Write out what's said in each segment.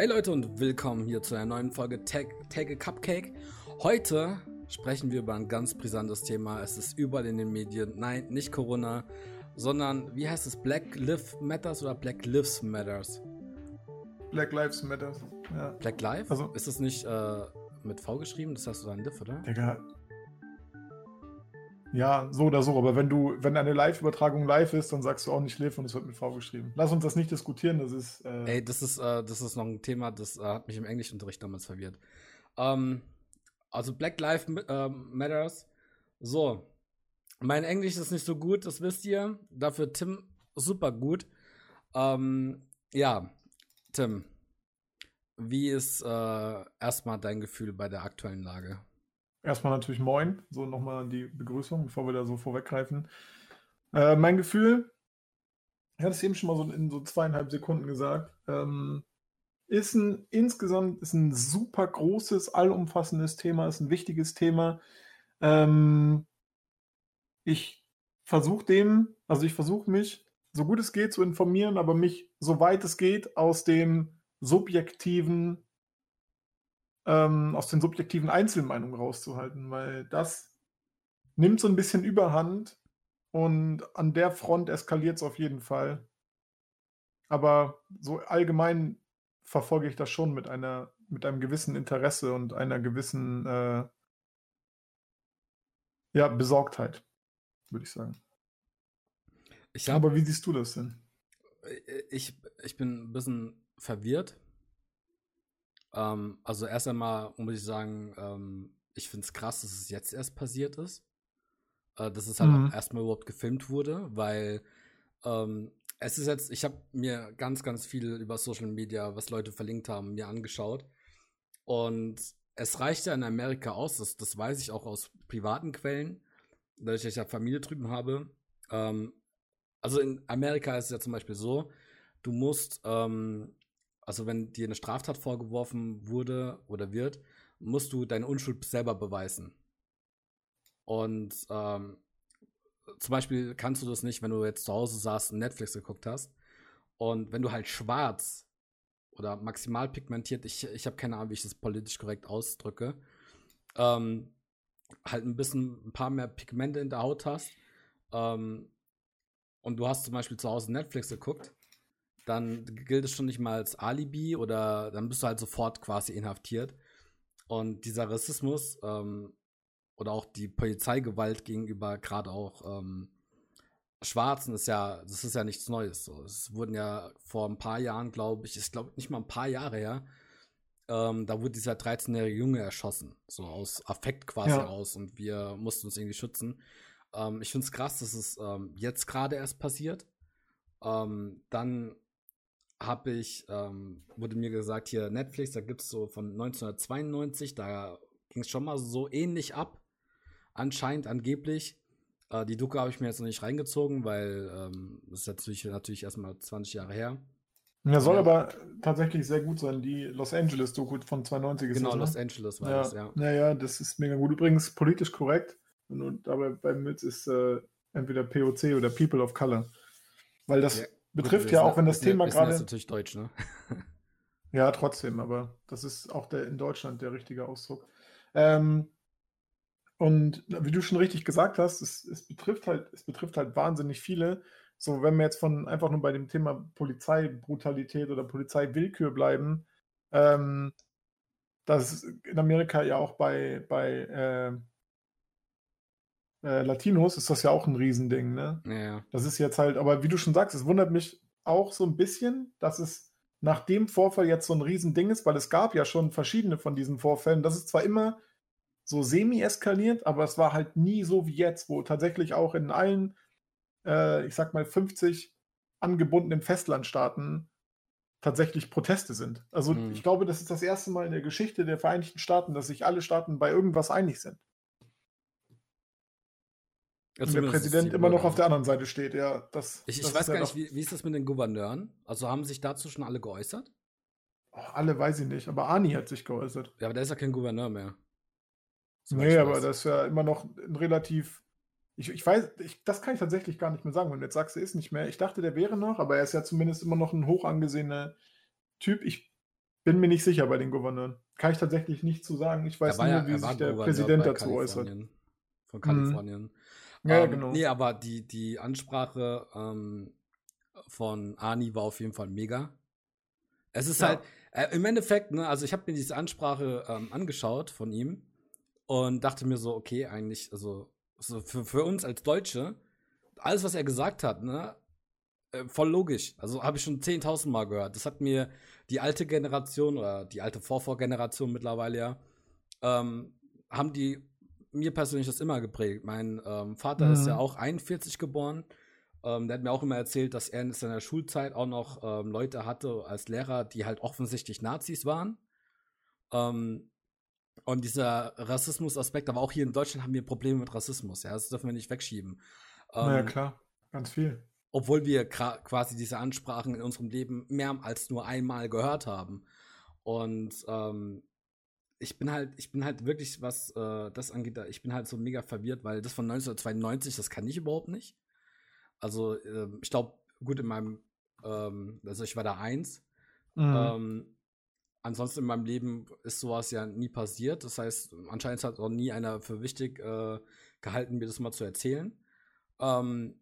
Hey Leute und willkommen hier zu einer neuen Folge Take, Take a Cupcake. Heute sprechen wir über ein ganz brisantes Thema. Es ist überall in den Medien. Nein, nicht Corona, sondern wie heißt es? Black Lives Matters oder Black Lives Matters? Black Lives Matters. Ja. Black Lives? Also, ist es nicht äh, mit V geschrieben? Das heißt so ein Liv, oder? Digga, ja, so oder so. Aber wenn du, wenn eine Live-Übertragung live ist, dann sagst du auch nicht live und es wird mit V geschrieben. Lass uns das nicht diskutieren. Das ist. Äh Ey, das ist, äh, das ist noch ein Thema, das äh, hat mich im Englischunterricht damals verwirrt. Ähm, also Black Lives äh, Matters. So. Mein Englisch ist nicht so gut, das wisst ihr. Dafür Tim super gut. Ähm, ja, Tim. Wie ist äh, erstmal dein Gefühl bei der aktuellen Lage? Erstmal natürlich Moin, so nochmal die Begrüßung, bevor wir da so vorweggreifen. Äh, mein Gefühl, ich hatte es eben schon mal so in so zweieinhalb Sekunden gesagt, ähm, ist ein insgesamt ist ein super großes, allumfassendes Thema, ist ein wichtiges Thema. Ähm, ich versuche dem, also ich versuche mich, so gut es geht, zu informieren, aber mich, soweit es geht, aus dem subjektiven ähm, aus den subjektiven Einzelmeinungen rauszuhalten, weil das nimmt so ein bisschen Überhand und an der Front eskaliert es auf jeden Fall. Aber so allgemein verfolge ich das schon mit einer, mit einem gewissen Interesse und einer gewissen äh, ja, Besorgtheit, würde ich sagen. Ich hab, Aber wie siehst du das denn? Ich, ich bin ein bisschen verwirrt, ähm, also erst einmal muss ich sagen, ähm, ich finde es krass, dass es jetzt erst passiert ist. Äh, dass es halt mhm. erstmal überhaupt gefilmt wurde, weil ähm, es ist jetzt, ich habe mir ganz, ganz viel über Social Media, was Leute verlinkt haben, mir angeschaut. Und es reicht ja in Amerika aus, das, das weiß ich auch aus privaten Quellen, dadurch, dass ich ja Familie drüben habe. Ähm, also in Amerika ist es ja zum Beispiel so, du musst ähm, also wenn dir eine Straftat vorgeworfen wurde oder wird, musst du deine Unschuld selber beweisen. Und ähm, zum Beispiel kannst du das nicht, wenn du jetzt zu Hause saßt und Netflix geguckt hast. Und wenn du halt schwarz oder maximal pigmentiert, ich, ich habe keine Ahnung, wie ich das politisch korrekt ausdrücke, ähm, halt ein bisschen, ein paar mehr Pigmente in der Haut hast ähm, und du hast zum Beispiel zu Hause Netflix geguckt, dann gilt es schon nicht mal als Alibi oder dann bist du halt sofort quasi inhaftiert. Und dieser Rassismus ähm, oder auch die Polizeigewalt gegenüber gerade auch ähm, Schwarzen ist ja, das ist ja nichts Neues. So. Es wurden ja vor ein paar Jahren, glaube ich, ich glaube nicht mal ein paar Jahre her, ähm, da wurde dieser 13-jährige Junge erschossen, so aus Affekt quasi ja. aus und wir mussten uns irgendwie schützen. Ähm, ich finde es krass, dass es ähm, jetzt gerade erst passiert. Ähm, dann habe ich, ähm, wurde mir gesagt, hier Netflix, da gibt es so von 1992, da ging es schon mal so ähnlich ab. Anscheinend, angeblich. Äh, die Doku habe ich mir jetzt noch nicht reingezogen, weil ähm, das ist natürlich, natürlich erstmal 20 Jahre her. Ja, soll ja. aber tatsächlich sehr gut sein. Die Los Angeles-Doku von 92 ist Genau, das, ne? Los Angeles war ja. das, ja. Naja, das ist mega gut. Übrigens politisch korrekt. Und dabei beim Mütz ist äh, entweder POC oder People of Color. Weil das ja betrifft ja auch, wenn das Thema gerade. Das ist natürlich deutsch, ne? ja, trotzdem, aber das ist auch der, in Deutschland der richtige Ausdruck. Ähm, und wie du schon richtig gesagt hast, es, es, betrifft halt, es betrifft halt wahnsinnig viele. So, wenn wir jetzt von einfach nur bei dem Thema Polizeibrutalität oder Polizeiwillkür bleiben, ähm, das in Amerika ja auch bei, bei äh, äh, Latinos ist das ja auch ein Riesending, ne? Ja. Das ist jetzt halt, aber wie du schon sagst, es wundert mich auch so ein bisschen, dass es nach dem Vorfall jetzt so ein Riesending ist, weil es gab ja schon verschiedene von diesen Vorfällen. Das ist zwar immer so semi-eskalierend, aber es war halt nie so wie jetzt, wo tatsächlich auch in allen, äh, ich sag mal, 50 angebundenen Festlandstaaten tatsächlich Proteste sind. Also mhm. ich glaube, das ist das erste Mal in der Geschichte der Vereinigten Staaten, dass sich alle Staaten bei irgendwas einig sind. Und der Präsident immer noch auf der anderen Seite steht, ja. Das, ich, ich das weiß gar nicht, wie, wie, ist das mit den Gouverneuren? Also haben sich dazu schon alle geäußert? Oh, alle weiß ich nicht, aber Ani hat sich geäußert. Ja, aber der ist ja kein Gouverneur mehr. So nee, aber das ist ja immer noch ein relativ. Ich, ich weiß, ich, das kann ich tatsächlich gar nicht mehr sagen, wenn du jetzt sagst, er ist nicht mehr. Ich dachte, der wäre noch, aber er ist ja zumindest immer noch ein hoch angesehener Typ. Ich bin mir nicht sicher bei den Gouverneuren. Kann ich tatsächlich nicht zu sagen. Ich weiß nur, ja, wie sich der Präsident dazu äußert. Von mhm. Kalifornien. Mhm. Ja, ähm, genau. Nee, aber die, die Ansprache ähm, von Ani war auf jeden Fall mega. Es ist ja. halt, äh, im Endeffekt, ne, also ich habe mir diese Ansprache ähm, angeschaut von ihm und dachte mir so, okay, eigentlich, also so für, für uns als Deutsche, alles, was er gesagt hat, ne, äh, voll logisch. Also habe ich schon 10.000 Mal gehört. Das hat mir die alte Generation oder die alte Vorvorgeneration mittlerweile ja, ähm, haben die mir persönlich das immer geprägt. Mein ähm, Vater mhm. ist ja auch 41 geboren. Ähm, der hat mir auch immer erzählt, dass er in seiner Schulzeit auch noch ähm, Leute hatte als Lehrer, die halt offensichtlich Nazis waren. Ähm, und dieser Rassismus-Aspekt, aber auch hier in Deutschland haben wir Probleme mit Rassismus. Ja, das dürfen wir nicht wegschieben. naja, ähm, klar, ganz viel. Obwohl wir quasi diese Ansprachen in unserem Leben mehr als nur einmal gehört haben. Und ähm, ich bin halt, ich bin halt wirklich, was äh, das angeht, ich bin halt so mega verwirrt, weil das von 1992, das kann ich überhaupt nicht. Also, äh, ich glaube, gut, in meinem, ähm, also ich war da eins. Mhm. Ähm, ansonsten in meinem Leben ist sowas ja nie passiert. Das heißt, anscheinend hat auch nie einer für wichtig äh, gehalten, mir das mal zu erzählen. Ähm,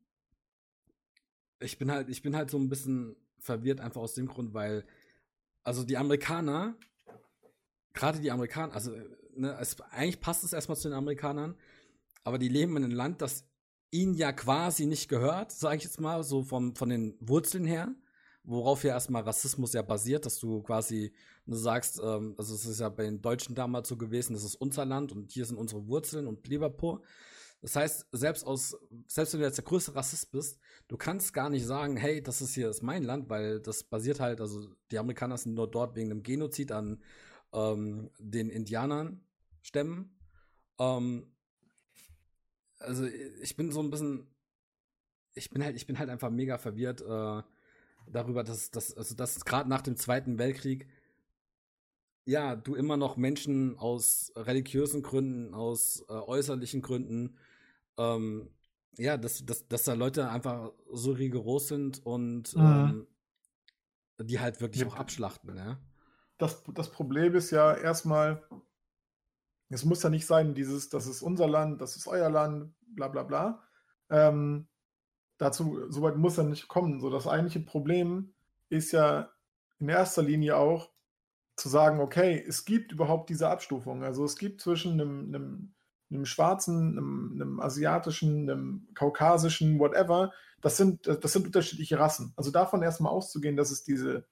ich bin halt, ich bin halt so ein bisschen verwirrt, einfach aus dem Grund, weil, also die Amerikaner gerade die Amerikaner, also ne, es, eigentlich passt es erstmal zu den Amerikanern, aber die leben in einem Land, das ihnen ja quasi nicht gehört, sage ich jetzt mal, so vom, von den Wurzeln her, worauf ja erstmal Rassismus ja basiert, dass du quasi du sagst, ähm, also es ist ja bei den Deutschen damals so gewesen, das ist unser Land und hier sind unsere Wurzeln und Liverpool. Das heißt, selbst aus, selbst wenn du jetzt der größte Rassist bist, du kannst gar nicht sagen, hey, das ist hier ist mein Land, weil das basiert halt, also die Amerikaner sind nur dort wegen einem Genozid an ähm, den Indianern stemmen. Ähm, also ich bin so ein bisschen, ich bin halt, ich bin halt einfach mega verwirrt äh, darüber, dass, dass, also dass gerade nach dem Zweiten Weltkrieg ja, du immer noch Menschen aus religiösen Gründen, aus äh, äußerlichen Gründen, ähm, ja, dass, dass, dass da Leute einfach so rigoros sind und mhm. ähm, die halt wirklich ja. auch abschlachten, ja das, das Problem ist ja erstmal, es muss ja nicht sein, dieses, das ist unser Land, das ist euer Land, bla bla bla. Ähm, dazu, soweit muss ja nicht kommen. So, das eigentliche Problem ist ja in erster Linie auch zu sagen, okay, es gibt überhaupt diese Abstufung. Also es gibt zwischen einem, einem, einem schwarzen, einem, einem, asiatischen, einem kaukasischen, whatever, das sind, das sind unterschiedliche Rassen. Also davon erstmal auszugehen, dass es diese,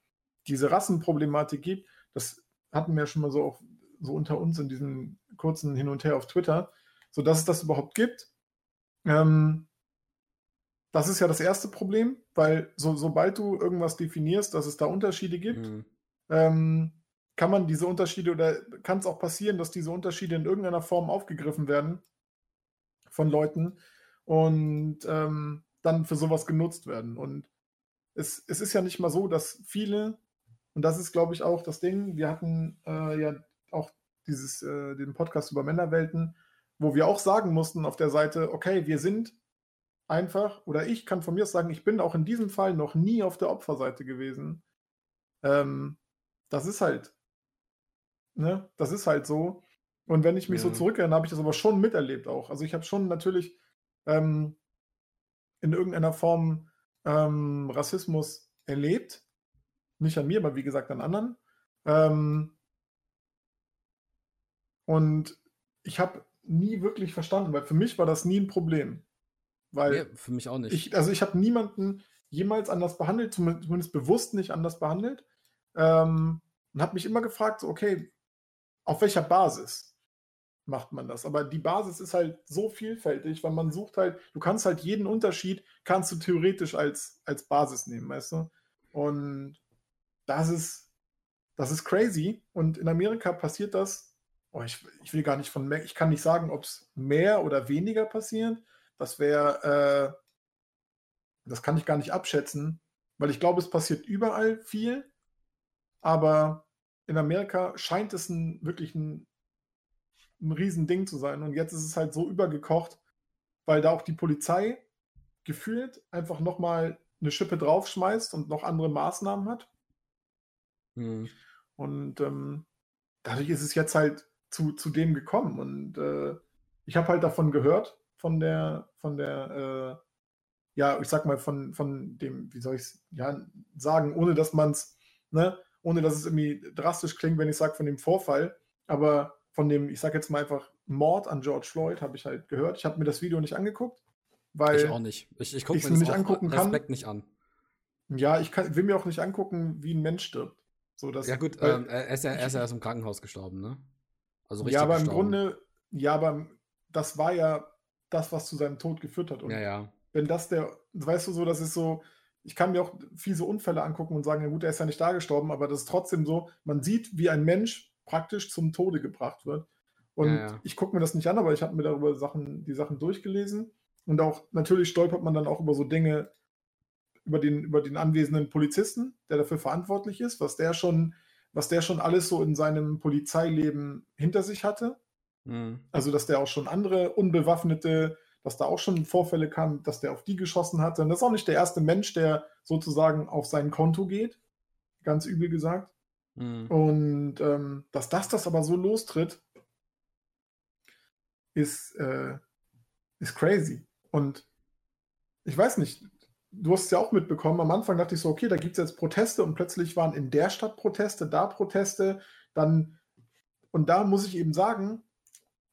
diese Rassenproblematik gibt, das hatten wir ja schon mal so auch so unter uns in diesem kurzen Hin und Her auf Twitter, so dass es das überhaupt gibt. Ähm, das ist ja das erste Problem, weil so, sobald du irgendwas definierst, dass es da Unterschiede gibt, mhm. ähm, kann man diese Unterschiede oder kann es auch passieren, dass diese Unterschiede in irgendeiner Form aufgegriffen werden von Leuten und ähm, dann für sowas genutzt werden. Und es, es ist ja nicht mal so, dass viele und das ist, glaube ich, auch das Ding. Wir hatten äh, ja auch dieses, äh, den Podcast über Männerwelten, wo wir auch sagen mussten auf der Seite, okay, wir sind einfach, oder ich kann von mir sagen, ich bin auch in diesem Fall noch nie auf der Opferseite gewesen. Ähm, das ist halt, ne, das ist halt so. Und wenn ich mich ja. so zurückerinnere, habe ich das aber schon miterlebt auch. Also ich habe schon natürlich ähm, in irgendeiner Form ähm, Rassismus erlebt, nicht an mir, aber wie gesagt an anderen. Ähm, und ich habe nie wirklich verstanden, weil für mich war das nie ein Problem. Weil ja, für mich auch nicht. Ich, also ich habe niemanden jemals anders behandelt, zumindest bewusst nicht anders behandelt. Ähm, und habe mich immer gefragt, so, okay, auf welcher Basis macht man das? Aber die Basis ist halt so vielfältig, weil man sucht halt, du kannst halt jeden Unterschied, kannst du theoretisch als, als Basis nehmen, weißt du? Und das ist, das ist crazy. Und in Amerika passiert das. Oh, ich, ich will gar nicht von mehr, ich kann nicht sagen, ob es mehr oder weniger passiert. Das wäre, äh, das kann ich gar nicht abschätzen, weil ich glaube, es passiert überall viel. Aber in Amerika scheint es ein, wirklich ein, ein Riesending zu sein. Und jetzt ist es halt so übergekocht, weil da auch die Polizei gefühlt einfach nochmal eine Schippe draufschmeißt und noch andere Maßnahmen hat. Mhm. Und ähm, dadurch ist es jetzt halt zu, zu dem gekommen. Und äh, ich habe halt davon gehört, von der, von der, äh, ja, ich sag mal, von, von dem, wie soll ich es ja, sagen, ohne dass man es, ne, ohne dass es irgendwie drastisch klingt, wenn ich sage, von dem Vorfall, aber von dem, ich sag jetzt mal einfach, Mord an George Floyd habe ich halt gehört. Ich habe mir das Video nicht angeguckt, weil ich auch nicht. Ich, ich gucke mir nicht angucken Respekt kann. nicht an. Ja, ich kann, will mir auch nicht angucken, wie ein Mensch stirbt. So, dass, ja gut, weil, ähm, er, ist ja, er ist ja erst im Krankenhaus gestorben, ne? Also richtig Ja, aber gestorben. im Grunde, ja, aber das war ja das, was zu seinem Tod geführt hat. Und ja, ja. Wenn das der, weißt du so, das ist so, ich kann mir auch fiese Unfälle angucken und sagen, ja gut, er ist ja nicht da gestorben, aber das ist trotzdem so, man sieht, wie ein Mensch praktisch zum Tode gebracht wird. Und ja, ja. ich gucke mir das nicht an, aber ich habe mir darüber Sachen, die Sachen durchgelesen. Und auch natürlich stolpert man dann auch über so Dinge, über den, über den anwesenden Polizisten, der dafür verantwortlich ist, was der schon, was der schon alles so in seinem Polizeileben hinter sich hatte. Mhm. Also, dass der auch schon andere unbewaffnete, dass da auch schon Vorfälle kamen, dass der auf die geschossen hatte. Und das ist auch nicht der erste Mensch, der sozusagen auf sein Konto geht. Ganz übel gesagt. Mhm. Und ähm, dass das das aber so lostritt, ist, äh, ist crazy. Und ich weiß nicht, du hast es ja auch mitbekommen, am Anfang dachte ich so, okay, da gibt es jetzt Proteste und plötzlich waren in der Stadt Proteste, da Proteste, dann, und da muss ich eben sagen,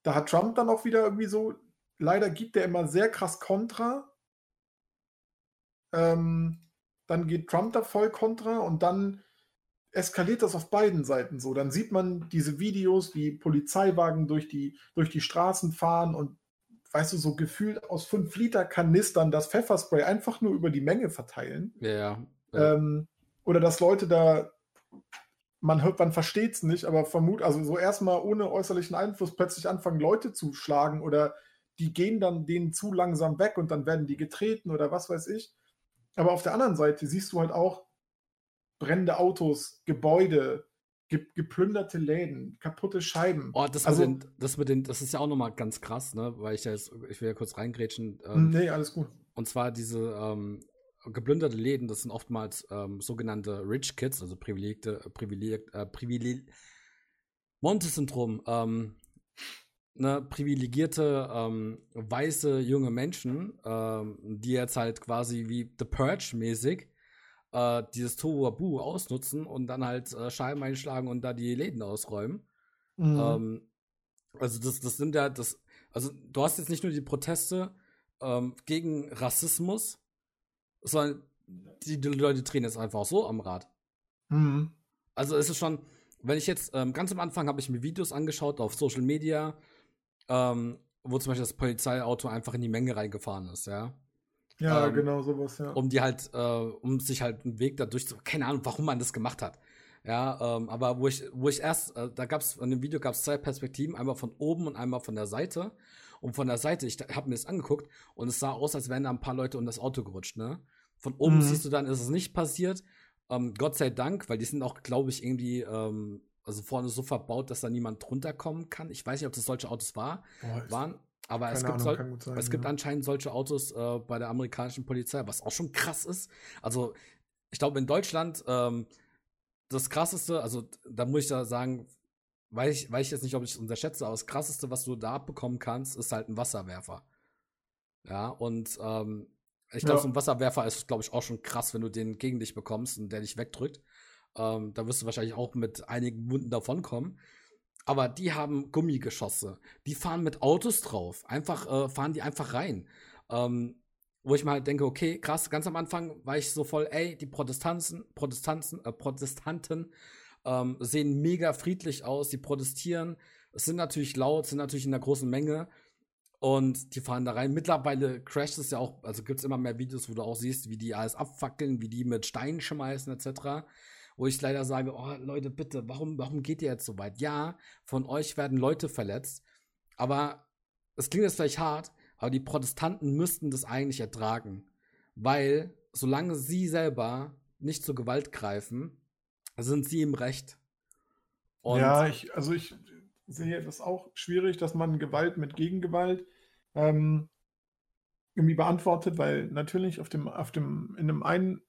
da hat Trump dann auch wieder irgendwie so, leider gibt er immer sehr krass Kontra. Ähm, dann geht Trump da voll Kontra und dann eskaliert das auf beiden Seiten so. Dann sieht man diese Videos, wie Polizeiwagen durch die, durch die Straßen fahren und weißt du, so gefühlt aus 5 Liter Kanistern das Pfefferspray einfach nur über die Menge verteilen. Ja. ja. Ähm, oder dass Leute da, man hört, man versteht es nicht, aber vermut, also so erstmal ohne äußerlichen Einfluss plötzlich anfangen, Leute zu schlagen oder die gehen dann denen zu langsam weg und dann werden die getreten oder was weiß ich. Aber auf der anderen Seite siehst du halt auch brennende Autos, Gebäude, ge geplünderte Läden, kaputte Scheiben. Oh, das, also, mit den, das mit den, das ist ja auch nochmal ganz krass, ne? Weil ich ja jetzt, ich will ja kurz reingrätschen. Ähm, nee, alles gut. Und zwar diese ähm, geplünderte Läden, das sind oftmals ähm, sogenannte Rich Kids, also privilegierte, äh, privileg, äh, privileg Monte-Syndrom, ähm, ne, privilegierte ähm, weiße junge Menschen, ähm, die jetzt halt quasi wie The Purge mäßig äh, dieses Tohuwabu ausnutzen und dann halt äh, Scheiben einschlagen und da die Läden ausräumen. Mhm. Ähm, also das, das sind ja das, also du hast jetzt nicht nur die Proteste ähm, gegen Rassismus, sondern die, die, Leute drehen jetzt einfach so am Rad. Mhm. Also es ist schon, wenn ich jetzt, ähm, ganz am Anfang habe ich mir Videos angeschaut auf Social Media, ähm, wo zum Beispiel das Polizeiauto einfach in die Menge reingefahren ist, ja. Ja, ähm, genau sowas, ja. Um die halt, äh, um sich halt einen Weg dadurch zu, keine Ahnung, warum man das gemacht hat. Ja, ähm, aber wo ich, wo ich erst, äh, da gab's, in dem Video gab es zwei Perspektiven, einmal von oben und einmal von der Seite. Und von der Seite, ich habe mir das angeguckt und es sah aus, als wären da ein paar Leute um das Auto gerutscht, ne? Von oben mhm. siehst du dann, ist es nicht passiert. Ähm, Gott sei Dank, weil die sind auch, glaube ich, irgendwie, ähm, also vorne so verbaut, dass da niemand drunter kommen kann. Ich weiß nicht, ob das solche Autos war, Boah, waren. Aber es gibt, Ahnung, sein, es gibt ja. anscheinend solche Autos äh, bei der amerikanischen Polizei, was auch schon krass ist. Also, ich glaube, in Deutschland ähm, das krasseste, also da muss ich da sagen, weiß ich, weiß ich jetzt nicht, ob ich es unterschätze, aber das krasseste, was du da abbekommen kannst, ist halt ein Wasserwerfer. Ja, und ähm, ich glaube, ja. so ein Wasserwerfer ist, glaube ich, auch schon krass, wenn du den gegen dich bekommst und der dich wegdrückt. Ähm, da wirst du wahrscheinlich auch mit einigen Wunden davonkommen. Aber die haben Gummigeschosse. Die fahren mit Autos drauf. Einfach, äh, fahren die einfach rein. Ähm, wo ich mal halt denke, okay, krass, ganz am Anfang war ich so voll, ey, die Protestanten, Protestanten, äh, Protestanten ähm, sehen mega friedlich aus, die protestieren, es sind natürlich laut, sind natürlich in der großen Menge und die fahren da rein. Mittlerweile crasht es ja auch, also gibt es immer mehr Videos, wo du auch siehst, wie die alles abfackeln, wie die mit Steinen schmeißen etc wo ich leider sage, oh Leute, bitte, warum, warum geht ihr jetzt so weit? Ja, von euch werden Leute verletzt, aber es klingt jetzt vielleicht hart, aber die Protestanten müssten das eigentlich ertragen, weil solange sie selber nicht zur Gewalt greifen, sind sie im Recht. Und ja, ich, also ich sehe das auch schwierig, dass man Gewalt mit Gegengewalt ähm, irgendwie beantwortet, weil natürlich auf dem, auf dem, in einem einen,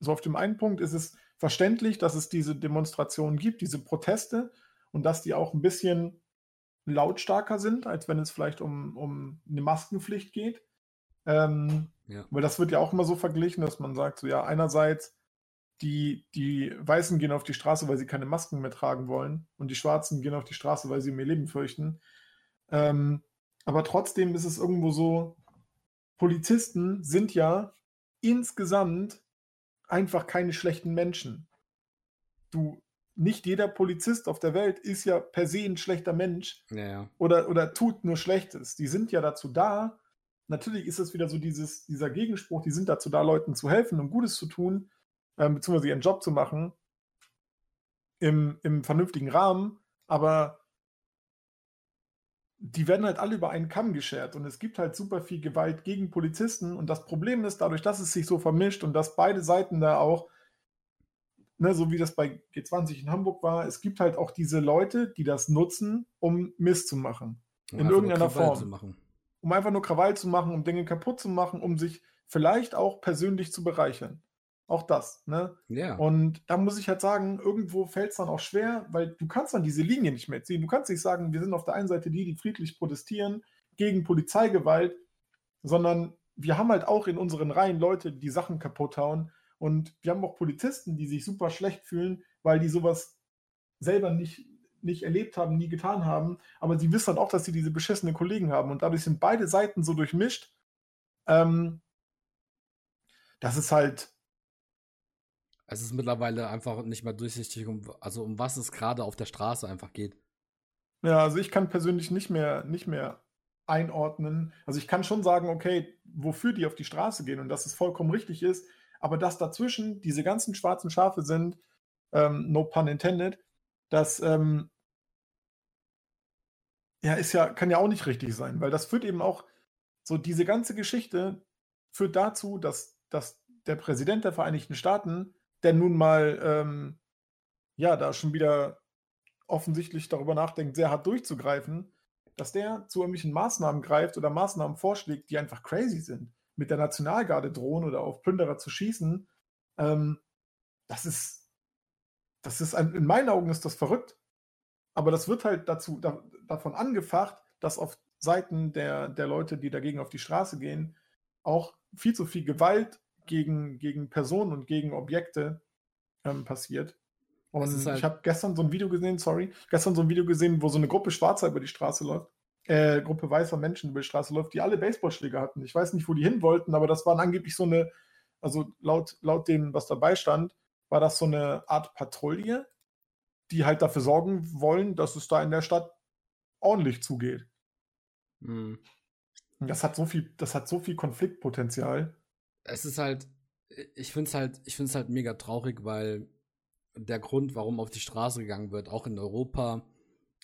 so auf dem einen Punkt ist es verständlich, dass es diese Demonstrationen gibt, diese Proteste und dass die auch ein bisschen lautstarker sind, als wenn es vielleicht um, um eine Maskenpflicht geht. Ähm, ja. Weil das wird ja auch immer so verglichen, dass man sagt, so ja, einerseits die, die Weißen gehen auf die Straße, weil sie keine Masken mehr tragen wollen und die Schwarzen gehen auf die Straße, weil sie um ihr Leben fürchten. Ähm, aber trotzdem ist es irgendwo so, Polizisten sind ja insgesamt einfach keine schlechten Menschen. Du, nicht jeder Polizist auf der Welt ist ja per se ein schlechter Mensch ja. Oder, oder tut nur Schlechtes. Die sind ja dazu da. Natürlich ist es wieder so dieses, dieser Gegenspruch, die sind dazu da, Leuten zu helfen und Gutes zu tun, äh, beziehungsweise ihren Job zu machen im, im vernünftigen Rahmen, aber die werden halt alle über einen Kamm geschert und es gibt halt super viel Gewalt gegen Polizisten und das Problem ist, dadurch, dass es sich so vermischt und dass beide Seiten da auch, ne, so wie das bei G20 in Hamburg war, es gibt halt auch diese Leute, die das nutzen, um Mist zu machen. Um in irgendeiner Form. Um einfach nur Krawall zu machen, um Dinge kaputt zu machen, um sich vielleicht auch persönlich zu bereichern. Auch das, ne? Ja. Und da muss ich halt sagen, irgendwo fällt es dann auch schwer, weil du kannst dann diese Linie nicht mehr ziehen. Du kannst nicht sagen, wir sind auf der einen Seite die, die friedlich protestieren gegen Polizeigewalt, sondern wir haben halt auch in unseren Reihen Leute, die Sachen kaputt hauen. Und wir haben auch Polizisten, die sich super schlecht fühlen, weil die sowas selber nicht, nicht erlebt haben, nie getan haben. Aber sie wissen dann auch, dass sie diese beschissenen Kollegen haben. Und dadurch sind beide Seiten so durchmischt. Ähm, das ist halt, es ist mittlerweile einfach nicht mehr durchsichtig, um, also um was es gerade auf der Straße einfach geht. Ja, also ich kann persönlich nicht mehr, nicht mehr einordnen. Also ich kann schon sagen, okay, wofür die auf die Straße gehen und dass es vollkommen richtig ist, aber dass dazwischen diese ganzen schwarzen Schafe sind, ähm, no pun intended, das ähm, ja, ist ja, kann ja auch nicht richtig sein, weil das führt eben auch, so diese ganze Geschichte führt dazu, dass, dass der Präsident der Vereinigten Staaten der nun mal, ähm, ja, da schon wieder offensichtlich darüber nachdenkt, sehr hart durchzugreifen, dass der zu irgendwelchen Maßnahmen greift oder Maßnahmen vorschlägt, die einfach crazy sind. Mit der Nationalgarde drohen oder auf Plünderer zu schießen, ähm, das ist, das ist ein, in meinen Augen ist das verrückt. Aber das wird halt dazu, da, davon angefacht, dass auf Seiten der, der Leute, die dagegen auf die Straße gehen, auch viel zu viel Gewalt gegen, gegen Personen und gegen Objekte ähm, passiert. Und halt ich habe gestern so ein Video gesehen, sorry, gestern so ein Video gesehen, wo so eine Gruppe Schwarzer über die Straße läuft, äh, Gruppe weißer Menschen über die Straße läuft, die alle Baseballschläge hatten. Ich weiß nicht, wo die hin wollten, aber das waren angeblich so eine, also laut, laut dem, was dabei stand, war das so eine Art Patrouille, die halt dafür sorgen wollen, dass es da in der Stadt ordentlich zugeht. Mhm. Das hat so viel, das hat so viel Konfliktpotenzial es ist halt, ich finde es halt, ich finde es halt mega traurig, weil der Grund, warum auf die Straße gegangen wird, auch in Europa,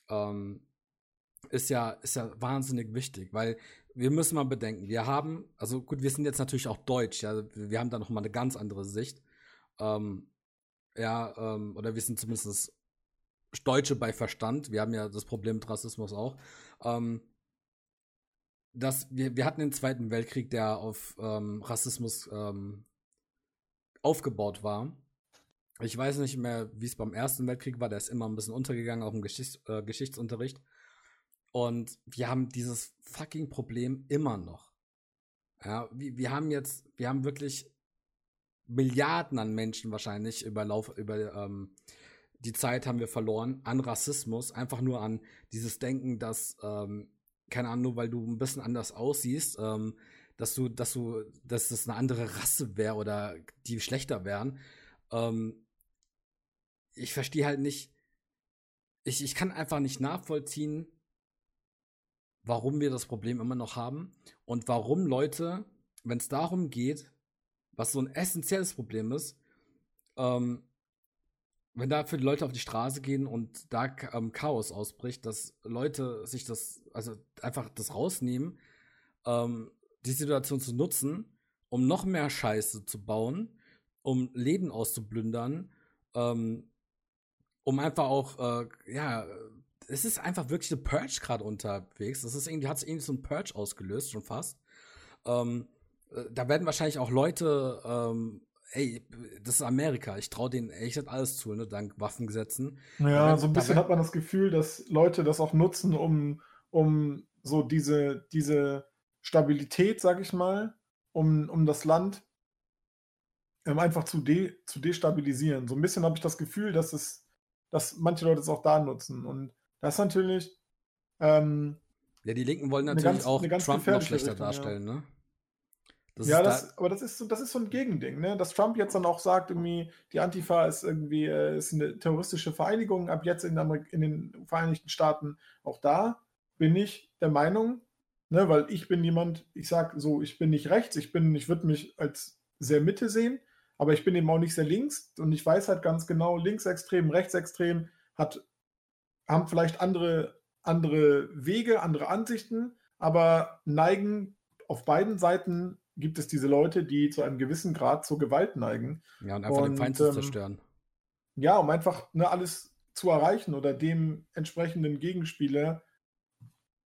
ähm, ist ja, ist ja wahnsinnig wichtig, weil wir müssen mal bedenken, wir haben, also gut, wir sind jetzt natürlich auch deutsch, ja, wir haben da nochmal eine ganz andere Sicht. Ähm, ja, ähm, oder wir sind zumindest Deutsche bei Verstand. Wir haben ja das Problem mit Rassismus auch. Ähm, dass wir, wir hatten den Zweiten Weltkrieg, der auf ähm, Rassismus ähm, aufgebaut war. Ich weiß nicht mehr, wie es beim Ersten Weltkrieg war, der ist immer ein bisschen untergegangen, auch im Geschichts äh, Geschichtsunterricht. Und wir haben dieses fucking Problem immer noch. Ja, wir, wir haben jetzt, wir haben wirklich Milliarden an Menschen wahrscheinlich über Lauf, über ähm, die Zeit haben wir verloren an Rassismus, einfach nur an dieses Denken, dass ähm, keine Ahnung, nur weil du ein bisschen anders aussiehst, ähm, dass du, dass du, dass das eine andere Rasse wäre oder die schlechter wären. Ähm, ich verstehe halt nicht, ich, ich kann einfach nicht nachvollziehen, warum wir das Problem immer noch haben und warum Leute, wenn es darum geht, was so ein essentielles Problem ist, ähm, wenn dafür die Leute auf die Straße gehen und da ähm, Chaos ausbricht, dass Leute sich das, also einfach das rausnehmen, ähm, die Situation zu nutzen, um noch mehr Scheiße zu bauen, um Läden auszublündern, ähm, um einfach auch, äh, ja, es ist einfach wirklich eine Purge gerade unterwegs. Das ist irgendwie, hat es irgendwie so ein Purge ausgelöst, schon fast. Ähm, äh, da werden wahrscheinlich auch Leute ähm, ey, das ist Amerika. Ich traue denen echt alles zu, ne, dank Waffengesetzen. Ja, wenn- so ein bisschen hat man das Gefühl, dass Leute das auch nutzen, um, um so diese, diese Stabilität, sag ich mal, um, um das Land ähm, einfach zu, de, zu destabilisieren. So ein bisschen habe ich das Gefühl, dass es, dass manche Leute es auch da nutzen. Und das ist natürlich, ähm, Ja, die Linken wollen natürlich ganz- auch Trump noch schlechter Richtung, ja. darstellen, ne? Das ja, das, da, aber das ist, so, das ist so ein Gegending, ne? Dass Trump jetzt dann auch sagt, irgendwie, die Antifa ist irgendwie äh, ist eine terroristische Vereinigung, ab jetzt in, in den Vereinigten Staaten. Auch da bin ich der Meinung, ne, weil ich bin jemand, ich sag so, ich bin nicht rechts, ich bin, ich würde mich als sehr Mitte sehen, aber ich bin eben auch nicht sehr links und ich weiß halt ganz genau, linksextrem, rechtsextrem hat, haben vielleicht andere, andere Wege, andere Ansichten, aber neigen auf beiden Seiten gibt es diese Leute, die zu einem gewissen Grad zur Gewalt neigen. ja, und einfach den Feind zu und, ähm, zerstören. Ja, um einfach ne, alles zu erreichen oder dem entsprechenden Gegenspieler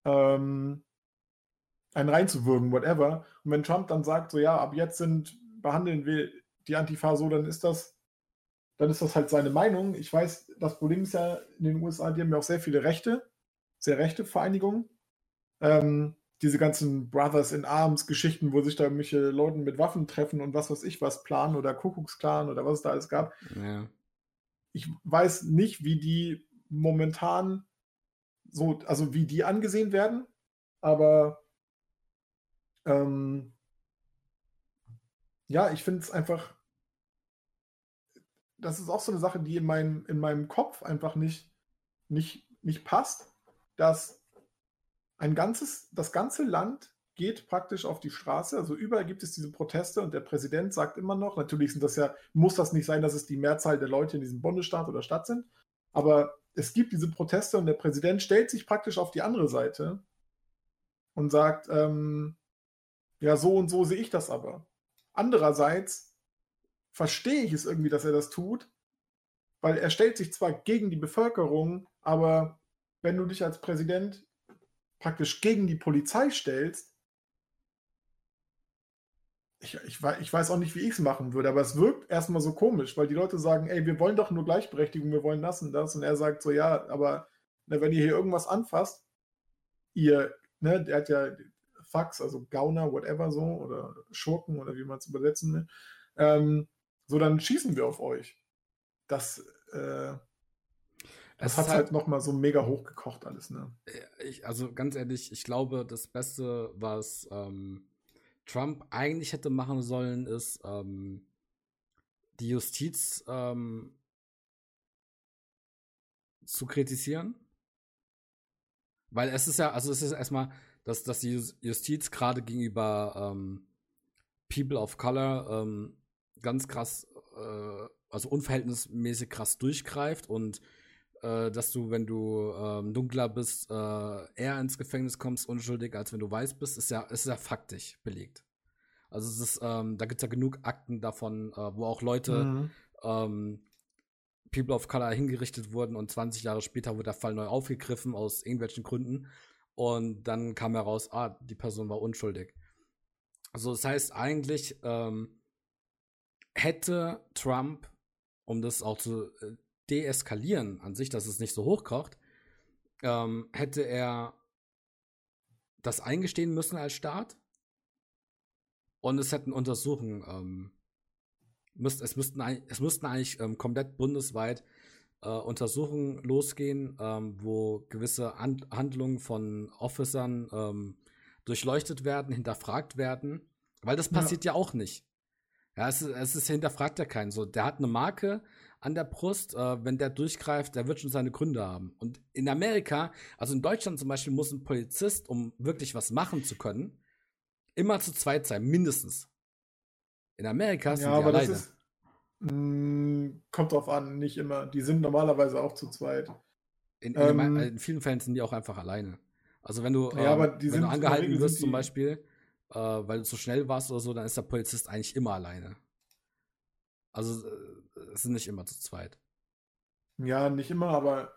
ähm, einen reinzuwürgen, whatever. Und wenn Trump dann sagt, so ja, ab jetzt sind, behandeln wir die Antifa so, dann ist das, dann ist das halt seine Meinung. Ich weiß, das Problem ist ja in den USA, die haben ja auch sehr viele Rechte, sehr rechte Vereinigungen. Ähm, diese ganzen Brothers in Arms Geschichten, wo sich da irgendwelche Leute mit Waffen treffen und was weiß ich was planen oder Kuckucksklan oder was es da alles gab Ja. ich weiß nicht, wie die momentan so, also wie die angesehen werden, aber ähm, ja, ich finde es einfach, das ist auch so eine Sache, die in meinem, in meinem Kopf einfach nicht, nicht, nicht passt, dass ein ganzes, das ganze Land geht praktisch auf die Straße. Also überall gibt es diese Proteste und der Präsident sagt immer noch, natürlich sind das ja, muss das nicht sein, dass es die Mehrzahl der Leute in diesem Bundesstaat oder Stadt sind, aber es gibt diese Proteste und der Präsident stellt sich praktisch auf die andere Seite und sagt, ähm, ja, so und so sehe ich das aber. Andererseits verstehe ich es irgendwie, dass er das tut, weil er stellt sich zwar gegen die Bevölkerung, aber wenn du dich als Präsident praktisch gegen die Polizei stellst, ich, ich, ich weiß auch nicht, wie ich es machen würde, aber es wirkt erstmal so komisch, weil die Leute sagen, ey, wir wollen doch nur Gleichberechtigung, wir wollen das und das. Und er sagt so, ja, aber ne, wenn ihr hier irgendwas anfasst, ihr, ne, der hat ja Fax, also Gauner, whatever so, oder Schurken oder wie man es übersetzen will, ähm, so dann schießen wir auf euch. Das, äh, das hat halt- halt nochmal so mega hochgekocht alles, ne? Ich, also ganz ehrlich, ich glaube, das Beste, was ähm, Trump eigentlich hätte machen sollen, ist ähm, die Justiz ähm, zu kritisieren. Weil es ist ja, also es ist erstmal, dass, dass die Jus- Justiz gerade gegenüber ähm, People of Color ähm, ganz krass, äh, also unverhältnismäßig krass durchgreift und äh, dass du, wenn du ähm, dunkler bist, äh, eher ins Gefängnis kommst, unschuldig, als wenn du weiß bist, ist ja, ist ja faktisch belegt. Also es ist, ähm, da gibt es ja genug Akten davon, äh, wo auch Leute, Mhm. ähm, People of Color hingerichtet wurden und 20 Jahre später wurde der Fall neu aufgegriffen aus irgendwelchen Gründen und dann kam heraus, ah, die Person war unschuldig. Also das heißt eigentlich ähm, hätte Trump, um das auch zu äh, deeskalieren an sich, dass es nicht so hochkocht, ähm, hätte er das eingestehen müssen als Staat und es hätten Untersuchungen ähm, müsst, es, müssten, es müssten eigentlich ähm, komplett bundesweit äh, Untersuchungen losgehen, ähm, wo gewisse Hand Handlungen von Officern ähm, durchleuchtet werden, hinterfragt werden, weil das Ja. passiert ja, auch nicht. Ja, es ist, es ist hinterfragt ja keinen so. Der hat eine Marke an der Brust, äh, wenn der durchgreift, der wird schon seine Gründe haben. Und in Amerika, also in Deutschland zum Beispiel, muss ein Polizist, um wirklich was machen zu können, immer zu zweit sein, mindestens. In Amerika sind Ja, die aber alleine. das ist. Mh, kommt drauf an, nicht immer. Die sind normalerweise auch zu zweit. In, in, Ähm, in vielen Fällen sind die auch einfach alleine. Also wenn du, Ja, ähm, wenn du angehalten wirst zum Beispiel, äh, weil du zu schnell warst oder so, dann ist der Polizist eigentlich immer alleine. Also äh, es sind nicht immer zu zweit. Ja, nicht immer, aber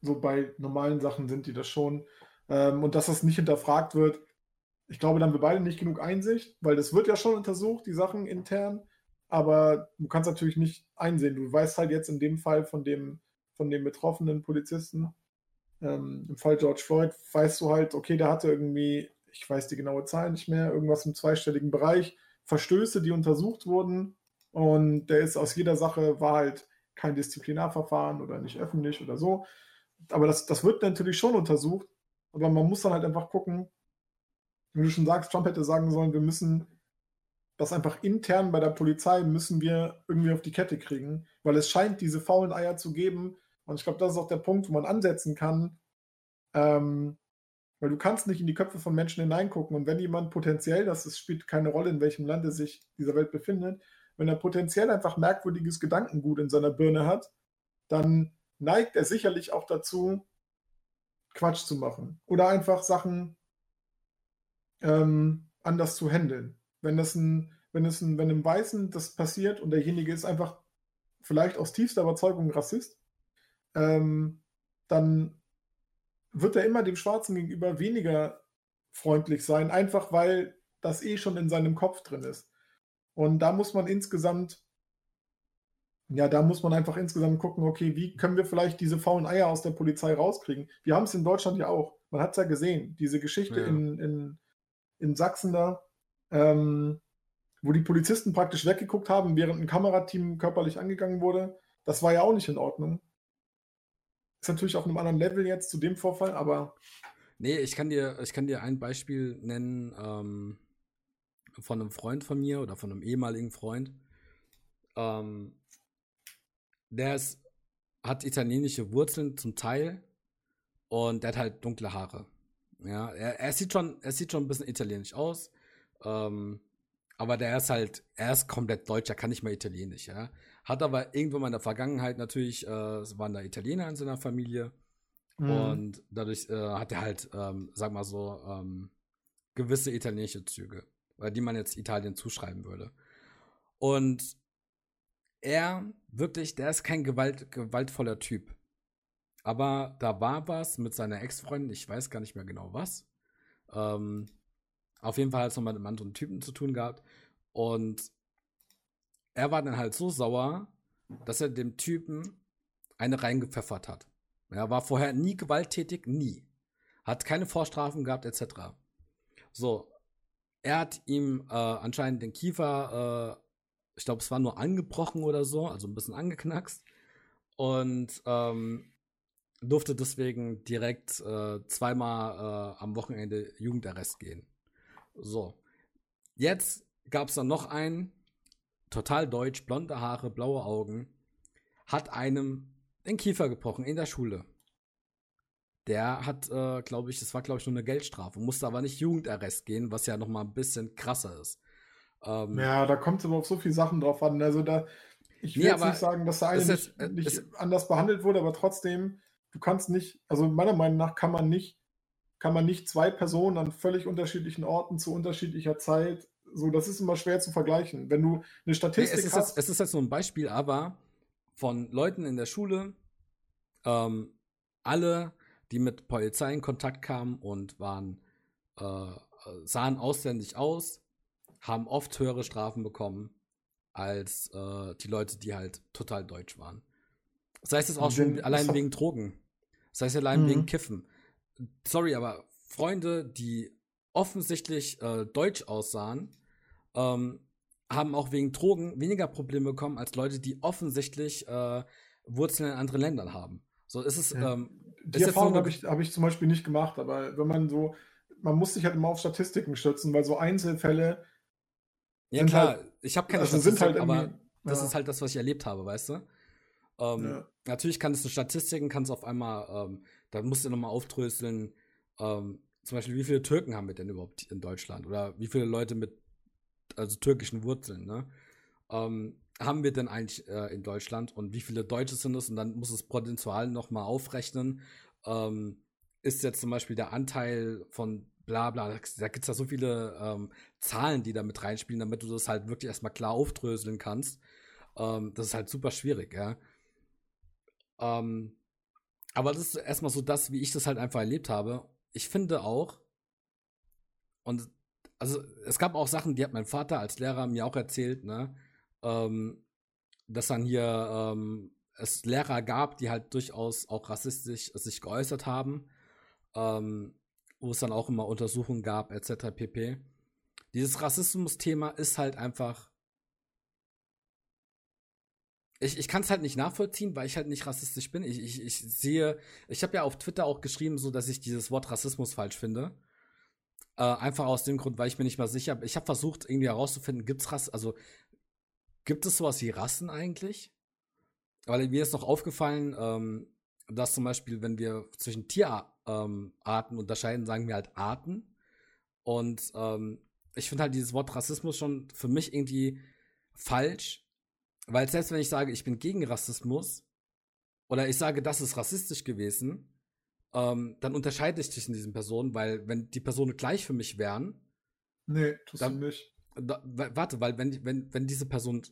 so bei normalen Sachen sind die das schon. Ähm, und dass das nicht hinterfragt wird, ich glaube, dann haben wir beide nicht genug Einsicht, weil das wird ja schon untersucht, die Sachen intern. aber du kannst natürlich nicht einsehen. Du weißt halt jetzt in dem Fall von dem, von dem betroffenen Polizisten, ähm, im Fall George Floyd, weißt du halt, okay, der hatte irgendwie, ich weiß die genaue Zahl nicht mehr, irgendwas im zweistelligen Bereich, Verstöße, die untersucht wurden und der ist aus jeder Sache, war halt kein Disziplinarverfahren oder nicht öffentlich oder so. Aber das, das wird natürlich schon untersucht, aber man muss dann halt einfach gucken, wie du schon sagst, Trump hätte sagen sollen, wir müssen das einfach intern bei der Polizei müssen wir irgendwie auf die Kette kriegen, weil es scheint diese faulen Eier zu geben. Und ich glaube, das ist auch der Punkt, wo man ansetzen kann, ähm, weil du kannst nicht in die Köpfe von Menschen hineingucken. Und wenn jemand potenziell, das ist, spielt keine Rolle, in welchem Land er sich dieser Welt befindet, wenn er potenziell einfach merkwürdiges Gedankengut in seiner Birne hat, dann neigt er sicherlich auch dazu, Quatsch zu machen. Oder einfach Sachen ähm, anders zu handeln. Wenn das ein, wenn es ein, wenn einem Weißen das passiert und derjenige ist einfach vielleicht aus tiefster Überzeugung Rassist, ähm, dann wird er immer dem Schwarzen gegenüber weniger freundlich sein, einfach weil das eh schon in seinem Kopf drin ist. Und da muss man insgesamt, ja, da muss man einfach insgesamt gucken, okay, wie können wir vielleicht diese faulen Eier aus der Polizei rauskriegen? Wir haben es in Deutschland ja auch. Man hat es ja gesehen, diese Geschichte ja. in, in, in Sachsen da, ähm, wo die Polizisten praktisch weggeguckt haben, während ein Kamerateam körperlich angegangen wurde. Das war ja auch nicht in Ordnung. Ist natürlich auf einem anderen Level jetzt zu dem Vorfall, aber. Nee, ich kann dir, ich kann dir ein Beispiel nennen ähm, von einem Freund von mir oder von einem ehemaligen Freund. Ähm, der ist, hat italienische Wurzeln zum Teil und der hat halt dunkle Haare. Ja, er, er sieht schon, er sieht schon ein bisschen italienisch aus. Ähm, aber der ist halt, er ist komplett deutsch, er kann nicht mal Italienisch, ja. Hat aber irgendwo mal in der Vergangenheit natürlich, äh, waren da Italiener in seiner Familie. Mhm. Und dadurch äh, hat er halt, ähm, sag mal so, ähm, gewisse italienische Züge, die man jetzt Italien zuschreiben würde. Und er, wirklich, der ist kein Gewalt, gewaltvoller Typ. Aber da war was mit seiner Ex-Freundin, ich weiß gar nicht mehr genau was. Ähm, auf jeden Fall hat es nochmal mit einem anderen Typen zu tun gehabt. Und er war dann halt so sauer, dass er dem Typen eine reingepfeffert hat. Er war vorher nie gewalttätig, nie. Hat keine Vorstrafen gehabt, etc. So, er hat ihm äh, anscheinend den Kiefer, äh, ich glaube, es war nur angebrochen oder so, also ein bisschen angeknackst. Und ähm, durfte deswegen direkt äh, zweimal äh, am Wochenende Jugendarrest gehen. So. Jetzt gab es dann noch einen, total deutsch, blonde Haare, blaue Augen, hat einem den Kiefer gebrochen in der Schule. Der hat, äh, glaube ich, das war, glaube ich, nur eine Geldstrafe, musste aber nicht Jugendarrest gehen, was ja noch mal ein bisschen krasser ist. Ähm, ja, da kommt es aber auf so viele Sachen drauf an. Also da, ich will nee, jetzt nicht sagen, dass der eine nicht, äh, nicht anders behandelt wurde, aber trotzdem, du kannst nicht, also meiner Meinung nach kann man nicht kann man nicht zwei Personen an völlig unterschiedlichen Orten zu unterschiedlicher Zeit, so, das ist immer schwer zu vergleichen. Wenn du eine Statistik nee, es hast. Jetzt, es ist jetzt nur ein Beispiel, aber von Leuten in der Schule, ähm, alle, die mit Polizei in Kontakt kamen und waren, äh, sahen ausländisch aus, haben oft höhere Strafen bekommen als äh, die Leute, die halt total deutsch waren. Das heißt es auch schon allein wegen Drogen. Das heißt allein mhm. wegen Kiffen sorry, aber Freunde, die offensichtlich äh, deutsch aussahen, ähm, haben auch wegen Drogen weniger Probleme bekommen als Leute, die offensichtlich äh, Wurzeln in anderen Ländern haben. So ist es. Ja. Ähm, die ist Erfahrung so habe ich, hab ich zum Beispiel nicht gemacht, aber wenn man so, man muss sich halt immer auf Statistiken stützen, weil so Einzelfälle. Ja klar, halt, ich habe keine also Statistik, halt aber das ist halt das, was ich erlebt habe, weißt du? Ähm, ja. Natürlich kann es eine Statistiken, kann es auf einmal ähm, da musst du nochmal auftröseln, ähm, zum Beispiel, wie viele Türken haben wir denn überhaupt in Deutschland? Oder wie viele Leute mit also türkischen Wurzeln, ne? Ähm, haben wir denn eigentlich äh, in Deutschland und wie viele Deutsche sind es? Und dann muss das Potenzial nochmal aufrechnen. Ähm, ist jetzt zum Beispiel der Anteil von bla bla, da gibt es ja so viele ähm, Zahlen, die da mit reinspielen, damit du das halt wirklich erstmal klar aufdröseln kannst. Ähm, das ist halt super schwierig, ja. Ähm, aber das ist erstmal so das, wie ich das halt einfach erlebt habe. Ich finde auch, und also es gab auch Sachen, die hat mein Vater als Lehrer mir auch erzählt, ne? Ähm, dass dann hier ähm, es Lehrer gab, die halt durchaus auch rassistisch sich geäußert haben, ähm, wo es dann auch immer Untersuchungen gab, etc. pp. Dieses Rassismus-Thema ist halt einfach. Ich, ich kann es halt nicht nachvollziehen, weil ich halt nicht rassistisch bin. Ich, ich, ich sehe, ich habe ja auf Twitter auch geschrieben, so dass ich dieses Wort Rassismus falsch finde. Äh, einfach aus dem Grund, weil ich mir nicht mal sicher bin. Ich habe versucht, irgendwie herauszufinden, gibt's Rass, also gibt es sowas wie Rassen eigentlich? Weil mir ist noch aufgefallen, ähm, dass zum Beispiel, wenn wir zwischen Tierarten ähm, unterscheiden, sagen wir halt Arten. Und ähm, ich finde halt dieses Wort Rassismus schon für mich irgendwie falsch, weil selbst wenn ich sage, ich bin gegen Rassismus oder ich sage, das ist rassistisch gewesen, ähm, dann unterscheide ich zwischen diesen Personen, weil wenn die Personen gleich für mich wären, nee, tust dann, du nicht. Da, warte, weil wenn, wenn, wenn diese Personen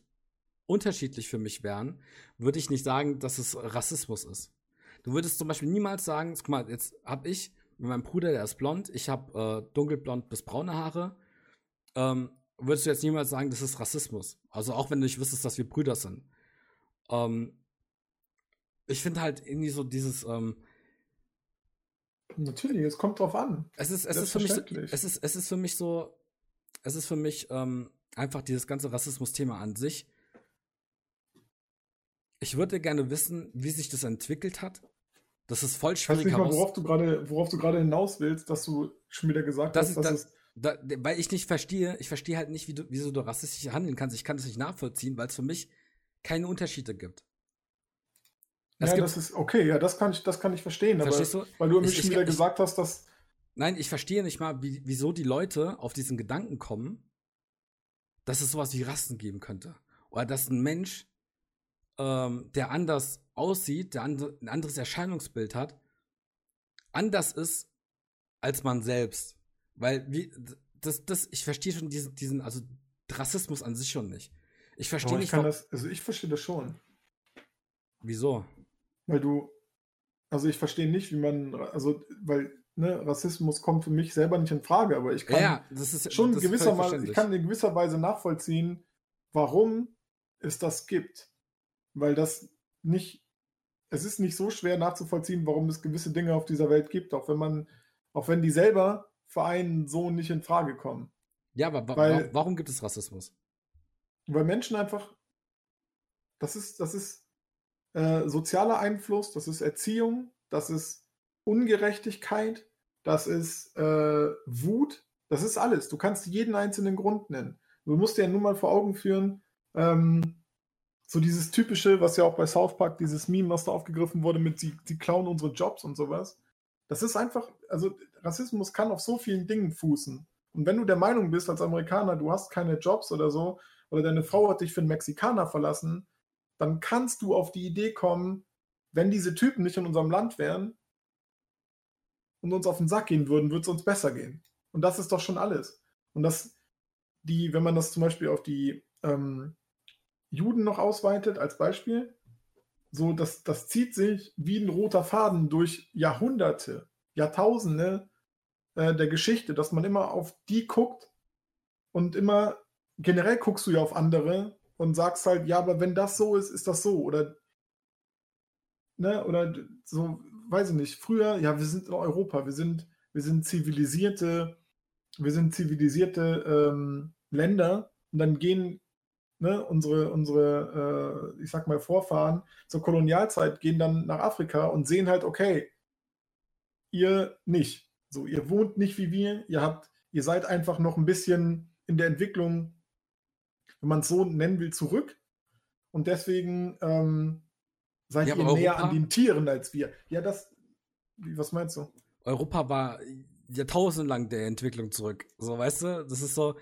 unterschiedlich für mich wären, würde ich nicht sagen, dass es Rassismus ist. Du würdest zum Beispiel niemals sagen, guck mal, jetzt habe ich mit meinem Bruder, der ist blond, ich habe äh, dunkelblond bis braune Haare, ähm, würdest du jetzt niemals sagen, das ist Rassismus. Also auch wenn du nicht wüsstest, dass wir Brüder sind. Ähm, ich finde halt irgendwie so dieses, ähm, Natürlich, es kommt drauf an. Es ist, es ist für mich, so, es ist, es ist für mich so, es ist für mich ähm, einfach dieses ganze Rassismus-Thema an sich. Ich würde gerne wissen, wie sich das entwickelt hat. Das ist voll schwierig. Ich weiß nicht mal, worauf du gerade, worauf du gerade hinaus willst, dass du schon wieder gesagt das hast, dass das, es da, weil ich nicht verstehe, ich verstehe halt nicht, wie du, wieso du rassistisch handeln kannst. Ich kann das nicht nachvollziehen, weil es für mich keine Unterschiede gibt. Es ja, gibt, das ist okay, ja, das kann ich, das kann ich verstehen, aber du? weil du mich schon wieder ich, gesagt hast, dass. Nein, ich verstehe nicht mal, wie, wieso die Leute auf diesen Gedanken kommen, dass es sowas wie Rassen geben könnte. Oder dass ein Mensch, ähm, der anders aussieht, der andre, ein anderes Erscheinungsbild hat, anders ist als man selbst. Weil, wie, das, das, ich verstehe schon diesen, diesen, also Rassismus an sich schon nicht. Ich verstehe nicht. Kann das, also ich verstehe das schon. Wieso? Weil du, also ich verstehe nicht, wie man, also, weil, ne, Rassismus kommt für mich selber nicht in Frage, aber ich kann ja, das ist, schon gewissermaßen, ich kann in gewisser Weise nachvollziehen, warum es das gibt. Weil das nicht, es ist nicht so schwer nachzuvollziehen, warum es gewisse Dinge auf dieser Welt gibt, auch wenn man, auch wenn die selber für einen so nicht in Frage kommen. Ja, aber wa weil, warum gibt es Rassismus? Weil Menschen einfach, das ist, das ist äh, sozialer Einfluss, das ist Erziehung, das ist Ungerechtigkeit, das ist äh, Wut, das ist alles. Du kannst jeden einzelnen Grund nennen. Du musst dir ja nur mal vor Augen führen, ähm, so dieses typische, was ja auch bei South Park, dieses Meme, was da aufgegriffen wurde mit, sie, sie klauen unsere Jobs und sowas. Das ist einfach, also Rassismus kann auf so vielen Dingen fußen. Und wenn du der Meinung bist als Amerikaner, du hast keine Jobs oder so, oder deine Frau hat dich für einen Mexikaner verlassen, dann kannst du auf die Idee kommen, wenn diese Typen nicht in unserem Land wären und uns auf den Sack gehen würden, würde es uns besser gehen. Und das ist doch schon alles. Und das, die, wenn man das zum Beispiel auf die ähm, Juden noch ausweitet als Beispiel, so, das, das zieht sich wie ein roter Faden durch Jahrhunderte, Jahrtausende äh, der Geschichte, dass man immer auf die guckt und immer, generell guckst du ja auf andere und sagst halt, ja, aber wenn das so ist, ist das so. Oder, ne, oder so, weiß ich nicht, früher, ja, wir sind in Europa, wir sind, wir sind zivilisierte, wir sind zivilisierte ähm, Länder und dann gehen ne, unsere, unsere äh, ich sag mal, Vorfahren zur Kolonialzeit gehen dann nach Afrika und sehen halt, okay, ihr nicht. So, ihr wohnt nicht wie wir, ihr habt, ihr seid einfach noch ein bisschen in der Entwicklung, wenn man es so nennen will, zurück. Und deswegen ähm, seid ja, ihr Europa, näher an den Tieren als wir. Ja, das, was meinst du? Europa war jahrtausendlang der Entwicklung zurück. So, weißt du, das ist so,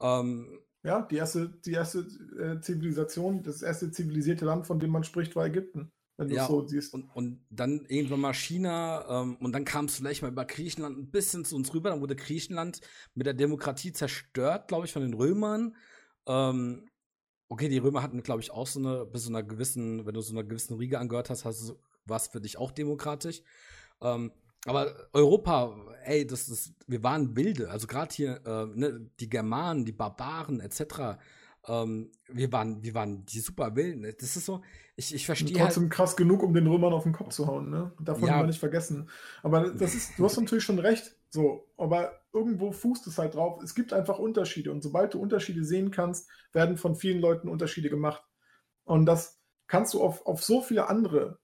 ähm, ja, die erste, die erste äh, Zivilisation, das erste zivilisierte Land, von dem man spricht, war Ägypten. Wenn ja, so siehst. Und, und dann irgendwann mal China ähm, und dann kam es vielleicht mal über Griechenland ein bisschen zu uns rüber. Dann wurde Griechenland mit der Demokratie zerstört, glaube ich, von den Römern. Ähm, okay, die Römer hatten, glaube ich, auch so eine, bis zu einer gewissen, wenn du so einer gewissen Riege angehört hast, hast du was für dich auch demokratisch. Ähm, aber Europa, ey, das ist, wir waren wilde. Also gerade hier, äh, ne, die Germanen, die Barbaren etc. ähm, wir waren, wir waren die super Willen. Das ist so, ich, ich verstehe. Trotzdem halt, krass genug, um den Römern auf den Kopf zu hauen, ne? Davon ja. wir nicht vergessen. Aber das ist, du hast natürlich schon recht. So, aber irgendwo fußt es halt drauf. Es gibt einfach Unterschiede. Und sobald du Unterschiede sehen kannst, werden von vielen Leuten Unterschiede gemacht. Und das kannst du auf, auf so viele andere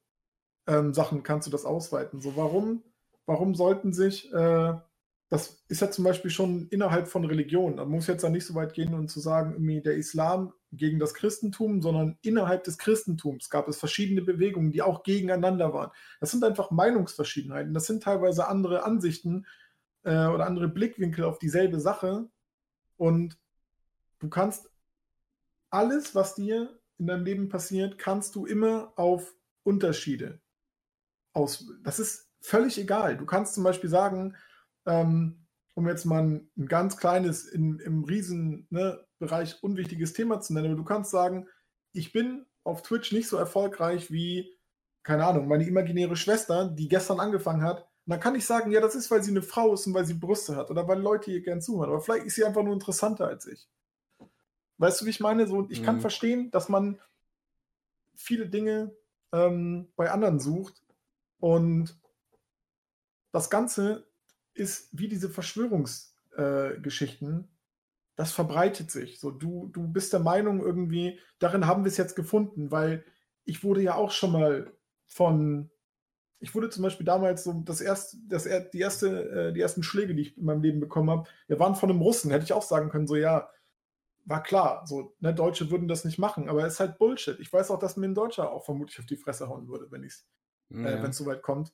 ähm, Sachen kannst du das ausweiten. So, warum, warum sollten sich äh, das ist ja zum Beispiel schon innerhalb von Religionen. Man muss jetzt da nicht so weit gehen und zu sagen, irgendwie der Islam gegen das Christentum, sondern innerhalb des Christentums gab es verschiedene Bewegungen, die auch gegeneinander waren. Das sind einfach Meinungsverschiedenheiten. Das sind teilweise andere Ansichten äh, oder andere Blickwinkel auf dieselbe Sache. Und du kannst alles, was dir in deinem Leben passiert, kannst du immer auf Unterschiede aus. Das ist völlig egal. Du kannst zum Beispiel sagen, ähm, um jetzt mal ein, ganz kleines, in, im riesen ne, Bereich unwichtiges Thema zu nennen, aber du kannst sagen, ich bin auf Twitch nicht so erfolgreich wie, keine Ahnung, meine imaginäre Schwester, die gestern angefangen hat. Und dann kann ich sagen, ja, das ist, weil sie eine Frau ist und weil sie Brüste hat oder weil Leute ihr gern zuhören. Aber vielleicht ist sie einfach nur interessanter als ich. Weißt du, wie ich meine? So, ich mhm. kann verstehen, dass man viele Dinge ähm, bei anderen sucht und das Ganze ist wie diese Verschwörungsgeschichten, äh, das verbreitet sich. So, du, du bist der Meinung irgendwie, darin haben wir es jetzt gefunden, weil ich wurde ja auch schon mal von, ich wurde zum Beispiel damals so, das erste, das, die, erste, äh, die ersten Schläge, die ich in meinem Leben bekommen habe, wir waren von einem Russen, hätte ich auch sagen können, so ja, war klar, so, ne, Deutsche würden das nicht machen, aber es ist halt Bullshit. Ich weiß auch, dass mir ein Deutscher auch vermutlich auf die Fresse hauen würde, wenn es ja. äh, so weit kommt.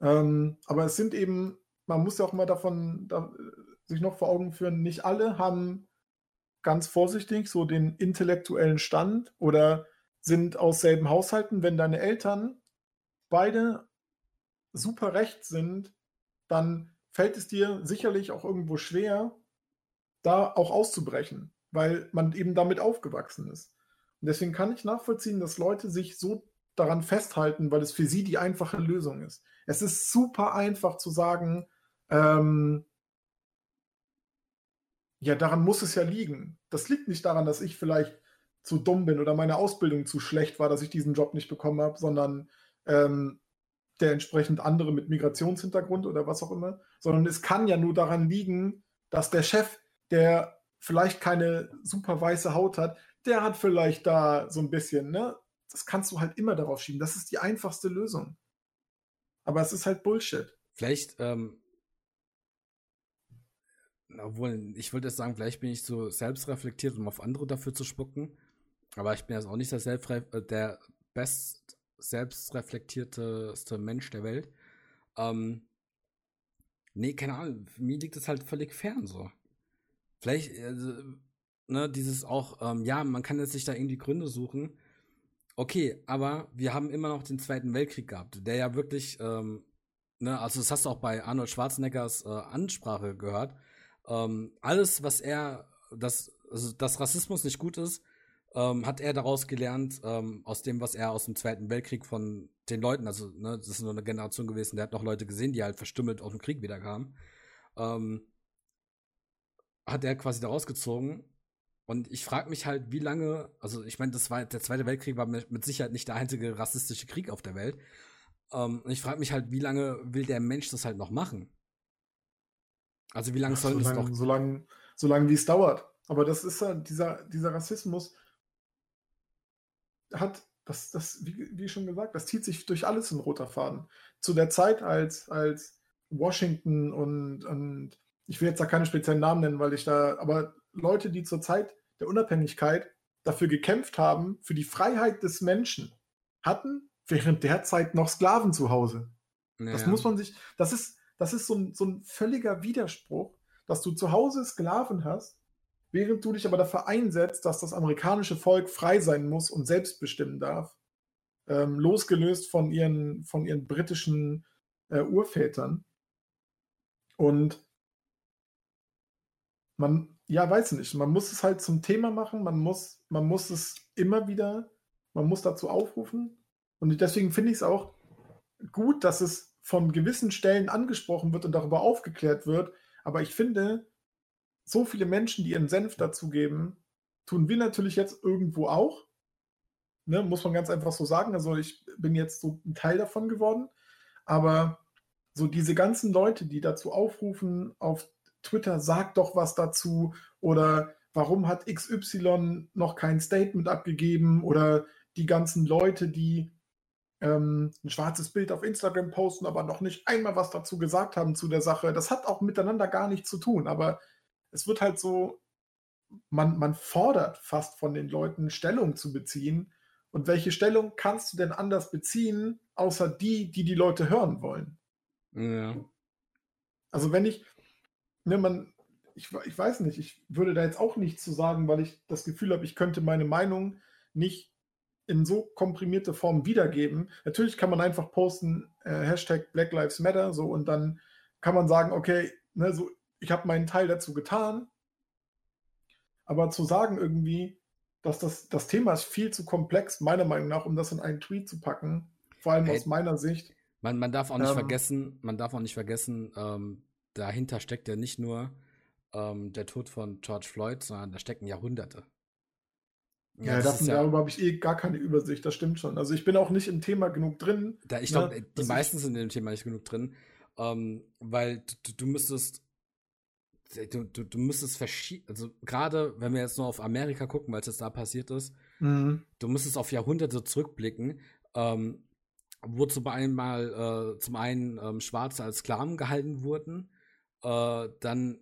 Ähm, aber es sind eben, man muss ja auch mal davon da, sich noch vor Augen führen, nicht alle haben ganz vorsichtig so den intellektuellen Stand oder sind aus selben Haushalten. Wenn deine Eltern beide super recht sind, dann fällt es dir sicherlich auch irgendwo schwer, da auch auszubrechen, weil man eben damit aufgewachsen ist. Und deswegen kann ich nachvollziehen, dass Leute sich so daran festhalten, weil es für sie die einfache Lösung ist. Es ist super einfach zu sagen, ähm, ja, daran muss es ja liegen. Das liegt nicht daran, dass ich vielleicht zu dumm bin oder meine Ausbildung zu schlecht war, dass ich diesen Job nicht bekommen habe, sondern ähm, der entsprechend andere mit Migrationshintergrund oder was auch immer, sondern es kann ja nur daran liegen, dass der Chef, der vielleicht keine super weiße Haut hat, der hat vielleicht da so ein bisschen, ne? Das kannst du halt immer darauf schieben. Das ist die einfachste Lösung. Aber es ist halt Bullshit. Vielleicht, ähm, obwohl, ich würde jetzt sagen, vielleicht bin ich so selbstreflektiert, um auf andere dafür zu spucken. Aber ich bin jetzt auch nicht der, äh, der best selbstreflektierteste Mensch der Welt. Ähm, nee, keine Ahnung, mir liegt es halt völlig fern so. Vielleicht, also, ne, dieses auch, ähm, ja, man kann jetzt sich da irgendwie Gründe suchen, Okay, aber wir haben immer noch den Zweiten Weltkrieg gehabt, der ja wirklich, ähm, ne, also das hast du auch bei Arnold Schwarzeneggers äh, Ansprache gehört. Ähm, alles, was er, das, also, dass Rassismus nicht gut ist, ähm, hat er daraus gelernt, ähm, aus dem, was er aus dem Zweiten Weltkrieg von den Leuten, also ne, das ist nur eine Generation gewesen, der hat noch Leute gesehen, die halt verstümmelt aus dem Krieg wieder kamen. Ähm, hat er quasi daraus gezogen und ich frage mich halt, wie lange, also ich meine, das war der Zweite Weltkrieg war mit Sicherheit nicht der einzige rassistische Krieg auf der Welt. Ähm, und ich frage mich halt, wie lange will der Mensch das halt noch machen? Also wie lange soll das noch? So lange, so lang wie es dauert. Aber das ist ja, dieser, dieser Rassismus hat, das, das, wie, wie schon gesagt, das zieht sich durch alles in roter Faden. Zu der Zeit, als, als Washington und, und ich will jetzt da keine speziellen Namen nennen, weil ich da, aber Leute, die zur Zeit der Unabhängigkeit dafür gekämpft haben, für die Freiheit des Menschen, hatten während der Zeit noch Sklaven zu Hause. Naja. Das muss man sich, das ist, das ist so ein, so ein völliger Widerspruch, dass du zu Hause Sklaven hast, während du dich aber dafür einsetzt, dass das amerikanische Volk frei sein muss und selbst bestimmen darf, ähm, losgelöst von ihren, von ihren britischen äh, Urvätern. Und man, ja, weiß nicht. Man muss es halt zum Thema machen. Man muss, man muss es immer wieder, man muss dazu aufrufen. Und deswegen finde ich es auch gut, dass es von gewissen Stellen angesprochen wird und darüber aufgeklärt wird. Aber ich finde, so viele Menschen, die ihren Senf dazugeben, tun wir natürlich jetzt irgendwo auch. Ne, muss man ganz einfach so sagen. Also ich bin jetzt so ein Teil davon geworden. Aber so diese ganzen Leute, die dazu aufrufen auf Twitter, sag doch was dazu oder warum hat XY noch kein Statement abgegeben oder die ganzen Leute, die ähm, ein schwarzes Bild auf Instagram posten, aber noch nicht einmal was dazu gesagt haben zu der Sache. Das hat auch miteinander gar nichts zu tun, aber es wird halt so, man, man fordert fast von den Leuten Stellung zu beziehen. Und welche Stellung kannst du denn anders beziehen, außer die, die die Leute hören wollen? Ja. Also wenn ich, ne, man, ich, ich weiß nicht, ich würde da jetzt auch nichts zu sagen, weil ich das Gefühl habe, ich könnte meine Meinung nicht in so komprimierte Form wiedergeben. Natürlich kann man einfach posten, äh, Hashtag Black Lives Matter, so und dann kann man sagen, okay, ne, so, ich habe meinen Teil dazu getan. Aber zu sagen irgendwie, dass das, das Thema ist viel zu komplex, meiner Meinung nach, um das in einen Tweet zu packen, vor allem hey, aus meiner Sicht. Man, man darf auch nicht ähm, vergessen, man darf auch nicht vergessen, ähm, dahinter steckt ja nicht nur ähm, der Tod von George Floyd, sondern da stecken Jahrhunderte. Ja, das das, darüber habe ich eh gar keine Übersicht, das stimmt schon. Also ich bin auch nicht im Thema genug drin. Da, ich glaube, ne? die meisten sind in dem Thema nicht genug drin, ähm, weil du, du müsstest du, du, du müsstest verschieden, also gerade wenn wir jetzt nur auf Amerika gucken, weil es da passiert ist, mhm. du müsstest auf Jahrhunderte zurückblicken, ähm, wo zum einen mal äh, zum einen ähm, Schwarze als Sklaven gehalten wurden, äh, dann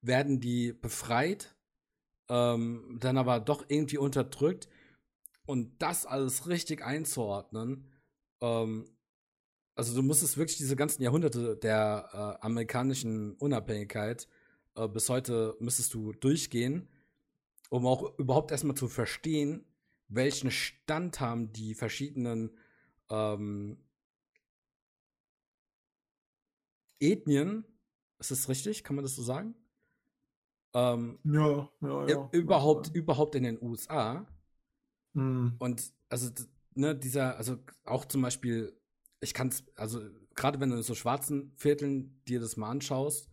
werden die befreit, ähm, dann aber doch irgendwie unterdrückt und das alles richtig einzuordnen, ähm, also du musstest wirklich diese ganzen Jahrhunderte der äh, amerikanischen Unabhängigkeit äh, bis heute müsstest du durchgehen, um auch überhaupt erstmal zu verstehen, welchen Stand haben die verschiedenen ähm, Ethnien, ist das richtig? Kann man das so sagen? Ähm, ja, ja, ja. Überhaupt, ja. überhaupt in den USA. Mhm. Und also, ne, dieser, also auch zum Beispiel, ich kann es, also gerade wenn du in so schwarzen Vierteln dir das mal anschaust,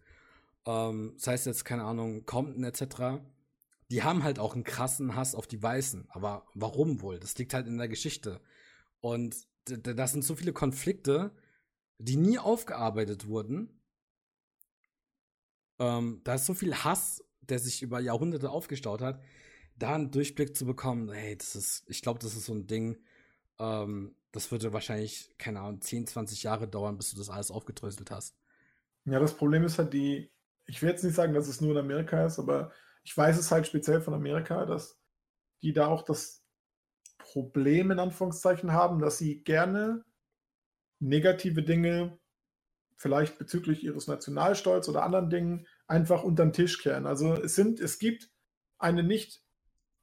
ähm, das heißt jetzt, keine Ahnung, Compton etc., die haben halt auch einen krassen Hass auf die Weißen. Aber warum wohl? Das liegt halt in der Geschichte. Und das sind so viele Konflikte, die nie aufgearbeitet wurden. Ähm, da ist so viel Hass, der sich über Jahrhunderte aufgestaut hat, da einen Durchblick zu bekommen, hey, das ist, ich glaube, das ist so ein Ding, ähm, das würde wahrscheinlich, keine Ahnung, 10, 20 Jahre dauern, bis du das alles aufgedröselt hast. Ja, das Problem ist halt die, ich will jetzt nicht sagen, dass es nur in Amerika ist, aber ich weiß es halt speziell von Amerika, dass die da auch das Problem in Anführungszeichen haben, dass sie gerne negative Dinge, vielleicht bezüglich ihres Nationalstolz oder anderen Dingen, einfach unter den Tisch kehren. Also es sind, es gibt eine nicht,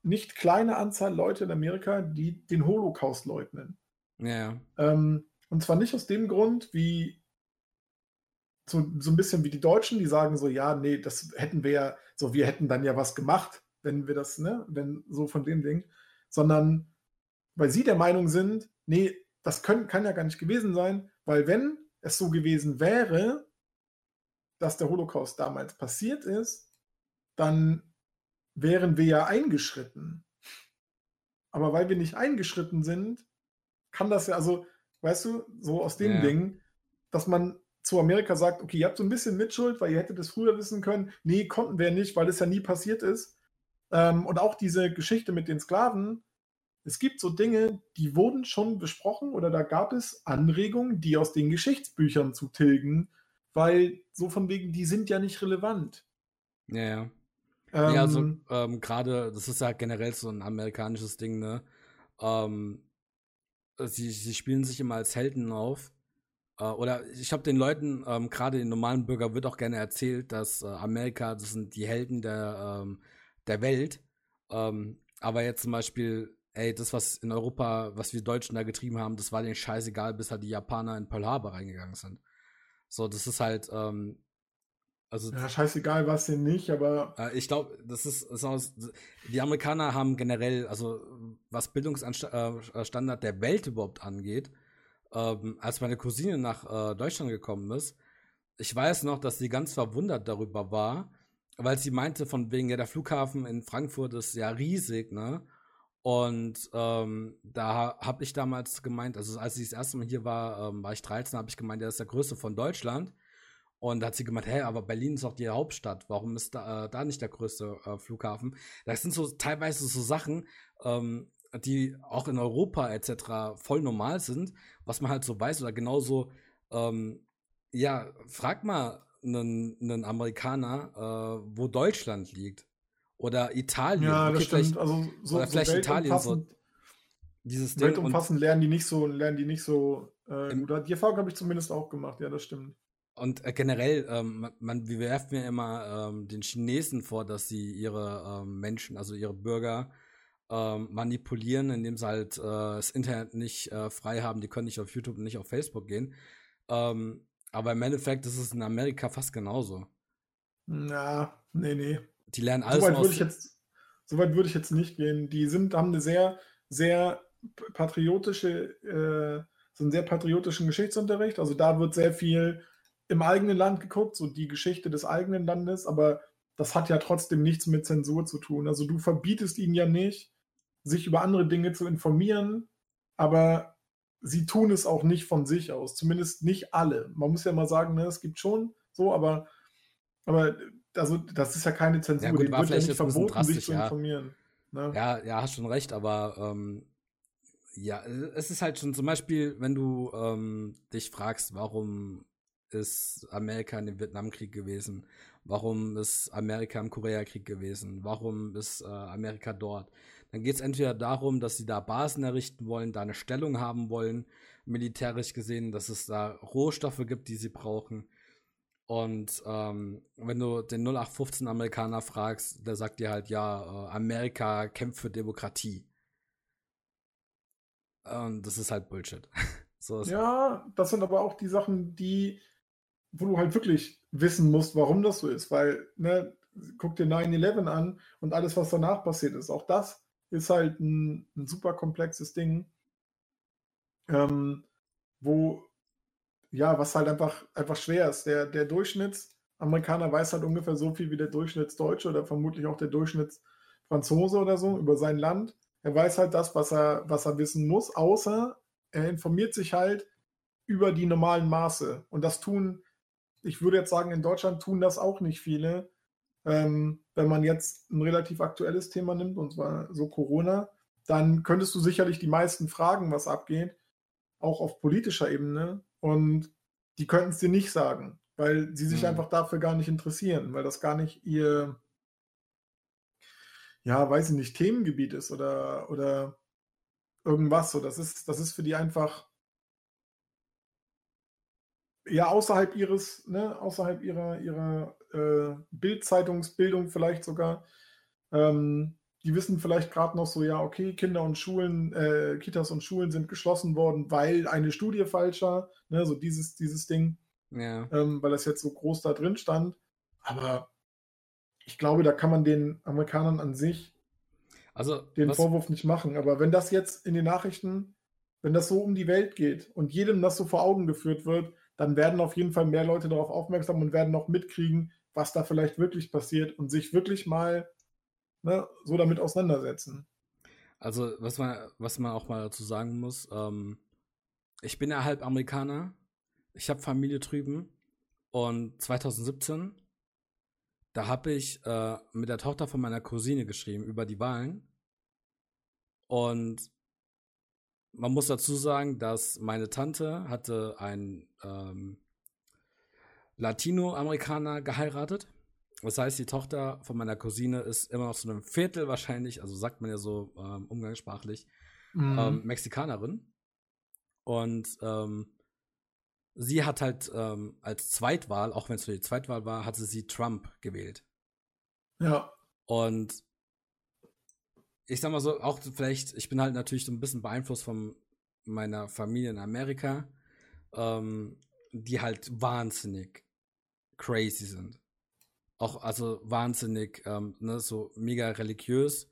nicht kleine Anzahl Leute in Amerika, die den Holocaust leugnen. Ja. Ähm, und zwar nicht aus dem Grund, wie so, so ein bisschen wie die Deutschen, die sagen so, ja, nee, das hätten wir ja, so, wir hätten dann ja was gemacht, wenn wir das, ne, wenn so von dem Ding, sondern weil sie der Meinung sind, nee, das können, kann ja gar nicht gewesen sein, weil wenn es so gewesen wäre, dass der Holocaust damals passiert ist, dann wären wir ja eingeschritten. Aber weil wir nicht eingeschritten sind, kann das ja, also, weißt du, so aus dem ja. Ding, dass man zu Amerika sagt, okay, ihr habt so ein bisschen Mitschuld, weil ihr hättet es früher wissen können. Nee, konnten wir nicht, weil es ja nie passiert ist. Ähm, und auch diese Geschichte mit den Sklaven, es gibt so Dinge, die wurden schon besprochen oder da gab es Anregungen, die aus den Geschichtsbüchern zu tilgen, weil so von wegen, die sind ja nicht relevant. Ja, ja. Ähm, ja, also ähm, gerade, das ist ja generell so ein amerikanisches Ding, ne? Ähm, sie, sie spielen sich immer als Helden auf. Äh, oder ich habe den Leuten, ähm, gerade den normalen Bürger, wird auch gerne erzählt, dass äh, Amerika, das sind die Helden der, ähm, der Welt. Ähm, aber jetzt zum Beispiel, ey, das, was in Europa, was wir Deutschen da getrieben haben, das war denen scheißegal, bis halt die Japaner in Pearl Harbor reingegangen sind. So, das ist halt, ähm, also. Ja, scheißegal war es denn nicht, aber. Äh, ich glaube, das ist, ist aus, die Amerikaner haben generell, also was Bildungsstandard der Welt überhaupt angeht, ähm, als meine Cousine nach äh, Deutschland gekommen ist, ich weiß noch, dass sie ganz verwundert darüber war, weil sie meinte, von wegen, ja, der Flughafen in Frankfurt ist ja riesig, ne? Und ähm, da habe ich damals gemeint, also als ich das erste Mal hier war, ähm, war ich 13, habe ich gemeint, der ist der größte von Deutschland. Und da hat sie gemeint, hä, aber Berlin ist doch die Hauptstadt, warum ist da, äh, da nicht der größte äh, Flughafen? Das sind so teilweise so Sachen, ähm, die auch in Europa etc. voll normal sind, was man halt so weiß oder genauso, ähm, ja, frag mal einen, einen Amerikaner, äh, wo Deutschland liegt. Oder Italien. Ja, okay, stimmt. Also so, oder so vielleicht Italien so. Dieses Ding. Weltumfassend lernen die nicht so, lernen die nicht so äh, gut. Hat Die Erfahrung habe ich zumindest auch gemacht, ja, das stimmt. Und äh, generell, ähm, man- wir werfen ja immer ähm, den Chinesen vor, dass sie ihre ähm, Menschen, also ihre Bürger, ähm, manipulieren, indem sie halt äh, das Internet nicht äh, frei haben. Die können nicht auf YouTube und nicht auf Facebook gehen. Ähm, aber im Endeffekt ist es in Amerika fast genauso. Na, nee, nee. Die lernen alles Soweit würde aus- ich jetzt, soweit würde ich jetzt nicht gehen. Die sind, haben eine sehr, sehr patriotische, äh, so einen sehr patriotischen Geschichtsunterricht. Also da wird sehr viel im eigenen Land geguckt, so die Geschichte des eigenen Landes, aber das hat ja trotzdem nichts mit Zensur zu tun. Also du verbietest ihnen ja nicht, sich über andere Dinge zu informieren, aber sie tun es auch nicht von sich aus. Zumindest nicht alle. Man muss ja mal sagen, ne, es gibt schon so, aber, aber also, das ist ja keine Zensur. Ja, gut, war wird ja vielleicht nicht ein bisschen verboten, sich zu ja. informieren. Ne? Ja, ja, hast schon recht, aber ähm, ja, es ist halt schon zum Beispiel, wenn du ähm, dich fragst, warum ist Amerika in dem Vietnamkrieg gewesen? Warum ist Amerika im Koreakrieg gewesen? Warum ist äh, Amerika dort? Dann geht es entweder darum, dass sie da Basen errichten wollen, da eine Stellung haben wollen, militärisch gesehen, dass es da Rohstoffe gibt, die sie brauchen. Und ähm, wenn du den 0815 Amerikaner fragst, der sagt dir halt, ja, äh, Amerika kämpft für Demokratie. Und das ist halt Bullshit. so ist Ja, das sind aber auch die Sachen, die, wo du halt wirklich wissen musst, warum das so ist. Weil, ne, guck dir 9-11 an und alles, was danach passiert ist. Auch das ist halt ein, ein super komplexes Ding, ähm, wo, ja, was halt einfach, einfach schwer ist. Der, der Durchschnittsamerikaner weiß halt ungefähr so viel wie der Durchschnittsdeutsche oder vermutlich auch der Durchschnittsfranzose oder so über sein Land. Er weiß halt das, was er, was er wissen muss, außer er informiert sich halt über die normalen Maße. Und das tun, ich würde jetzt sagen, in Deutschland tun das auch nicht viele. Ähm, wenn man jetzt ein relativ aktuelles Thema nimmt, und zwar so Corona, dann könntest du sicherlich die meisten fragen, was abgeht, auch auf politischer Ebene. Und die könnten es dir nicht sagen, weil sie sich Mhm. einfach dafür gar nicht interessieren, weil das gar nicht ihr, ja, weiß ich nicht, Themengebiet ist oder, oder irgendwas. So, das ist, das ist für die einfach ja außerhalb ihres, ne, außerhalb ihrer, ihrer äh, Bildzeitungsbildung vielleicht sogar. Ähm, die wissen vielleicht gerade noch so, ja, okay, Kinder und Schulen, äh, Kitas und Schulen sind geschlossen worden, weil eine Studie falsch war, ne, so dieses, dieses Ding, Ja. ähm, weil das jetzt so groß da drin stand. Aber ich glaube, da kann man den Amerikanern an sich Also, den was, Vorwurf nicht machen. Aber wenn das jetzt in den Nachrichten, wenn das so um die Welt geht und jedem das so vor Augen geführt wird, dann werden auf jeden Fall mehr Leute darauf aufmerksam und werden auch mitkriegen, was da vielleicht wirklich passiert und sich wirklich mal ne, so damit auseinandersetzen. also was, man, was man auch mal dazu sagen muss, ähm, ich bin ja halb Amerikaner, ich habe Familie drüben und 2017, da habe ich äh, mit der Tochter von meiner Cousine geschrieben über die Wahlen und man muss dazu sagen, dass meine Tante hatte einen ähm, Latinoamerikaner geheiratet. Das heißt, die Tochter von meiner Cousine ist immer noch so einem Viertel wahrscheinlich, also sagt man ja so ähm, umgangssprachlich, Mhm. ähm, Mexikanerin. Und ähm, sie hat halt ähm, als Zweitwahl, auch wenn es für die Zweitwahl war, hatte sie Trump gewählt. ja, Und ich sag mal so, auch vielleicht, ich bin halt natürlich so ein bisschen beeinflusst von meiner Familie in Amerika, ähm, die halt wahnsinnig crazy sind. Auch also wahnsinnig, ähm, ne, so mega religiös.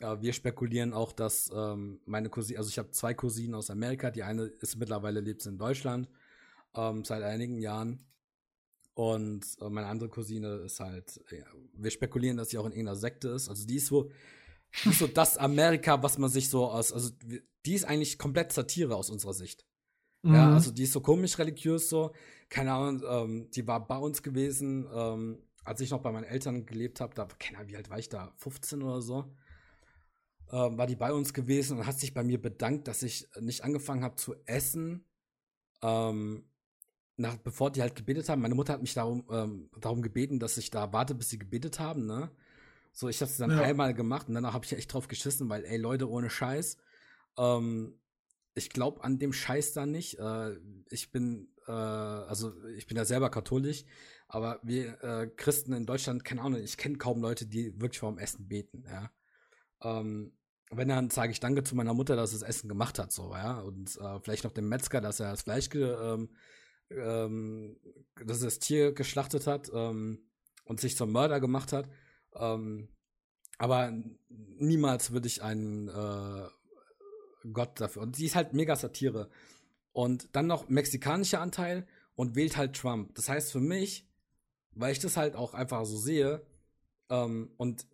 Äh, wir spekulieren auch, dass ähm, meine Cousine, also ich habe zwei Cousinen aus Amerika, die eine ist mittlerweile lebt in Deutschland ähm, seit einigen Jahren. Und äh, meine andere Cousine ist halt, ja, wir spekulieren, dass sie auch in irgendeiner Sekte ist. Also die ist so, so das Amerika, was man sich so aus, also die ist eigentlich komplett Satire aus unserer Sicht. Mhm. Ja, also die ist so komisch religiös so, keine Ahnung, ähm, die war bei uns gewesen, ähm, als ich noch bei meinen Eltern gelebt habe, da, keine Ahnung, wie alt war ich da, 15 oder so, ähm, war die bei uns gewesen und hat sich bei mir bedankt, dass ich nicht angefangen habe zu essen, ähm, nach, bevor die halt gebetet haben. Meine Mutter hat mich darum, ähm, darum gebeten, dass ich da warte, bis sie gebetet haben, ne? So, ich habe es dann ja. einmal gemacht und danach habe ich echt drauf geschissen, weil, ey, Leute, ohne Scheiß, ähm, ich glaube an dem Scheiß da nicht. Äh, ich bin, äh, also ich bin ja selber katholisch, aber wir äh, Christen in Deutschland, keine Ahnung, ich kenne kaum Leute, die wirklich vorm Essen beten, ja. Ähm, wenn dann sage ich Danke zu meiner Mutter, dass das Essen gemacht hat, so, ja, und äh, vielleicht noch dem Metzger, dass er das Fleisch, ähm, ähm, dass er das Tier geschlachtet hat ähm, und sich zum Mörder gemacht hat. Ähm, aber niemals würde ich einen äh, Gott dafür. Und sie ist halt mega Satire. Und dann noch mexikanischer Anteil und wählt halt Trump. Das heißt für mich, weil ich das halt auch einfach so sehe, ähm, und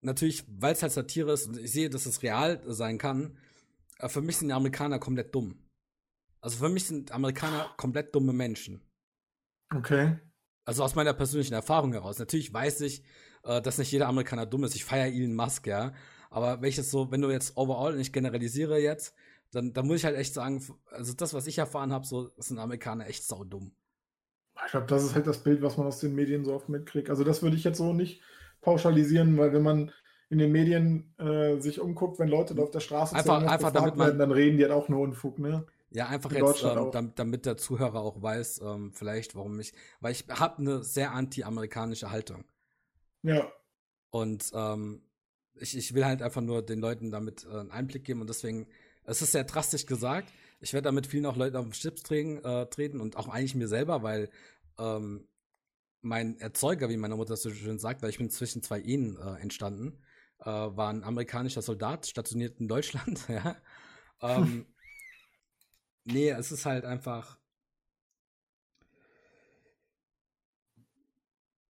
natürlich, weil es halt Satire ist und ich sehe, dass es real sein kann, äh, für mich sind die Amerikaner komplett dumm. Also für mich sind Amerikaner komplett dumme Menschen. Okay. Also aus meiner persönlichen Erfahrung heraus. Natürlich weiß ich, äh, dass nicht jeder Amerikaner dumm ist. Ich feiere Elon Musk, ja. Aber welches so, wenn du jetzt overall, und ich generalisiere jetzt, dann, dann muss ich halt echt sagen, also das, was ich erfahren habe, so sind Amerikaner echt saudumm. Ich glaube, das ist halt das Bild, was man aus den Medien so oft mitkriegt. Also das würde ich jetzt so nicht pauschalisieren, weil wenn man in den Medien äh, sich umguckt, wenn Leute da auf der Straße einfach, einfach damit man, werden, dann reden die halt auch nur Unfug, ne? Ja, einfach in jetzt, ähm, damit, damit, der Zuhörer auch weiß, ähm, vielleicht, warum ich, weil ich habe eine sehr anti-amerikanische Haltung. Ja. Und ähm, ich, ich will halt einfach nur den Leuten damit äh, einen Einblick geben und deswegen, es ist sehr drastisch gesagt. Ich werde damit vielen auch Leuten auf den Chips treten, äh, treten und auch eigentlich mir selber, weil ähm, mein Erzeuger, wie meine Mutter so schön sagt, weil ich bin zwischen zwei Ehen äh, entstanden, äh, war ein amerikanischer Soldat, stationiert in Deutschland, ja. Ähm, nee, es ist halt einfach.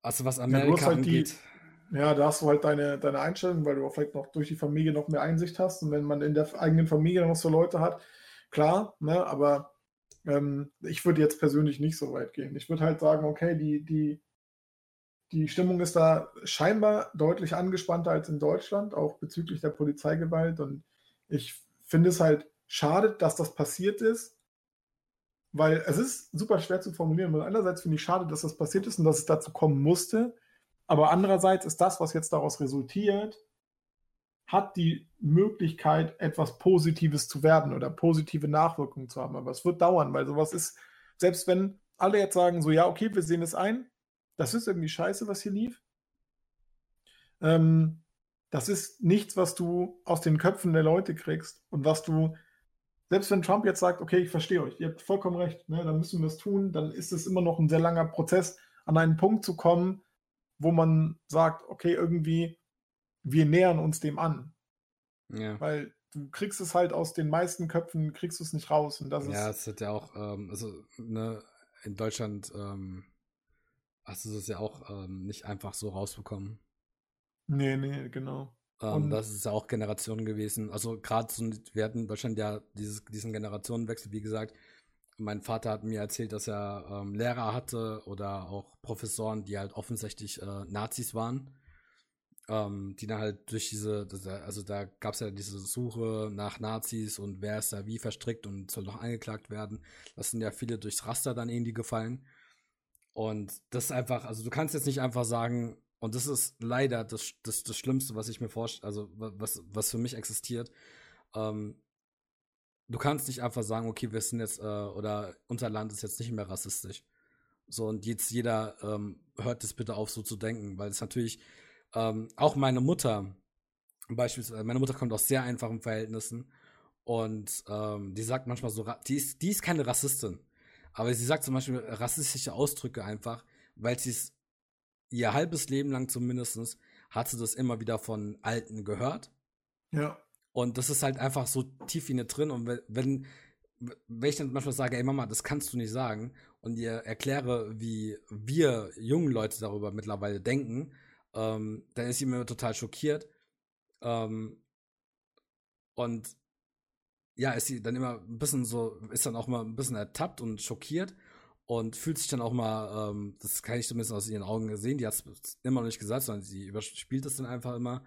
Also was Amerika ja, halt angeht. Die ja, da hast du halt deine, deine Einstellung, weil du auch vielleicht noch durch die Familie noch mehr Einsicht hast. Und wenn man in der eigenen Familie noch so Leute hat, klar, ne, aber ähm, ich würde jetzt persönlich nicht so weit gehen. Ich würde halt sagen, okay, die, die, die Stimmung ist da scheinbar deutlich angespannter als in Deutschland, auch bezüglich der Polizeigewalt. Und ich finde es halt schade, dass das passiert ist, weil es ist super schwer zu formulieren. Weil einerseits finde ich schade, dass das passiert ist und dass es dazu kommen musste. Aber andererseits ist das, was jetzt daraus resultiert, hat die Möglichkeit, etwas Positives zu werden oder positive Nachwirkungen zu haben. Aber es wird dauern, weil sowas ist, selbst wenn alle jetzt sagen, so ja, okay, wir sehen es ein, das ist irgendwie scheiße, was hier lief. Ähm, das ist nichts, was du aus den Köpfen der Leute kriegst und was du, selbst wenn Trump jetzt sagt, okay, ich verstehe euch, ihr habt vollkommen recht, ne, dann müssen wir es tun, dann ist es immer noch ein sehr langer Prozess, an einen Punkt zu kommen, wo man sagt, okay, irgendwie, wir nähern uns dem an. Ja. Weil du kriegst es halt aus den meisten Köpfen, kriegst du es nicht raus. Und das ja, es hat ja auch, ähm, also ne, in Deutschland ähm, hast du es ja auch ähm, nicht einfach so rausbekommen. Nee, nee, genau. Ähm, das ist ja auch Generationen gewesen. Also gerade so, wir hatten in Deutschland ja dieses, diesen Generationenwechsel, wie gesagt, mein Vater hat mir erzählt, dass er ähm, Lehrer hatte oder auch Professoren, die halt offensichtlich äh, Nazis waren. Ähm, die dann halt durch diese, also da gab es ja diese Suche nach Nazis und wer ist da wie verstrickt und soll noch angeklagt werden. Das sind ja viele durchs Raster dann irgendwie gefallen. Und das ist einfach, also du kannst jetzt nicht einfach sagen, und das ist leider das, das, das Schlimmste, was ich mir vorstelle, also was, was für mich existiert. Ähm, du kannst nicht einfach sagen, okay, wir sind jetzt, äh, oder unser Land ist jetzt nicht mehr rassistisch. So, und jetzt jeder ähm, hört das bitte auf, so zu denken, weil es natürlich ähm, auch meine Mutter, beispielsweise, meine Mutter kommt aus sehr einfachen Verhältnissen und ähm, die sagt manchmal so, die ist, die ist keine Rassistin, aber sie sagt zum Beispiel rassistische Ausdrücke einfach, weil sie es ihr halbes Leben lang zumindest hat sie das immer wieder von Alten gehört. Ja. Und das ist halt einfach so tief in ihr drin. Und wenn, wenn ich dann manchmal sage, ey Mama, das kannst du nicht sagen, und ihr erkläre, wie wir jungen Leute darüber mittlerweile denken, ähm, dann ist sie mir total schockiert. Ähm, und ja, ist sie dann immer ein bisschen so, ist dann auch mal ein bisschen ertappt und schockiert und fühlt sich dann auch mal, ähm, das kann ich zumindest aus ihren Augen sehen, die hat es immer noch nicht gesagt, sondern sie überspielt es dann einfach immer,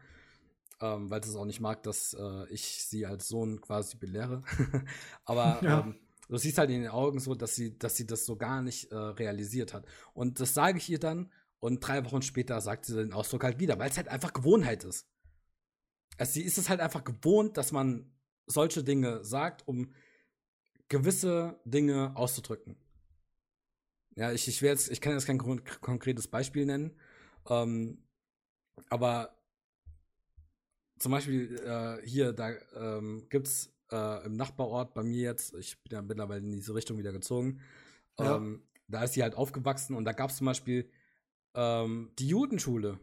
ähm, weil sie es auch nicht mag, dass äh, ich sie als Sohn quasi belehre. Aber ja. ähm, du siehst halt in den Augen so, dass sie, dass sie das so gar nicht äh, realisiert hat. Und das sage ich ihr dann und drei Wochen später sagt sie den Ausdruck halt wieder, weil es halt einfach Gewohnheit ist. Also sie ist es halt einfach gewohnt, dass man solche Dinge sagt, um gewisse Dinge auszudrücken. Ja, ich, ich, jetzt, ich kann jetzt kein konkretes Beispiel nennen, ähm, aber zum Beispiel äh, hier, da ähm, gibt es äh, im Nachbarort bei mir jetzt, ich bin ja mittlerweile in diese Richtung wieder gezogen, ja. ähm, da ist sie halt aufgewachsen und da gab es zum Beispiel ähm, die Judenschule.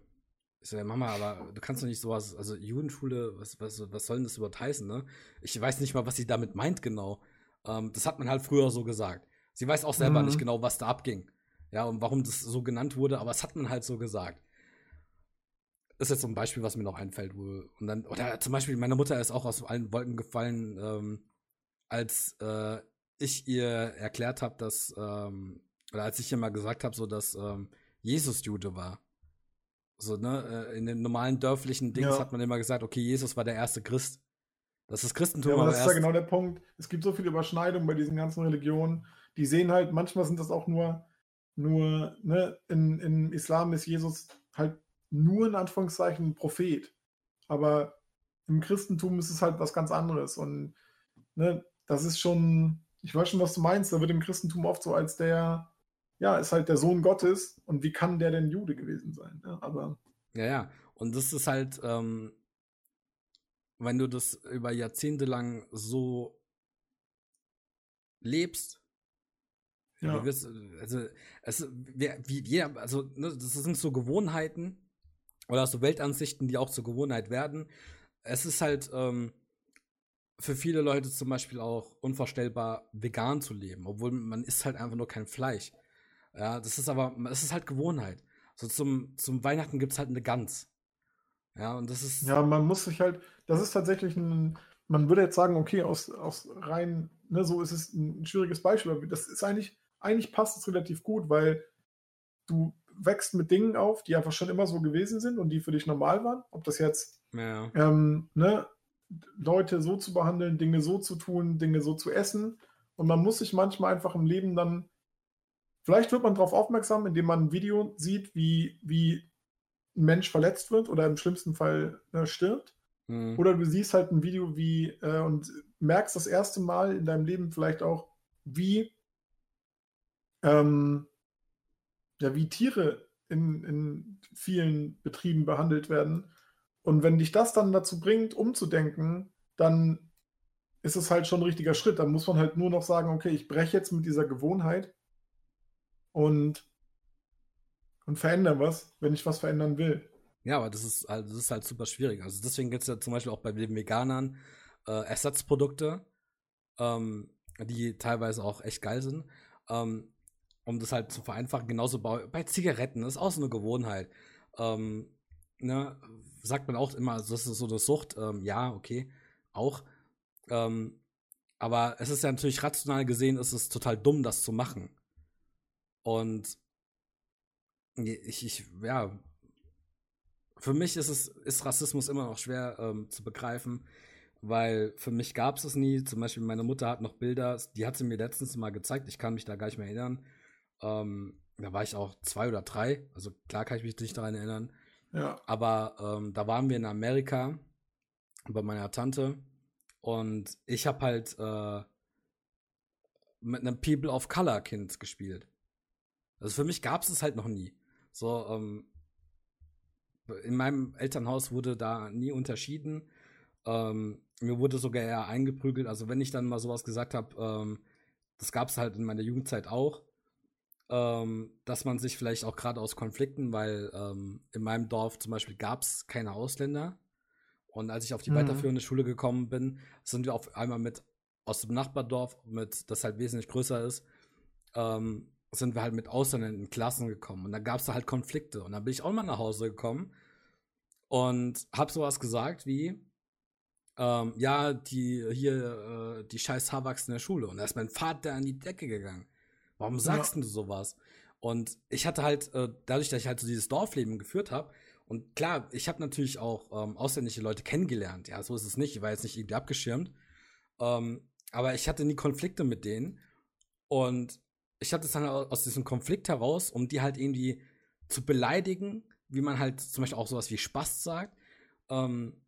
Ich so, ja, Mama, aber du kannst doch nicht sowas, also Judenschule, was, was, was soll denn das überhaupt heißen, ne? Ich weiß nicht mal, was sie damit meint genau. Ähm, das hat man halt früher so gesagt. Sie weiß auch selber mhm. nicht genau, was da abging. Ja, und warum das so genannt wurde, aber es hat man halt so gesagt. Das ist jetzt so ein Beispiel, was mir noch einfällt, wo, und dann, oder zum Beispiel, meine Mutter ist auch aus allen Wolken gefallen, ähm, als äh, ich ihr erklärt habe, dass, ähm, oder als ich ihr mal gesagt habe, so dass ähm, Jesus Jude war. So, ne, äh, in den normalen dörflichen Dings ja. hat man immer gesagt, okay, Jesus war der erste Christ. Das ist Christentum. Ja, aber das ist ja genau der Punkt. Es gibt so viele Überschneidungen bei diesen ganzen Religionen. Die sehen halt, manchmal sind das auch nur, nur, ne, in, im Islam ist Jesus halt nur in Anführungszeichen ein Prophet. Aber im Christentum ist es halt was ganz anderes. Und ne, das ist schon, ich weiß schon, was du meinst. Da wird im Christentum oft so als der, ja, ist halt der Sohn Gottes und wie kann der denn Jude gewesen sein? Ja, aber. Ja, ja. Und das ist halt, ähm, wenn du das über Jahrzehnte lang so lebst, ja. Wirst, also, es, wie, wie, ja, also, ne, das sind so Gewohnheiten oder so Weltansichten, die auch zur Gewohnheit werden. Es ist halt ähm, für viele Leute zum Beispiel auch unvorstellbar, vegan zu leben, obwohl man isst halt einfach nur kein Fleisch. Ja, das ist aber, es ist halt Gewohnheit. So zum, zum Weihnachten gibt es halt eine Gans. Ja, und das ist. Ja, man muss sich halt, das ist tatsächlich ein, man würde jetzt sagen, okay, aus, aus rein, ne, so ist es ein schwieriges Beispiel, aber das ist eigentlich, eigentlich passt es relativ gut, weil du wächst mit Dingen auf, die einfach schon immer so gewesen sind und die für dich normal waren. Ob das jetzt ja. ähm, ne, Leute so zu behandeln, Dinge so zu tun, Dinge so zu essen. Und man muss sich manchmal einfach im Leben dann Vielleicht wird man darauf aufmerksam, indem man ein Video sieht, wie, wie ein Mensch verletzt wird oder im schlimmsten Fall äh, stirbt. Mhm. Oder du siehst halt ein Video wie äh, und merkst das erste Mal in deinem Leben vielleicht auch, wie, ähm, ja, wie Tiere in, in vielen Betrieben behandelt werden. Und wenn dich das dann dazu bringt, umzudenken, dann ist es halt schon ein richtiger Schritt. Dann muss man halt nur noch sagen, okay, ich breche jetzt mit dieser Gewohnheit und, und verändern was, wenn ich was verändern will. Ja, aber das ist, halt, das ist halt super schwierig. Also deswegen gibt es ja zum Beispiel auch bei den Veganern äh, Ersatzprodukte, ähm, die teilweise auch echt geil sind. Ähm, um das halt zu vereinfachen, genauso bei, Zigaretten, das ist auch so eine Gewohnheit. Ähm, ne, sagt man auch immer, das ist so eine Sucht, ähm, ja, okay, auch. Ähm, aber es ist ja natürlich rational gesehen, ist es total dumm, das zu machen. Und ich, ich, ja, für mich ist es, ist Rassismus immer noch schwer ähm, zu begreifen, weil für mich gab es es nie. Zum Beispiel meine Mutter hat noch Bilder, die hat sie mir letztens mal gezeigt, ich kann mich da gar nicht mehr erinnern. Ähm, da war ich auch zwei oder drei, also klar kann ich mich nicht daran erinnern. Ja. Aber ähm, da waren wir in Amerika bei meiner Tante und ich habe halt äh, mit einem People of Color Kind gespielt. Also für mich gab es es halt noch nie. So, ähm, in meinem Elternhaus wurde da nie unterschieden. Ähm, mir wurde sogar eher eingeprügelt. Also wenn ich dann mal sowas gesagt habe, ähm, das gab es halt in meiner Jugendzeit auch, ähm, dass man sich vielleicht auch gerade aus Konflikten, weil ähm, in meinem Dorf zum Beispiel gab es keine Ausländer. Und als ich auf die mhm. weiterführende Schule gekommen bin, sind wir auf einmal mit aus dem Nachbardorf, mit, das halt wesentlich größer ist, ähm, sind wir halt mit Ausländern in Klassen gekommen. Und da gab es da halt Konflikte. Und dann bin ich auch mal nach Hause gekommen und hab sowas gesagt wie, ähm, ja, die hier, äh, die scheiß Haarwachs in der Schule. Und da ist mein Vater an die Decke gegangen. Warum sagst ja. du sowas? Und ich hatte halt, äh, dadurch, dass ich halt so dieses Dorfleben geführt habe, und klar, ich habe natürlich auch ähm, ausländische Leute kennengelernt. Ja, so ist es nicht. Ich war jetzt nicht irgendwie abgeschirmt. Ähm, aber ich hatte nie Konflikte mit denen. Und ich hatte es dann aus diesem Konflikt heraus, um die halt irgendwie zu beleidigen, wie man halt zum Beispiel auch sowas wie Spaß sagt, ähm,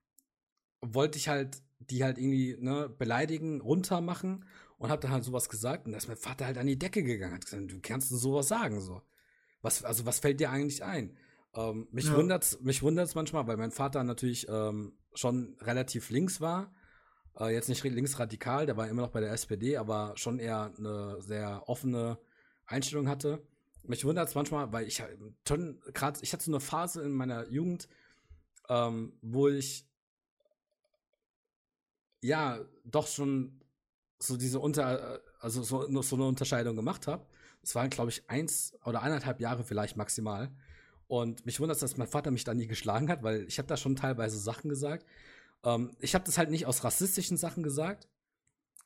wollte ich halt die halt irgendwie ne, beleidigen, runtermachen und hab dann halt sowas gesagt und da ist mein Vater halt an die Decke gegangen, hat gesagt, du kannst denn sowas sagen so. Was, also was fällt dir eigentlich ein? Ähm, mich ja. wundert's, mich wundert's manchmal, weil mein Vater natürlich ähm, schon relativ links war äh, jetzt nicht linksradikal, der war immer noch bei der SPD, aber schon eher eine sehr offene Einstellung hatte. Mich wundert es manchmal, weil ich schon gerade, ich hatte so eine Phase in meiner Jugend, ähm, wo ich ja doch schon so diese unter, also so, so eine Unterscheidung gemacht habe. Es waren, glaube ich, eins oder eineinhalb Jahre vielleicht maximal. Und mich wundert es, dass mein Vater mich da nie geschlagen hat, weil ich habe da schon teilweise Sachen gesagt, ähm, ich habe das halt nicht aus rassistischen Sachen gesagt,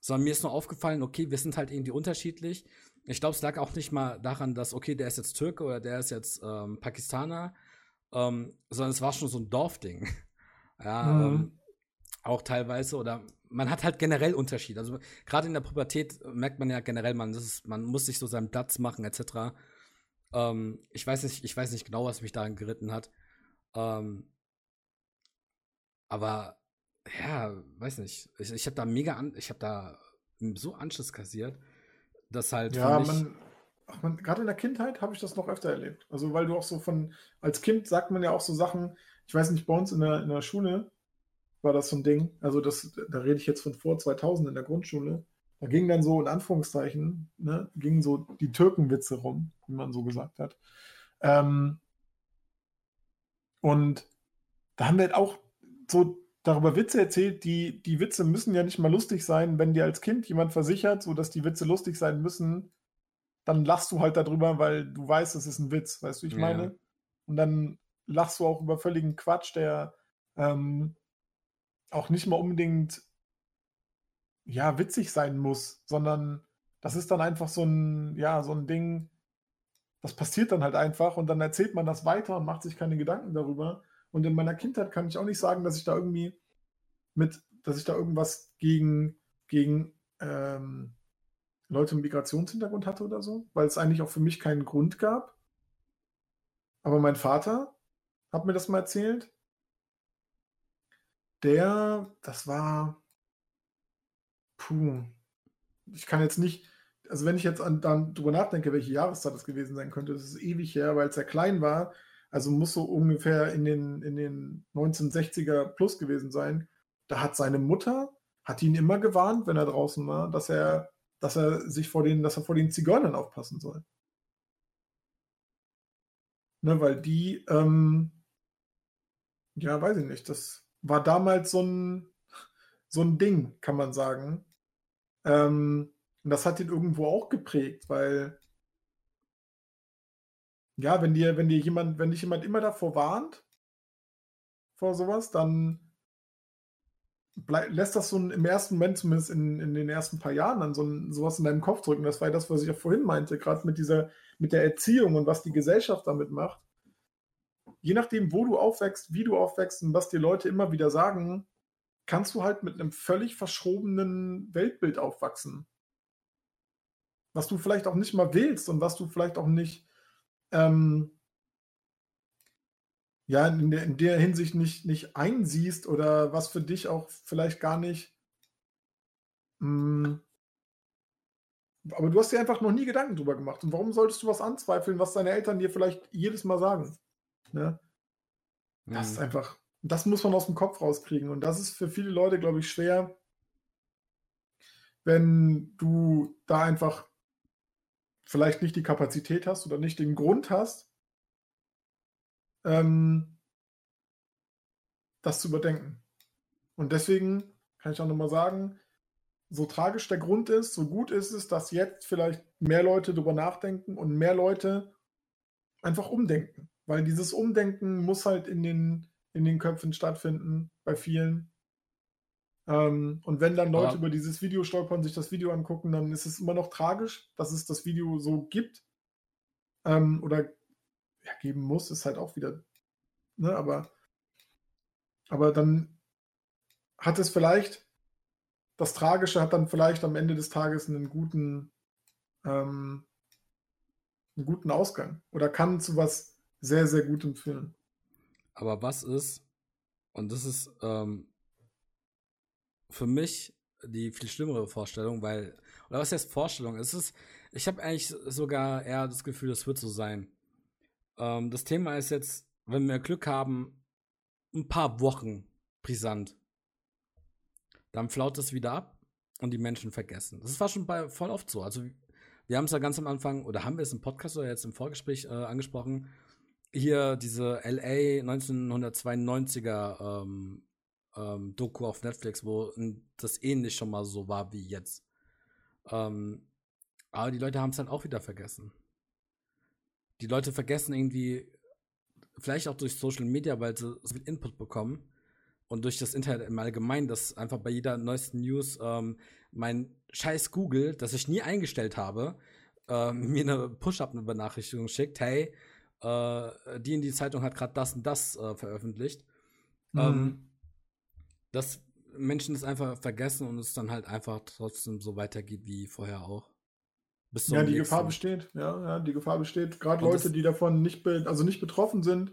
sondern mir ist nur aufgefallen, okay, wir sind halt irgendwie unterschiedlich. Ich glaube, es lag auch nicht mal daran, dass, okay, der ist jetzt Türke oder der ist jetzt ähm, Pakistaner, ähm, sondern es war schon so ein Dorfding. ja, mhm. ähm, auch teilweise oder man hat halt generell Unterschied. Also gerade in der Pubertät merkt man ja generell, man, ist, man muss sich so seinen Platz machen etc. Ähm, ich weiß nicht, ich weiß nicht genau, was mich daran geritten hat. Ähm, aber ja, weiß nicht. Ich, ich habe da mega an, ich habe da so Anschluss kassiert, dass halt. Ja, man, ach man, gerade in der Kindheit habe ich das noch öfter erlebt. Also, weil du auch so von, als Kind sagt man ja auch so Sachen, ich weiß nicht, bei uns in der, in der Schule war das so ein Ding. Also, das, da rede ich jetzt von vor 2000 in der Grundschule. Da ging dann so in Anführungszeichen, ne, gingen so die Türkenwitze rum, wie man so gesagt hat. Ähm, und da haben wir halt auch so darüber Witze erzählt, die, die Witze müssen ja nicht mal lustig sein. Wenn dir als Kind jemand versichert, so dass die Witze lustig sein müssen, dann lachst du halt darüber, weil du weißt, es ist ein Witz, weißt du, ich ja. meine? Und dann lachst du auch über völligen Quatsch, der ähm, auch nicht mal unbedingt ja, witzig sein muss, sondern das ist dann einfach so ein, ja, so ein Ding, das passiert dann halt einfach und dann erzählt man das weiter und macht sich keine Gedanken darüber. Und in meiner Kindheit kann ich auch nicht sagen, dass ich da irgendwie mit, dass ich da irgendwas gegen, gegen ähm, Leute mit Migrationshintergrund hatte oder so, weil es eigentlich auch für mich keinen Grund gab. Aber mein Vater hat mir das mal erzählt. Der, das war, puh, ich kann jetzt nicht, also wenn ich jetzt an, dann drüber nachdenke, welche Jahreszeit das gewesen sein könnte, das ist ewig her, weil es sehr klein war also muss so ungefähr in den, in den 1960er plus gewesen sein. Da hat seine Mutter, hat ihn immer gewarnt, wenn er draußen war, dass er, dass er sich vor den, dass er vor den Zigeunern aufpassen soll. Ne, weil die, ähm, ja, weiß ich nicht, das war damals so ein, so ein Ding, kann man sagen. Ähm, und das hat ihn irgendwo auch geprägt, weil ja, wenn dir, wenn dir jemand, wenn dich jemand immer davor warnt, vor sowas, dann bleib, lässt das so ein, im ersten Moment, zumindest in, in den ersten paar Jahren, dann so ein, sowas in deinem Kopf drücken. Das war ja das, was ich ja vorhin meinte, gerade mit dieser, mit der Erziehung und was die Gesellschaft damit macht. Je nachdem, wo du aufwächst, wie du aufwächst und was dir Leute immer wieder sagen, kannst du halt mit einem völlig verschrobenen Weltbild aufwachsen. Was du vielleicht auch nicht mal willst und was du vielleicht auch nicht ähm, ja, in der, in der Hinsicht nicht, nicht einsiehst oder was für dich auch vielleicht gar nicht. Hm, aber du hast dir einfach noch nie Gedanken drüber gemacht. Und warum solltest du was anzweifeln, was deine Eltern dir vielleicht jedes Mal sagen? Ne? Das mhm. ist einfach, das muss man aus dem Kopf rauskriegen. Und das ist für viele Leute, glaube ich, schwer, wenn du da einfach vielleicht nicht die Kapazität hast oder nicht den Grund hast, ähm, das zu überdenken. Und deswegen kann ich auch nochmal sagen, so tragisch der Grund ist, so gut ist es, dass jetzt vielleicht mehr Leute darüber nachdenken und mehr Leute einfach umdenken. Weil dieses Umdenken muss halt in den, in den Köpfen stattfinden, bei vielen. Ähm, und wenn dann Leute ja. über dieses Video stolpern, sich das Video angucken, dann ist es immer noch tragisch, dass es das Video so gibt. Ähm, oder ja, geben muss, ist halt auch wieder. Ne, aber, aber dann hat es vielleicht, das Tragische hat dann vielleicht am Ende des Tages einen guten, ähm, einen guten Ausgang oder kann zu was sehr, sehr Gutem führen. Aber was ist, und das ist ähm, für mich die viel schlimmere Vorstellung, weil, oder was heißt Vorstellung? Es ist, ich habe eigentlich sogar eher das Gefühl, es wird so sein. Ähm, das Thema ist jetzt, wenn wir Glück haben, ein paar Wochen brisant. Dann flaut es wieder ab und die Menschen vergessen. Das war schon bei voll oft so. Also wir haben es ja ganz am Anfang, oder haben wir es im Podcast oder jetzt im Vorgespräch äh, angesprochen, hier diese LA 1992er ähm, ähm, Doku auf Netflix, wo das ähnlich schon mal so war wie jetzt. Ähm, aber die Leute haben es halt auch wieder vergessen. Die Leute vergessen irgendwie, vielleicht auch durch Social Media, weil sie so viel Input bekommen und durch das Internet im Allgemeinen, dass einfach bei jeder neuesten News ähm, mein scheiß Google, das ich nie eingestellt habe, äh, mir eine Push-Up-Benachrichtigung schickt, hey, äh, die in die Zeitung hat gerade das und das äh, veröffentlicht. Mhm. Ähm, dass Menschen das einfach vergessen und es dann halt einfach trotzdem so weitergeht wie vorher auch. ja, die Gefahr besteht, ja, ja, die Gefahr besteht. Gerade Leute, die davon nicht, also nicht betroffen sind,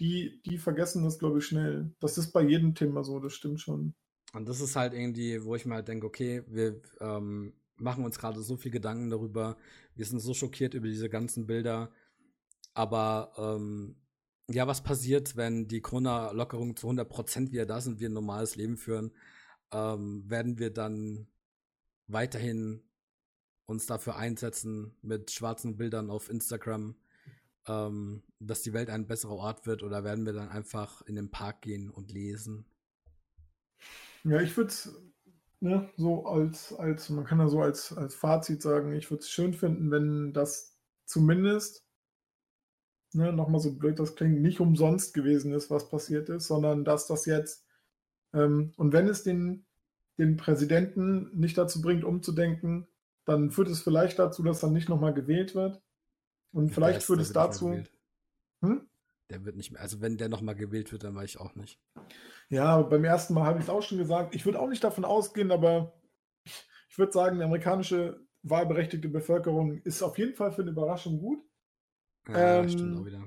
die, die vergessen das, glaube ich, schnell. Das ist bei jedem Thema so, das stimmt schon. Und das ist halt irgendwie, wo ich mal halt denke, okay, wir ähm, machen uns gerade so viel Gedanken darüber, wir sind so schockiert über diese ganzen Bilder, aber ähm, ja, was passiert, wenn die Corona-Lockerungen zu 100% wieder da sind, wir ein normales Leben führen? Ähm, werden wir dann weiterhin uns dafür einsetzen mit schwarzen Bildern auf Instagram, ähm, dass die Welt ein besserer Ort wird oder werden wir dann einfach in den Park gehen und lesen? Ja, ich würde es ne, so als, als, man kann ja so als, als Fazit sagen, ich würde es schön finden, wenn das zumindest, ne, nochmal so blöd das klingt, nicht umsonst gewesen ist, was passiert ist, sondern dass das jetzt, ähm, und wenn es den, den Präsidenten nicht dazu bringt, umzudenken, dann führt es vielleicht dazu, dass dann nicht nochmal gewählt wird. Und ja, vielleicht führt es dazu. Hm? Der wird nicht mehr, also wenn der nochmal gewählt wird, dann weiß ich auch nicht. Ja, beim ersten Mal habe ich es auch schon gesagt. Ich würde auch nicht davon ausgehen, aber ich würde sagen, die amerikanische wahlberechtigte Bevölkerung ist auf jeden Fall für eine Überraschung gut. Ja, ähm, stimmt auch wieder.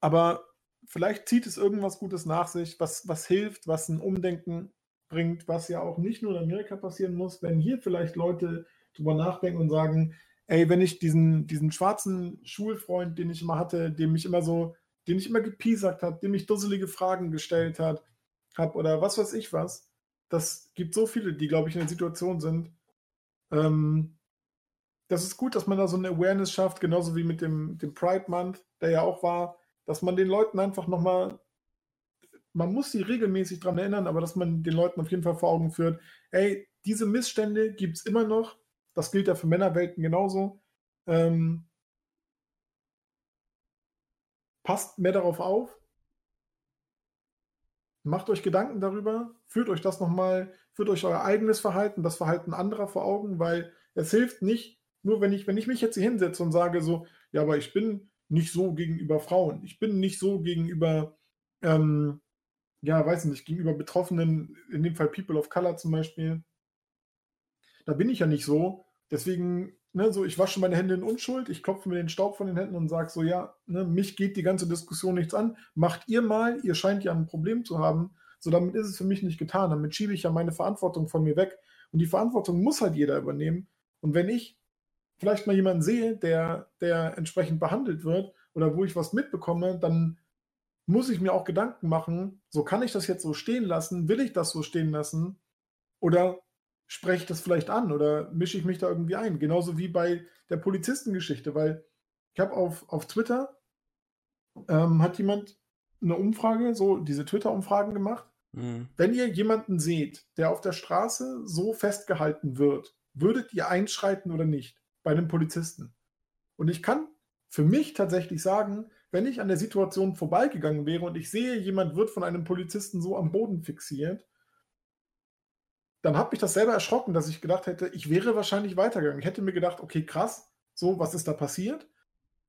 Aber vielleicht zieht es irgendwas Gutes nach sich, was, was hilft, was ein Umdenken bringt, was ja auch nicht nur in Amerika passieren muss, wenn hier vielleicht Leute drüber nachdenken und sagen, ey, wenn ich diesen, diesen schwarzen Schulfreund, den ich immer hatte, dem ich immer so, den ich immer gepiesackt hat, dem ich dusselige Fragen gestellt hat, hab oder was weiß ich was, das gibt so viele, die, glaube ich, in der Situation sind. Ähm, das ist gut, dass man da so eine Awareness schafft, genauso wie mit dem, dem Pride Month, der ja auch war, dass man den Leuten einfach nochmal, man muss sie regelmäßig daran erinnern, aber dass man den Leuten auf jeden Fall vor Augen führt, ey, diese Missstände gibt es immer noch, das gilt ja für Männerwelten genauso. Ähm, passt mehr darauf auf. Macht euch Gedanken darüber, führt euch das nochmal, führt euch euer eigenes Verhalten, das Verhalten anderer vor Augen, weil es hilft nicht, nur wenn ich, wenn ich mich jetzt hier hinsetze und sage so, ja, aber ich bin nicht so gegenüber Frauen, ich bin nicht so gegenüber, ähm, ja, weiß nicht, gegenüber Betroffenen, in dem Fall People of Color zum Beispiel, da bin ich ja nicht so, Deswegen, ne, so, ich wasche meine Hände in Unschuld, ich klopfe mir den Staub von den Händen und sage so, ja, ne, mich geht die ganze Diskussion nichts an. Macht ihr mal, ihr scheint ja ein Problem zu haben. So, damit ist es für mich nicht getan. Damit schiebe ich ja meine Verantwortung von mir weg. Und die Verantwortung muss halt jeder übernehmen. Und wenn ich vielleicht mal jemanden sehe, der, der entsprechend behandelt wird oder wo ich was mitbekomme, dann muss ich mir auch Gedanken machen, so kann ich das jetzt so stehen lassen, will ich das so stehen lassen oder spreche ich das vielleicht an oder mische ich mich da irgendwie ein. Genauso wie bei der Polizistengeschichte, weil ich habe auf, auf Twitter, ähm, hat jemand eine Umfrage, so diese Twitter-Umfragen gemacht Mhm. Wenn ihr jemanden seht, der auf der Straße so festgehalten wird, würdet ihr einschreiten oder nicht bei einem Polizisten? Und ich kann für mich tatsächlich sagen, wenn ich an der Situation vorbeigegangen wäre und ich sehe, jemand wird von einem Polizisten so am Boden fixiert, dann hat mich das selber erschrocken, dass ich gedacht hätte, ich wäre wahrscheinlich weitergegangen. Ich hätte mir gedacht, okay, krass, so, was ist da passiert?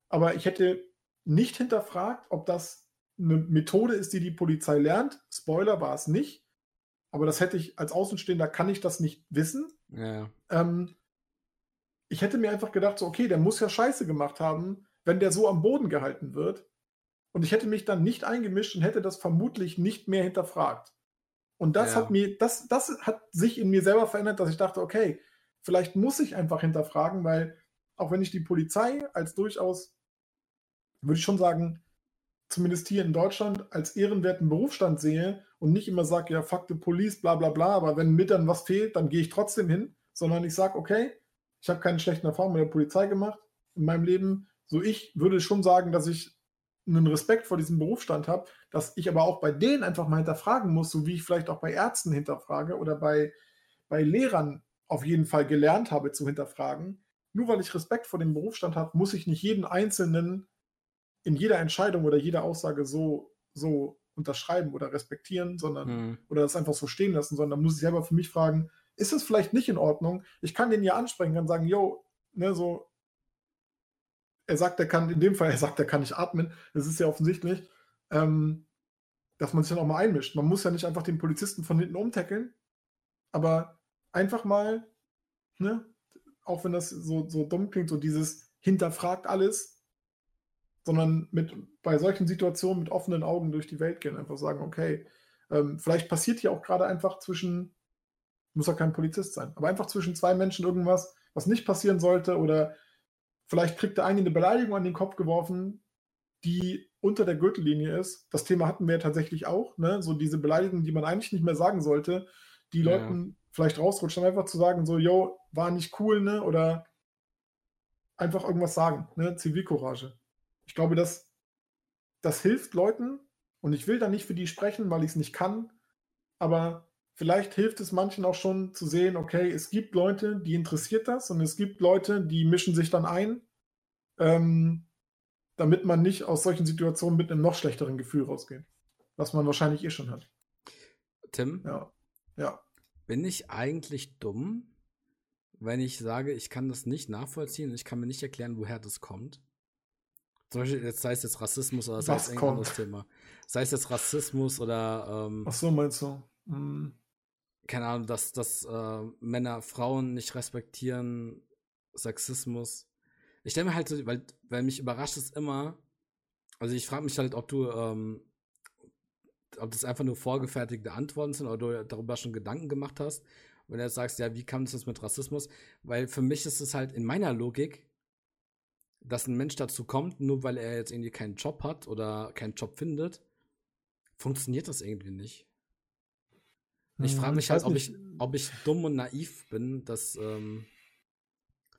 Aber ich hätte nicht hinterfragt, ob das eine Methode ist, die die Polizei lernt. Spoiler war es nicht. Aber das hätte ich als Außenstehender kann ich das nicht wissen. Ja. Ähm, ich hätte mir einfach gedacht, so, okay, der muss ja Scheiße gemacht haben, wenn der so am Boden gehalten wird. Und ich hätte mich dann nicht eingemischt und hätte das vermutlich nicht mehr hinterfragt. Und das ja. hat mir, das, das hat sich in mir selber verändert, dass ich dachte, okay, vielleicht muss ich einfach hinterfragen, weil auch wenn ich die Polizei als durchaus, würde ich schon sagen, zumindest hier in Deutschland als ehrenwerten Berufsstand sehe und nicht immer sage, ja, fuck the police, bla bla bla, aber wenn mir dann was fehlt, dann gehe ich trotzdem hin, sondern ich sage, okay, ich habe keine schlechten Erfahrungen mit der Polizei gemacht in meinem Leben. So, ich würde schon sagen, dass ich einen Respekt vor diesem Berufsstand habe, dass ich aber auch bei denen einfach mal hinterfragen muss, so wie ich vielleicht auch bei Ärzten hinterfrage oder bei, bei Lehrern auf jeden Fall gelernt habe zu hinterfragen. Nur weil ich Respekt vor dem Berufsstand habe, muss ich nicht jeden Einzelnen in jeder Entscheidung oder jeder Aussage so, so unterschreiben oder respektieren, sondern mhm. oder das einfach so stehen lassen, sondern muss ich selber für mich fragen, ist es vielleicht nicht in Ordnung? Ich kann den ja ansprechen, kann sagen, yo, ne, so, er sagt, er kann, in dem Fall, er sagt, er kann nicht atmen, das ist ja offensichtlich, ähm, dass man sich dann auch mal einmischt. Man muss ja nicht einfach den Polizisten von hinten umtackeln, aber einfach mal, ne, auch wenn das so, so dumm klingt, so dieses hinterfragt alles, sondern mit bei solchen Situationen mit offenen Augen durch die Welt gehen, einfach sagen, okay, ähm, vielleicht passiert hier auch gerade einfach zwischen muss ja kein Polizist sein. Aber einfach zwischen zwei Menschen irgendwas, was nicht passieren sollte oder vielleicht kriegt der eine eine Beleidigung an den Kopf geworfen, die unter der Gürtellinie ist. Das Thema hatten wir ja tatsächlich auch, ne? So diese Beleidigung, die man eigentlich nicht mehr sagen sollte, die ja. Leuten vielleicht rausrutschen, einfach zu sagen, so, yo, war nicht cool, ne? Oder einfach irgendwas sagen, ne? Zivilcourage. Ich glaube, das, das hilft Leuten und ich will da nicht für die sprechen, weil ich es nicht kann, aber vielleicht hilft es manchen auch schon zu sehen, okay, es gibt Leute, die interessiert das und es gibt Leute, die mischen sich dann ein, ähm, damit man nicht aus solchen Situationen mit einem noch schlechteren Gefühl rausgeht. Was man wahrscheinlich eh schon hat. Tim? Ja. Ja. Bin ich eigentlich dumm, wenn ich sage, ich kann das nicht nachvollziehen und ich kann mir nicht erklären, woher das kommt? Zum Beispiel, jetzt sei es jetzt Rassismus oder sei es ein anderes Thema. Sei es jetzt Rassismus oder. Ähm, Ach so, meinst du? Hm keine Ahnung, dass, dass äh, Männer Frauen nicht respektieren, Sexismus. Ich stelle mir halt so, weil, weil mich überrascht es immer, also ich frage mich halt, ob du, ähm, ob das einfach nur vorgefertigte Antworten sind oder du darüber schon Gedanken gemacht hast. Wenn du jetzt sagst, ja, wie kam das mit Rassismus? Weil für mich ist es halt in meiner Logik, dass ein Mensch dazu kommt, nur weil er jetzt irgendwie keinen Job hat oder keinen Job findet, funktioniert das irgendwie nicht. Ich frage hm, mich halt, ob ich, ob ich dumm und naiv bin, dass. Ähm,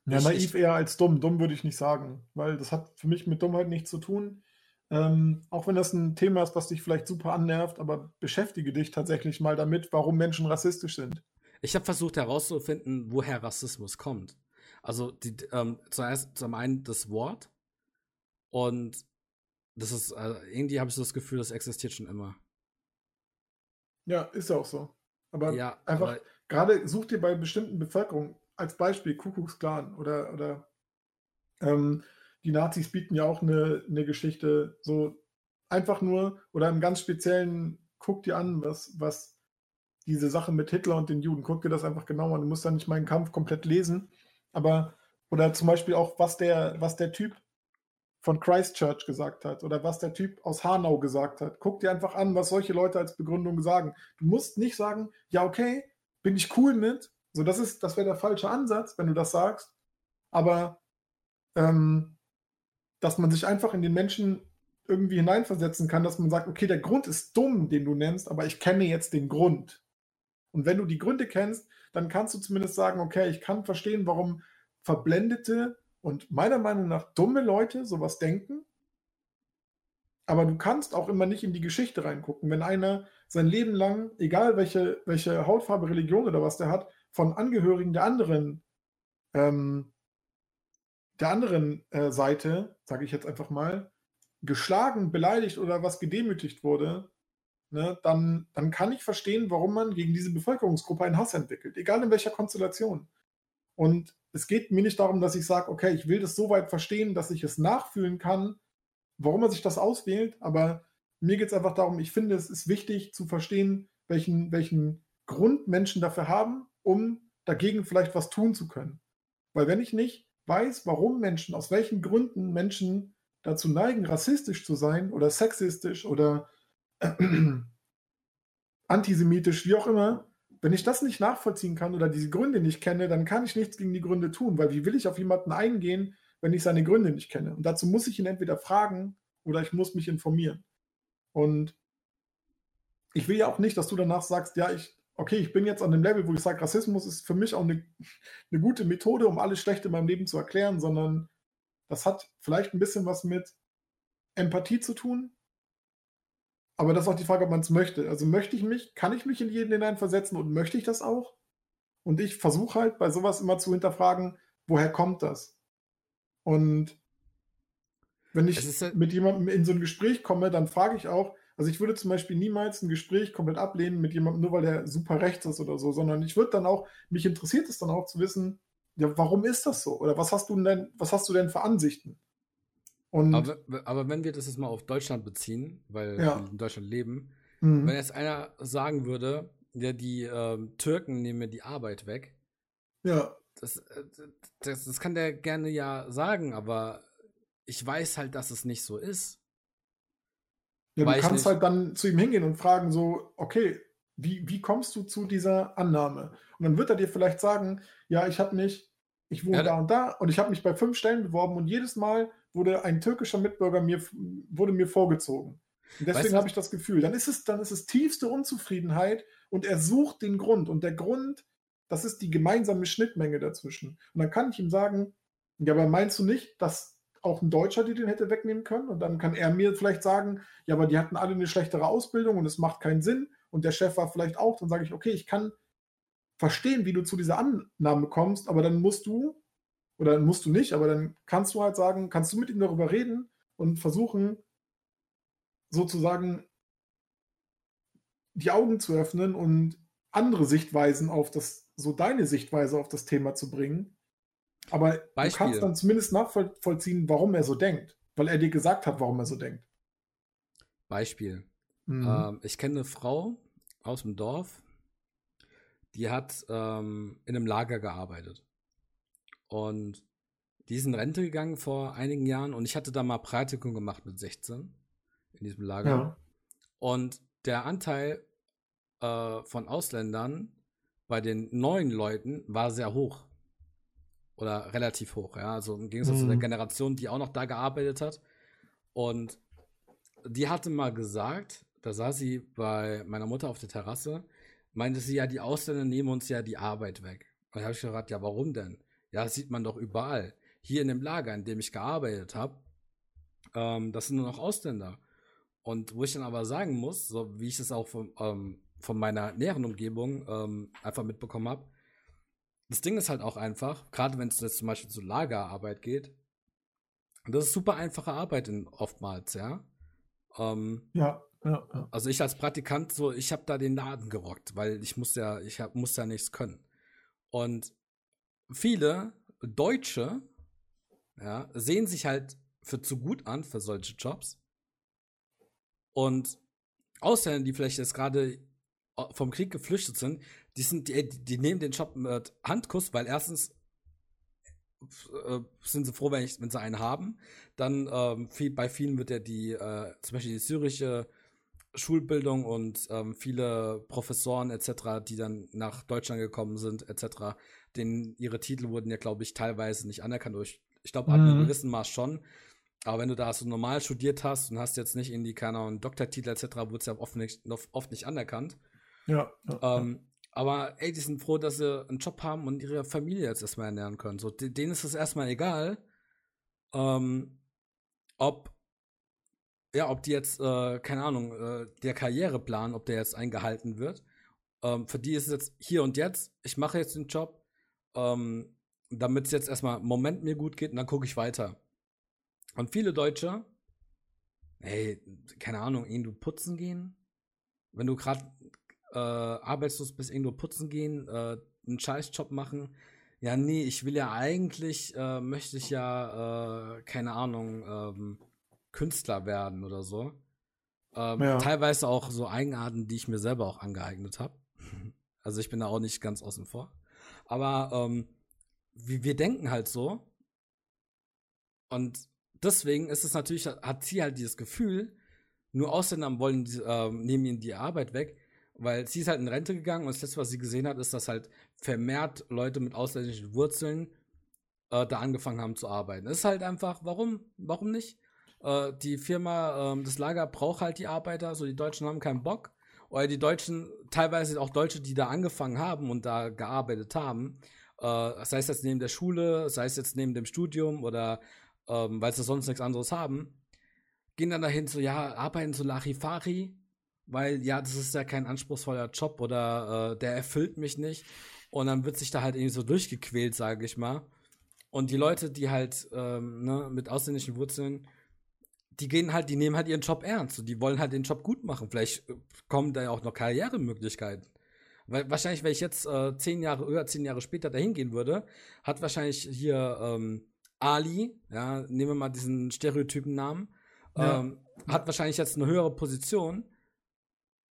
ja, ich, naiv ich, eher als dumm. Dumm würde ich nicht sagen, weil das hat für mich mit Dummheit nichts zu tun. Ähm, auch wenn das ein Thema ist, was dich vielleicht super annervt, aber beschäftige dich tatsächlich mal damit, warum Menschen rassistisch sind. Ich habe versucht herauszufinden, woher Rassismus kommt. Also die, ähm, zuerst zum einen das Wort und das ist äh, irgendwie habe ich so das Gefühl, das existiert schon immer. Ja, ist auch so. Aber ja, einfach, gerade such dir bei bestimmten Bevölkerungen, als Beispiel Kuckucksklan oder, oder ähm, die Nazis bieten ja auch eine, eine Geschichte, so einfach nur oder im ganz speziellen, guck dir an, was, was diese Sache mit Hitler und den Juden, guck dir das einfach genau an. Du musst dann nicht meinen Kampf komplett lesen, aber oder zum Beispiel auch, was der, was der Typ von Christchurch gesagt hat oder was der Typ aus Hanau gesagt hat. Guck dir einfach an, was solche Leute als Begründung sagen. Du musst nicht sagen, ja, okay, bin ich cool mit. So, das ist, das wäre der falsche Ansatz, wenn du das sagst. Aber ähm, dass man sich einfach in den Menschen irgendwie hineinversetzen kann, dass man sagt, okay, der Grund ist dumm, den du nennst, aber ich kenne jetzt den Grund. Und wenn du die Gründe kennst, dann kannst du zumindest sagen, okay, ich kann verstehen, warum verblendete und meiner Meinung nach dumme Leute sowas denken. Aber du kannst auch immer nicht in die Geschichte reingucken. Wenn einer sein Leben lang, egal welche, welche Hautfarbe, Religion oder was der hat, von Angehörigen der anderen, ähm, der anderen äh, Seite, sage ich jetzt einfach mal, geschlagen, beleidigt oder was gedemütigt wurde, ne, dann, dann kann ich verstehen, warum man gegen diese Bevölkerungsgruppe einen Hass entwickelt, egal in welcher Konstellation. Und es geht mir nicht darum, dass ich sage, okay, ich will das so weit verstehen, dass ich es nachfühlen kann, warum er sich das auswählt, aber mir geht es einfach darum, ich finde, es ist wichtig zu verstehen, welchen, welchen Grund Menschen dafür haben, um dagegen vielleicht was tun zu können. Weil wenn ich nicht weiß, warum Menschen, aus welchen Gründen Menschen dazu neigen, rassistisch zu sein oder sexistisch oder antisemitisch, wie auch immer, wenn ich das nicht nachvollziehen kann oder diese Gründe nicht kenne, dann kann ich nichts gegen die Gründe tun, weil wie will ich auf jemanden eingehen, wenn ich seine Gründe nicht kenne? Und dazu muss ich ihn entweder fragen oder ich muss mich informieren. Und ich will ja auch nicht, dass du danach sagst, ja, ich, okay, ich bin jetzt an dem Level, wo ich sage, Rassismus ist für mich auch eine, eine gute Methode, um alles Schlechte in meinem Leben zu erklären, sondern das hat vielleicht ein bisschen was mit Empathie zu tun. Aber das ist auch die Frage, ob man es möchte. Also möchte ich mich, kann ich mich in jeden hineinversetzen und möchte ich das auch? Und ich versuche halt bei sowas immer zu hinterfragen, woher kommt das? Und wenn ich halt mit jemandem in so ein Gespräch komme, dann frage ich auch, also ich würde zum Beispiel niemals ein Gespräch komplett ablehnen mit jemandem, nur weil der super rechts ist oder so, sondern ich würde dann auch, mich interessiert es dann auch zu wissen, ja, warum ist das so? Oder was hast du denn, was hast du denn für Ansichten? Und aber, aber wenn wir das jetzt mal auf Deutschland beziehen, weil ja. wir in Deutschland leben, mhm. wenn jetzt einer sagen würde, ja, die ähm, Türken nehmen mir die Arbeit weg. Ja. Das, äh, das, das kann der gerne ja sagen, aber ich weiß halt, dass es nicht so ist. Ja, du kannst halt dann zu ihm hingehen und fragen so, okay, wie, wie kommst du zu dieser Annahme? Und dann wird er dir vielleicht sagen, ja, ich habe mich, ich wohne ja, da und da und ich habe mich bei fünf Stellen beworben und jedes Mal wurde ein türkischer Mitbürger mir, wurde mir vorgezogen. Und deswegen habe ich das Gefühl, dann ist es, dann ist es tiefste Unzufriedenheit und er sucht den Grund. Und der Grund, das ist die gemeinsame Schnittmenge dazwischen. Und dann kann ich ihm sagen, ja, aber meinst du nicht, dass auch ein Deutscher, die den hätte wegnehmen können. Und dann kann er mir vielleicht sagen, ja, aber die hatten alle eine schlechtere Ausbildung und es macht keinen Sinn. Und der Chef war vielleicht auch. Dann sage ich, okay, ich kann verstehen, wie du zu dieser Annahme kommst, aber dann musst du, oder musst du nicht, aber dann kannst du halt sagen, kannst du mit ihm darüber reden und versuchen, sozusagen die Augen zu öffnen und andere Sichtweisen auf das, so deine Sichtweise auf das Thema zu bringen aber Beispiel. du kannst dann zumindest nachvollziehen, warum er so denkt, weil er dir gesagt hat, warum er so denkt. Beispiel. Mhm. Ähm, ich kenne eine Frau aus dem Dorf, die hat ähm, in einem Lager gearbeitet. Und die ist in Rente gegangen vor einigen Jahren und ich hatte da mal Praktikum gemacht mit 16 in diesem Lager. Ja. Und der Anteil äh, von Ausländern bei den neuen Leuten war sehr hoch. Oder relativ hoch, ja. Also im Gegensatz mhm. zu der mhm. Generation, die auch noch da gearbeitet hat. Und die hatte mal gesagt, da saß sie bei meiner Mutter auf der Terrasse, meinte sie, ja, die Ausländer nehmen uns ja die Arbeit weg. Und da habe ich gefragt, ja, warum denn? Ja, sieht man doch überall. Hier in dem Lager, in dem ich gearbeitet habe, ähm, das sind nur noch Ausländer. Und wo ich dann aber sagen muss, so wie ich es auch von, ähm, von meiner näheren Umgebung ähm, einfach mitbekommen habe, das Ding ist halt auch einfach, gerade wenn es jetzt zum Beispiel zu Lagerarbeit geht, das ist super einfache Arbeit in, oftmals, ja. Ähm, ja, ja, ja, Also ich als Praktikant, so, ich habe da den Laden gerockt, weil ich muss ja, ich hab, muss ja nichts können. Und viele Deutsche, ja, sehen sich halt für zu gut an für solche Jobs. Und Ausländer, die vielleicht jetzt gerade vom Krieg geflüchtet sind, die sind, die, die nehmen den Job mit Handkuss, weil erstens äh, sind sie froh, wenn, ich, wenn sie einen haben. Dann ähm, viel, bei vielen wird ja die, äh, zum Beispiel die syrische Schulbildung und ähm, viele Professoren etc., die dann nach Deutschland gekommen sind etc., denen ihre Titel wurden ja, glaube ich, teilweise nicht anerkannt. Ich, ich glaube, mhm. ab einem gewissen Maß schon. Aber wenn du da so normal studiert hast und hast jetzt nicht in die, keine Ahnung, Doktortitel etc., wurde es ja oft nicht, oft nicht anerkannt. Ja. ja, ähm, aber ey, die sind froh, dass sie einen Job haben und ihre Familie jetzt erstmal ernähren können. So, denen ist es erstmal egal, ähm, ob ja, ob die jetzt, äh, keine Ahnung, äh, der Karriereplan, ob der jetzt eingehalten wird. Ähm, für die ist es jetzt hier und jetzt, ich mache jetzt den Job, ähm, damit es jetzt erstmal im Moment mir gut geht und dann gucke ich weiter. Und viele Deutsche, hey, keine Ahnung, irgendwo putzen gehen, wenn du gerade äh, arbeitslos bist, irgendwo putzen gehen, äh, einen Scheißjob machen. Ja, nee, ich will ja eigentlich, äh, möchte ich ja, äh, keine Ahnung, ähm, Künstler werden oder so. Ähm, ja. Teilweise auch so Eigenarten, die ich mir selber auch angeeignet habe. Also ich bin da auch nicht ganz außen vor. Aber ähm, wir, wir denken halt so. Und deswegen ist es natürlich, hat sie halt dieses Gefühl, nur Ausländer wollen, äh, nehmen ihnen die Arbeit weg, weil sie ist halt in Rente gegangen und das letzte, was sie gesehen hat, ist, dass halt vermehrt Leute mit ausländischen Wurzeln äh, da angefangen haben zu arbeiten. Ist halt einfach, warum, warum nicht? Äh, die Firma, äh, das Lager braucht halt die Arbeiter, so die Deutschen haben keinen Bock. Oder die Deutschen, teilweise auch Deutsche, die da angefangen haben und da gearbeitet haben, äh, sei es jetzt neben der Schule, sei es jetzt neben dem Studium oder ähm, weil sie sonst nichts anderes haben, gehen dann dahin so, ja, arbeiten so Larifari, weil ja, das ist ja kein anspruchsvoller Job oder äh, der erfüllt mich nicht. Und dann wird sich da halt irgendwie so durchgequält, sage ich mal. Und die Leute, die halt ähm, ne, mit ausländischen Wurzeln, die gehen halt, die nehmen halt ihren Job ernst und die wollen halt den Job gut machen. Vielleicht äh, kommen da ja auch noch Karrieremöglichkeiten. Weil wahrscheinlich, wenn ich jetzt äh, zehn Jahre, über zehn Jahre später dahin gehen würde, hat wahrscheinlich hier ähm, Ali, ja, nehmen wir mal diesen Stereotypen-Namen, ja. ähm, hat wahrscheinlich jetzt eine höhere Position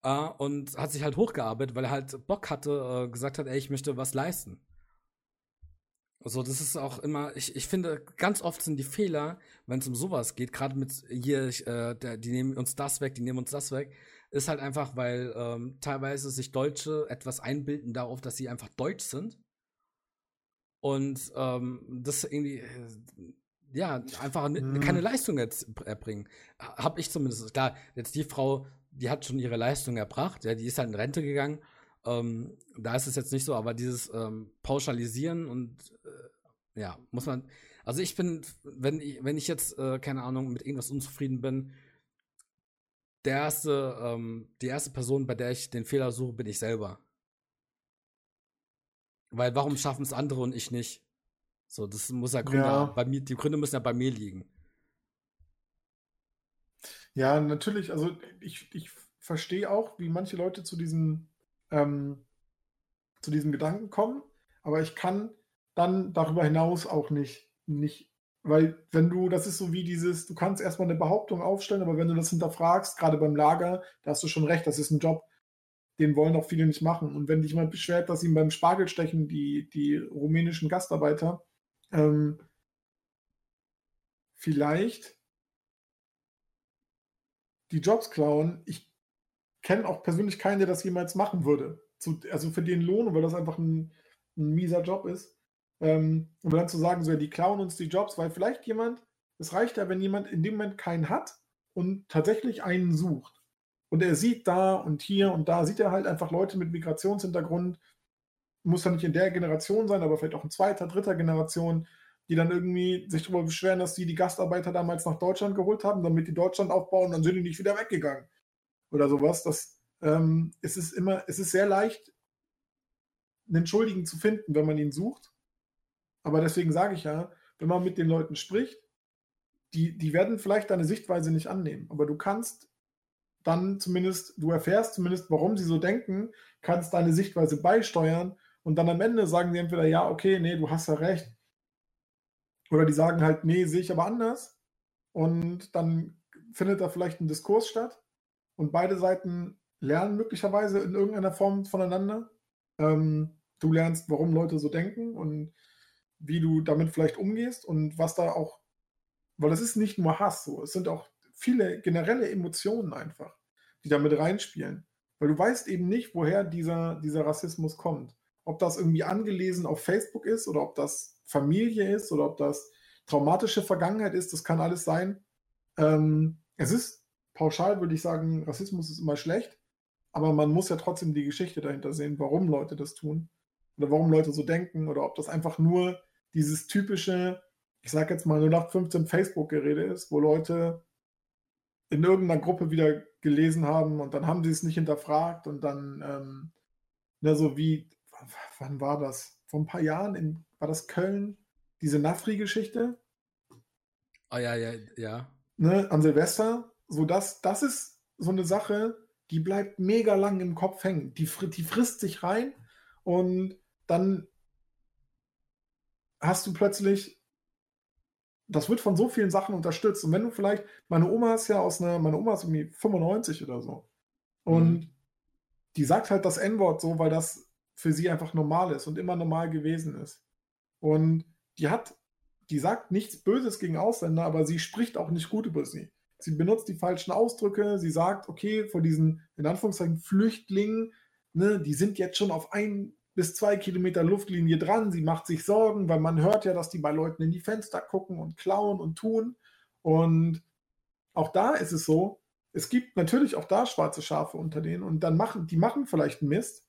äh, und hat sich halt hochgearbeitet, weil er halt Bock hatte, äh, gesagt hat, ey, ich möchte was leisten. Also, das ist auch immer, ich, ich finde, ganz oft sind die Fehler, wenn es um sowas geht, gerade mit hier, äh, der, die nehmen uns das weg, die nehmen uns das weg, ist halt einfach, weil ähm, teilweise sich Deutsche etwas einbilden darauf, dass sie einfach deutsch sind. Und ähm, das irgendwie, äh, ja, einfach mhm. keine Leistung jetzt erbringen. Hab ich zumindest. Klar, jetzt die Frau, die hat schon ihre Leistung erbracht, ja, die ist halt in Rente gegangen. Ähm, da ist es jetzt nicht so, aber dieses ähm, Pauschalisieren und äh, ja, muss man. Also ich bin, wenn ich, wenn ich jetzt, äh, keine Ahnung, mit irgendwas unzufrieden bin, der erste, ähm, die erste Person, bei der ich den Fehler suche, bin ich selber. Weil warum schaffen es andere und ich nicht? So, das muss ja Gründe ja. bei mir, die Gründe müssen ja bei mir liegen. Ja, natürlich, also ich, ich verstehe auch, wie manche Leute zu diesem, ähm, zu diesem Gedanken kommen, aber ich kann dann darüber hinaus auch nicht, nicht weil wenn du, das ist so wie dieses, du kannst erstmal eine Behauptung aufstellen, aber wenn du das hinterfragst, gerade beim Lager, da hast du schon recht, das ist ein Job, den wollen auch viele nicht machen. Und wenn dich mal beschwert, dass ihm beim Spargelstechen die, die rumänischen Gastarbeiter ähm, vielleicht die Jobs klauen, ich kenne auch persönlich keinen, der das jemals machen würde. Zu, also für den Lohn, weil das einfach ein, ein mieser Job ist. Ähm, und dann zu sagen, so, ja, die klauen uns die Jobs, weil vielleicht jemand, es reicht ja, wenn jemand in dem Moment keinen hat und tatsächlich einen sucht. Und er sieht da und hier und da, sieht er halt einfach Leute mit Migrationshintergrund, muss ja nicht in der Generation sein, aber vielleicht auch in zweiter, dritter Generation, die dann irgendwie sich darüber beschweren, dass sie die Gastarbeiter damals nach Deutschland geholt haben, damit die Deutschland aufbauen, dann sind die nicht wieder weggegangen. Oder sowas. Das, ähm, es ist immer, es ist sehr leicht, einen Schuldigen zu finden, wenn man ihn sucht. Aber deswegen sage ich ja, wenn man mit den Leuten spricht, die, die werden vielleicht deine Sichtweise nicht annehmen, aber du kannst dann zumindest, du erfährst zumindest, warum sie so denken, kannst deine Sichtweise beisteuern und dann am Ende sagen sie entweder, ja, okay, nee, du hast ja recht. Oder die sagen halt, nee, sehe ich aber anders. Und dann findet da vielleicht ein Diskurs statt und beide Seiten lernen möglicherweise in irgendeiner Form voneinander. Ähm, du lernst, warum Leute so denken und wie du damit vielleicht umgehst und was da auch, weil es ist nicht nur Hass so, es sind auch viele generelle Emotionen einfach, die damit reinspielen. Weil du weißt eben nicht, woher dieser, dieser Rassismus kommt. Ob das irgendwie angelesen auf Facebook ist oder ob das Familie ist oder ob das traumatische Vergangenheit ist, das kann alles sein. Ähm, es ist pauschal, würde ich sagen, Rassismus ist immer schlecht, aber man muss ja trotzdem die Geschichte dahinter sehen, warum Leute das tun oder warum Leute so denken oder ob das einfach nur dieses typische, ich sage jetzt mal 0815 Facebook-Gerede ist, wo Leute in irgendeiner Gruppe wieder gelesen haben und dann haben sie es nicht hinterfragt und dann, ähm, ne, so wie, wann war das? Vor ein paar Jahren in, war das Köln, diese Nafri-Geschichte? Oh ja, ja, ja. Ne, an Silvester. So, das, das ist so eine Sache, die bleibt mega lang im Kopf hängen. Die, die frisst sich rein und dann hast du plötzlich, das wird von so vielen Sachen unterstützt. Und wenn du vielleicht, meine Oma ist ja aus einer, meine Oma ist irgendwie 95 oder so. Und mhm. die sagt halt das N-Wort so, weil das für sie einfach normal ist und immer normal gewesen ist. Und die hat, die sagt nichts Böses gegen Ausländer, aber sie spricht auch nicht gut über sie. Sie benutzt die falschen Ausdrücke, sie sagt, okay, vor diesen, in Anführungszeichen, Flüchtlingen, ne, die sind jetzt schon auf ein bis zwei Kilometer Luftlinie dran. Sie macht sich Sorgen, weil man hört ja, dass die bei Leuten in die Fenster gucken und klauen und tun. Und auch da ist es so, es gibt natürlich auch da schwarze Schafe unter denen und dann machen, die machen vielleicht Mist.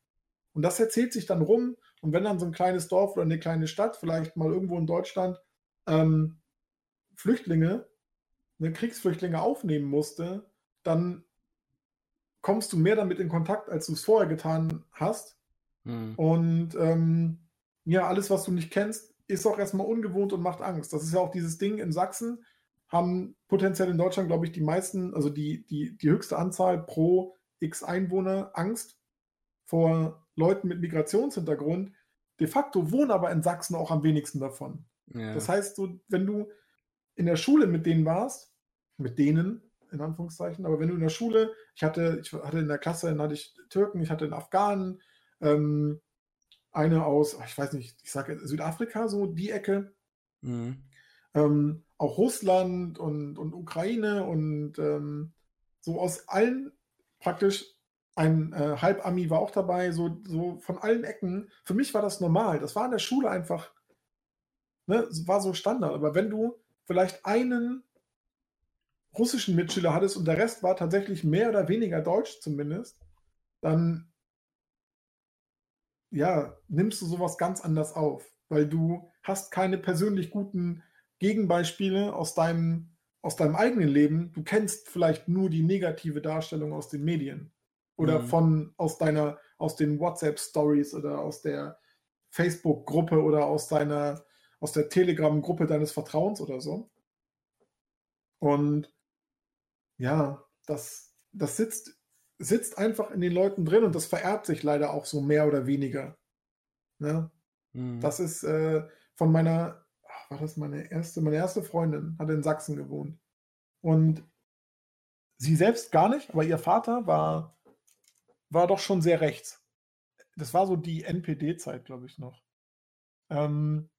Und das erzählt sich dann rum. Und wenn dann so ein kleines Dorf oder eine kleine Stadt, vielleicht mal irgendwo in Deutschland, ähm, Flüchtlinge, eine Kriegsflüchtlinge aufnehmen musste, dann kommst du mehr damit in Kontakt, als du es vorher getan hast. Mhm. Und ähm, ja, alles, was du nicht kennst, ist auch erstmal ungewohnt und macht Angst. Das ist ja auch dieses Ding in Sachsen, haben potenziell in Deutschland, glaube ich, die meisten, also die, die, die höchste Anzahl pro X Einwohner Angst vor Leuten mit Migrationshintergrund. De facto wohnen aber in Sachsen auch am wenigsten davon. Ja. Das heißt, so, wenn du in der Schule mit denen warst, mit denen, in Anführungszeichen, aber wenn du in der Schule, ich hatte, ich hatte in der Klasse, dann hatte ich Türken, ich hatte einen Afghanen, ähm, eine aus, ich weiß nicht, ich sage Südafrika, so die Ecke. Mhm. Ähm, auch Russland und, und Ukraine und ähm, so aus allen praktisch ein äh, Halbami war auch dabei, so, so von allen Ecken. Für mich war das normal. Das war in der Schule einfach, ne, war so Standard. Aber wenn du vielleicht einen russischen Mitschüler hattest und der Rest war tatsächlich mehr oder weniger deutsch zumindest, dann ja, nimmst du sowas ganz anders auf, weil du hast keine persönlich guten Gegenbeispiele aus deinem, aus deinem eigenen Leben. Du kennst vielleicht nur die negative Darstellung aus den Medien oder mhm. von aus deiner, aus den WhatsApp-Stories oder aus der Facebook-Gruppe oder aus deiner, aus der Telegram-Gruppe deines Vertrauens oder so. Und ja, das, das sitzt sitzt einfach in den Leuten drin und das vererbt sich leider auch so mehr oder weniger. Ne? Mhm. Das ist äh, von meiner, ach, war das meine erste, meine erste Freundin, hat in Sachsen gewohnt. Und sie selbst gar nicht, aber ihr Vater war, war doch schon sehr rechts. Das war so die NPD-Zeit, glaube ich, noch. Ähm,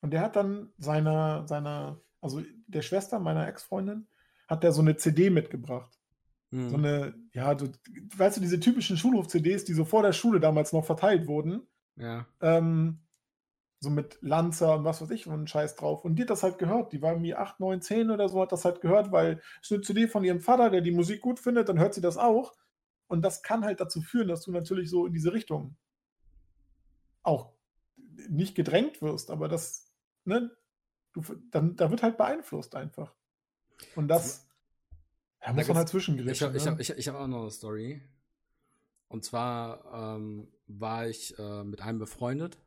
und der hat dann seiner, seiner, also der Schwester meiner Ex-Freundin, hat der so eine CD mitgebracht. Mhm. So eine, ja, du, weißt du, diese typischen Schulhof-CDs, die so vor der Schule damals noch verteilt wurden. Ja. Ähm, so mit Lanzer und was weiß ich, und Scheiß drauf. Und die hat das halt gehört. Die war irgendwie 8, 9, 10 oder so, hat das halt gehört, weil es eine CD von ihrem Vater, der die Musik gut findet, dann hört sie das auch. Und das kann halt dazu führen, dass du natürlich so in diese Richtung auch nicht gedrängt wirst, aber das, ne, du, dann, da wird halt beeinflusst einfach. Und das, da muss man halt zwischengerichtet. Ich habe ich hab, ich, hab auch noch eine Story. Und zwar ähm, war ich äh, mit einem befreundet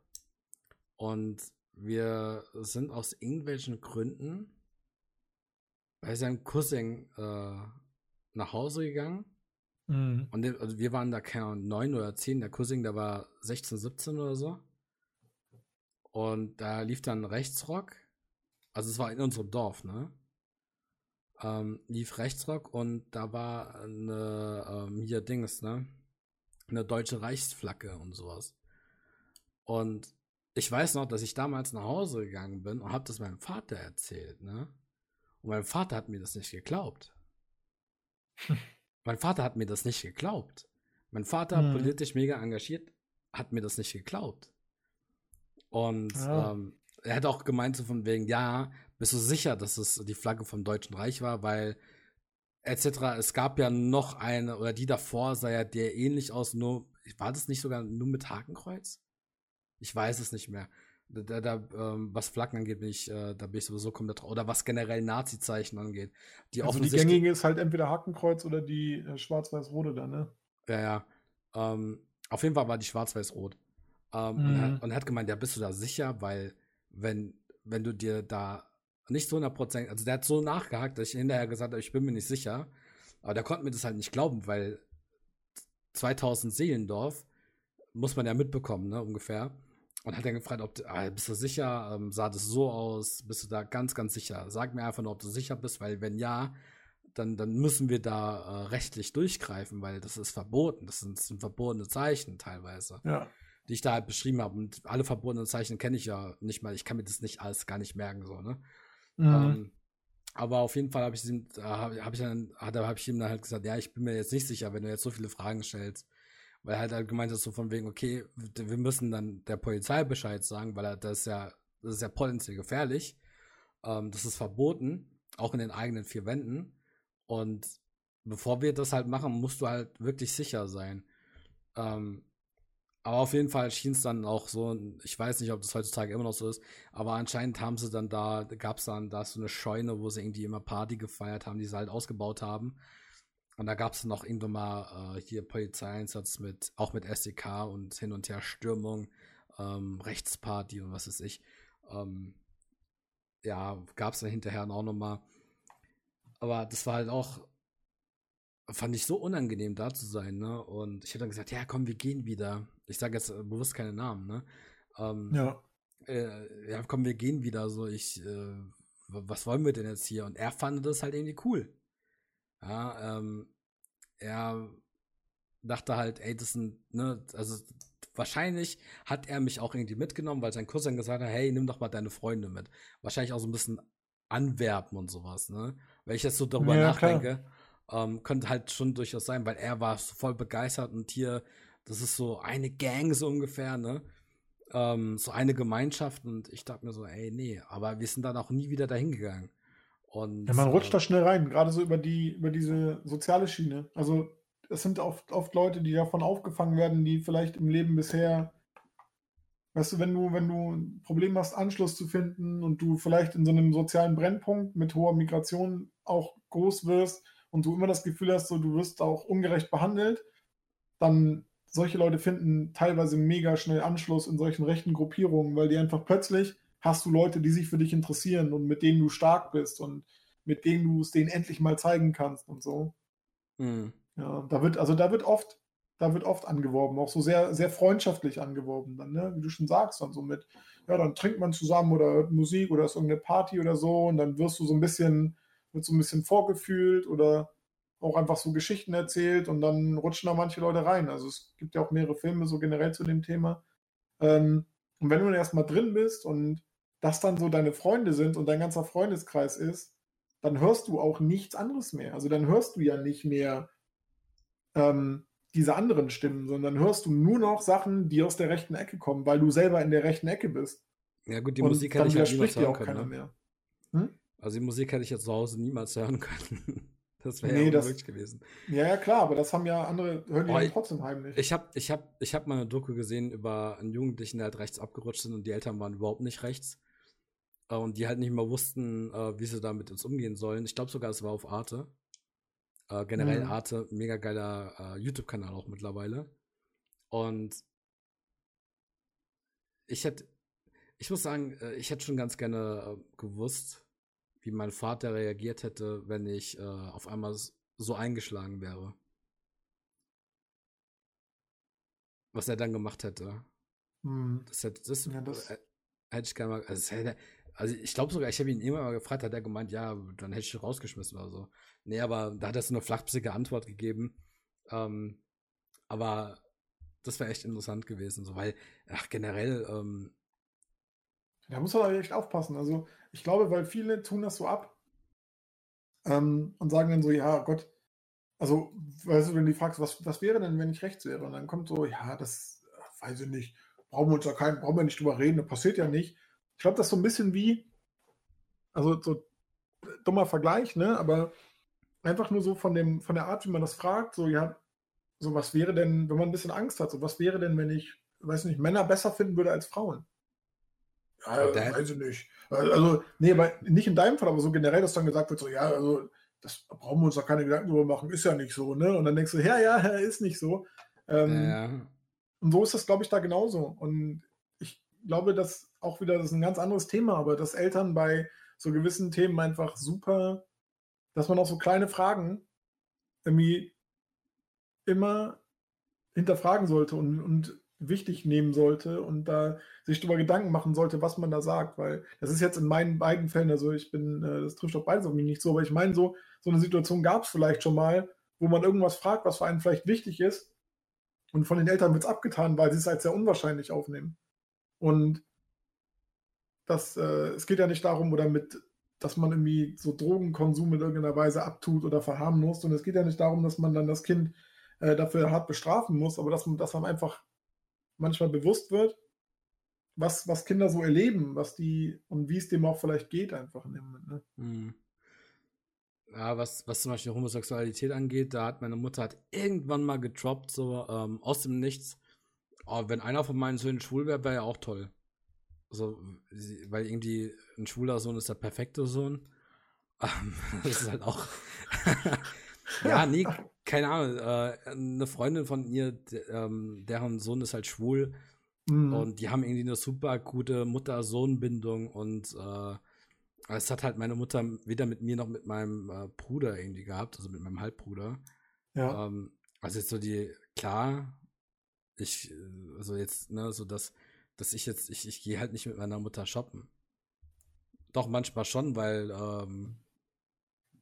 und wir sind aus irgendwelchen Gründen bei seinem Cousin äh, nach Hause gegangen. Mhm. Und also wir waren da, keine Ahnung, 9 oder 10. Der Cousin, der war 16, 17 oder so. Und da lief dann Rechtsrock. Also es war in unserem Dorf, ne? Ähm, lief Rechtsrock und da war eine, ähm, hier Dings, ne? Eine deutsche Reichsflagge und sowas. Und ich weiß noch, dass ich damals nach Hause gegangen bin und habe das meinem Vater erzählt, ne? Und mein Vater hat mir das nicht geglaubt. mein Vater hat mir das nicht geglaubt. Mein Vater, hm. politisch mega engagiert, hat mir das nicht geglaubt. Und ja. ähm, er hat auch gemeint, so von wegen, ja, bist du sicher, dass es die Flagge vom Deutschen Reich war, weil etc. Es gab ja noch eine, oder die davor sah ja der ähnlich aus, nur, war das nicht sogar nur mit Hakenkreuz? Ich weiß es nicht mehr. Da, da ähm, was Flaggen angeht, bin ich, äh, da bin ich sowieso komplett Oder was generell Nazi-Zeichen angeht. Die also die gängige ist halt entweder Hakenkreuz oder die äh, schwarz-weiß-rote da, ne? Ja, ja. Ähm, auf jeden Fall war die schwarz-weiß-rot. Ähm, mhm. und, er, und, er, hat gemeint, ja, bist du da sicher? Weil, wenn, wenn du dir da nicht so 100%, also der hat so nachgehakt, dass ich hinterher gesagt habe, ich bin mir nicht sicher. Aber der konnte mir das halt nicht glauben, weil 2000 Seelendorf muss man ja mitbekommen, ne, ungefähr. Und hat dann gefragt, ob du, ah, bist du sicher? Ähm, sah das so aus? Bist du da ganz, ganz sicher? Sag mir einfach nur, ob du sicher bist, weil wenn ja, dann, dann müssen wir da äh, rechtlich durchgreifen, weil das ist verboten. Das sind, das sind verbotene Zeichen teilweise. Ja. Die ich da halt beschrieben habe. Und alle verbotenen Zeichen kenne ich ja nicht mal. Ich kann mir das nicht alles gar nicht merken, so, ne? Mhm. Ähm, aber auf jeden Fall habe ich ihm, äh, habe ich dann, habe ich ihm dann halt gesagt, ja, ich bin mir jetzt nicht sicher, wenn du jetzt so viele Fragen stellst. Weil er halt, gemeint hat, so von wegen, okay, wir müssen dann der Polizei Bescheid sagen, weil das ist ja, das ist ja potenziell gefährlich. Ähm, das ist verboten, auch in den eigenen vier Wänden. Und bevor wir das halt machen, musst du halt wirklich sicher sein. Ähm, aber auf jeden Fall schien es dann auch so, ich weiß nicht, ob das heutzutage immer noch so ist, aber anscheinend haben sie dann da, gab es dann da so eine Scheune, wo sie irgendwie immer Party gefeiert haben, die sie halt ausgebaut haben. Und da gab es noch irgendwann mal äh, hier Polizeieinsatz mit, auch mit SDK und hin und her Stürmung, ähm, Rechtsparty und was weiß ich. Ähm, ja, gab es dann hinterher auch nochmal. Aber das war halt auch, fand ich so unangenehm da zu sein, ne? Und ich habe dann gesagt, ja, komm, wir gehen wieder. Ich sage jetzt bewusst keine Namen, ne? Ähm, ja. Äh, ja, komm, wir gehen wieder. So, ich, äh, was wollen wir denn jetzt hier? Und er fand das halt irgendwie cool. Ja, ähm, er dachte halt, ey, das sind, ne, also wahrscheinlich hat er mich auch irgendwie mitgenommen, weil sein Cousin gesagt hat, hey, nimm doch mal deine Freunde mit. Wahrscheinlich auch so ein bisschen anwerben und sowas, ne? Wenn ich jetzt so darüber ja, nachdenke, ähm, könnte halt schon durchaus sein, weil er war voll begeistert und hier, das ist so eine Gang so ungefähr, ne? Ähm, so eine Gemeinschaft und ich dachte mir so, ey, nee, aber wir sind dann auch nie wieder dahin gegangen. Und, ja, man rutscht äh, da schnell rein, gerade so über die, über diese soziale Schiene. Also es sind oft, oft Leute, die davon aufgefangen werden, die vielleicht im Leben bisher, weißt du, wenn du, wenn du ein Problem hast, Anschluss zu finden und du vielleicht in so einem sozialen Brennpunkt mit hoher Migration auch groß wirst, und du immer das Gefühl hast, so, du wirst auch ungerecht behandelt, dann solche Leute finden teilweise mega schnell Anschluss in solchen rechten Gruppierungen, weil die einfach plötzlich hast du Leute, die sich für dich interessieren und mit denen du stark bist und mit denen du es denen endlich mal zeigen kannst und so. Mhm. Ja, da wird, also da wird oft, da wird oft angeworben, auch so sehr, sehr freundschaftlich angeworben dann, ne? Wie du schon sagst, dann so mit, ja, dann trinkt man zusammen oder hört Musik oder ist irgendeine Party oder so und dann wirst du so ein bisschen wird so ein bisschen vorgefühlt oder auch einfach so Geschichten erzählt und dann rutschen da manche Leute rein. Also es gibt ja auch mehrere Filme so generell zu dem Thema. Ähm, und wenn du dann erstmal drin bist und das dann so deine Freunde sind und dein ganzer Freundeskreis ist, dann hörst du auch nichts anderes mehr. Also dann hörst du ja nicht mehr ähm, diese anderen Stimmen, sondern hörst du nur noch Sachen, die aus der rechten Ecke kommen, weil du selber in der rechten Ecke bist. Ja gut, die und Musik kann ich halt niemals hören auch können, ne? mehr. Hm? Also die Musik hätte ich jetzt zu Hause niemals hören können. Das wäre nee, ja unmöglich gewesen. Ja, ja, klar, aber das haben ja andere, die oh, trotzdem heimlich. Ich habe ich hab, ich hab mal eine Doku gesehen über einen Jugendlichen, der halt rechts abgerutscht sind und die Eltern waren überhaupt nicht rechts. Äh, und die halt nicht mehr wussten, äh, wie sie da mit uns umgehen sollen. Ich glaube sogar, es war auf Arte. Äh, generell mhm. Arte, mega geiler YouTube-Kanal auch mittlerweile. Und ich hätte, ich muss sagen, ich hätte schon ganz gerne gewusst, wie mein Vater reagiert hätte, wenn ich äh, auf einmal so eingeschlagen wäre. Was er dann gemacht hätte. Hm. Das hätte, das, ja, das äh, hätte ich gerne mal, also, hätte, also ich glaube sogar, ich habe ihn immer mal gefragt, hat er gemeint, ja, dann hätte ich rausgeschmissen oder so. Nee, aber da hat er so eine flachpsige Antwort gegeben. Ähm, aber das wäre echt interessant gewesen, so, weil, ach, generell, ähm, da muss man echt aufpassen. Also, ich glaube, weil viele tun das so ab ähm, und sagen dann so, ja, Gott, also, weißt du, wenn du fragst, was, was wäre denn, wenn ich rechts wäre? Und dann kommt so, ja, das weiß ich nicht, brauchen wir uns da keinen, brauchen wir nicht drüber reden, das passiert ja nicht. Ich glaube, das ist so ein bisschen wie, also so dummer Vergleich, ne? Aber einfach nur so von dem, von der Art, wie man das fragt, so, ja, so was wäre denn, wenn man ein bisschen Angst hat, so was wäre denn, wenn ich, weiß nicht, Männer besser finden würde als Frauen? Ja, weiß ich nicht. Also, nee, aber nicht in deinem Fall, aber so generell, dass dann gesagt wird, so, ja, also, das brauchen wir uns doch keine Gedanken drüber machen, ist ja nicht so, ne? Und dann denkst du, ja, ja, ist nicht so. Ähm, ja. Und so ist das, glaube ich, da genauso. Und ich glaube, dass auch wieder, das ist ein ganz anderes Thema, aber dass Eltern bei so gewissen Themen einfach super, dass man auch so kleine Fragen irgendwie immer hinterfragen sollte und, und wichtig nehmen sollte und da sich darüber Gedanken machen sollte, was man da sagt, weil das ist jetzt in meinen beiden Fällen, also ich bin, äh, das trifft auf beides auf mich nicht so, aber ich meine, so, so eine Situation gab es vielleicht schon mal, wo man irgendwas fragt, was für einen vielleicht wichtig ist und von den Eltern wird es abgetan, weil sie es als sehr unwahrscheinlich aufnehmen. Und das, äh, es geht ja nicht darum, oder mit, dass man irgendwie so Drogenkonsum in irgendeiner Weise abtut oder verharmlost, und es geht ja nicht darum, dass man dann das Kind äh, dafür hart bestrafen muss, aber dass man, dass man einfach manchmal bewusst wird, was, was Kinder so erleben, was die und wie es dem auch vielleicht geht, einfach in dem Moment. Ne? Mhm. Ja, was, was zum Beispiel Homosexualität angeht, da hat meine Mutter hat irgendwann mal getroppt, so ähm, aus dem Nichts. Oh, wenn einer von meinen Söhnen schwul wäre, wäre ja auch toll. Also, weil irgendwie ein schwuler Sohn ist der perfekte Sohn. Ähm, das ist halt auch. ja, nee, keine Ahnung. Äh, eine Freundin von ihr, ähm, deren Sohn ist halt schwul. Mhm. Und die haben irgendwie eine super gute Mutter-Sohn-Bindung und äh, es hat halt meine Mutter weder mit mir noch mit meinem äh, Bruder irgendwie gehabt, also mit meinem Halbbruder. Ja. Ähm, also jetzt so die, klar, ich, äh, also jetzt, ne, so dass, dass ich jetzt, ich, ich gehe halt nicht mit meiner Mutter shoppen. Doch, manchmal schon, weil ähm,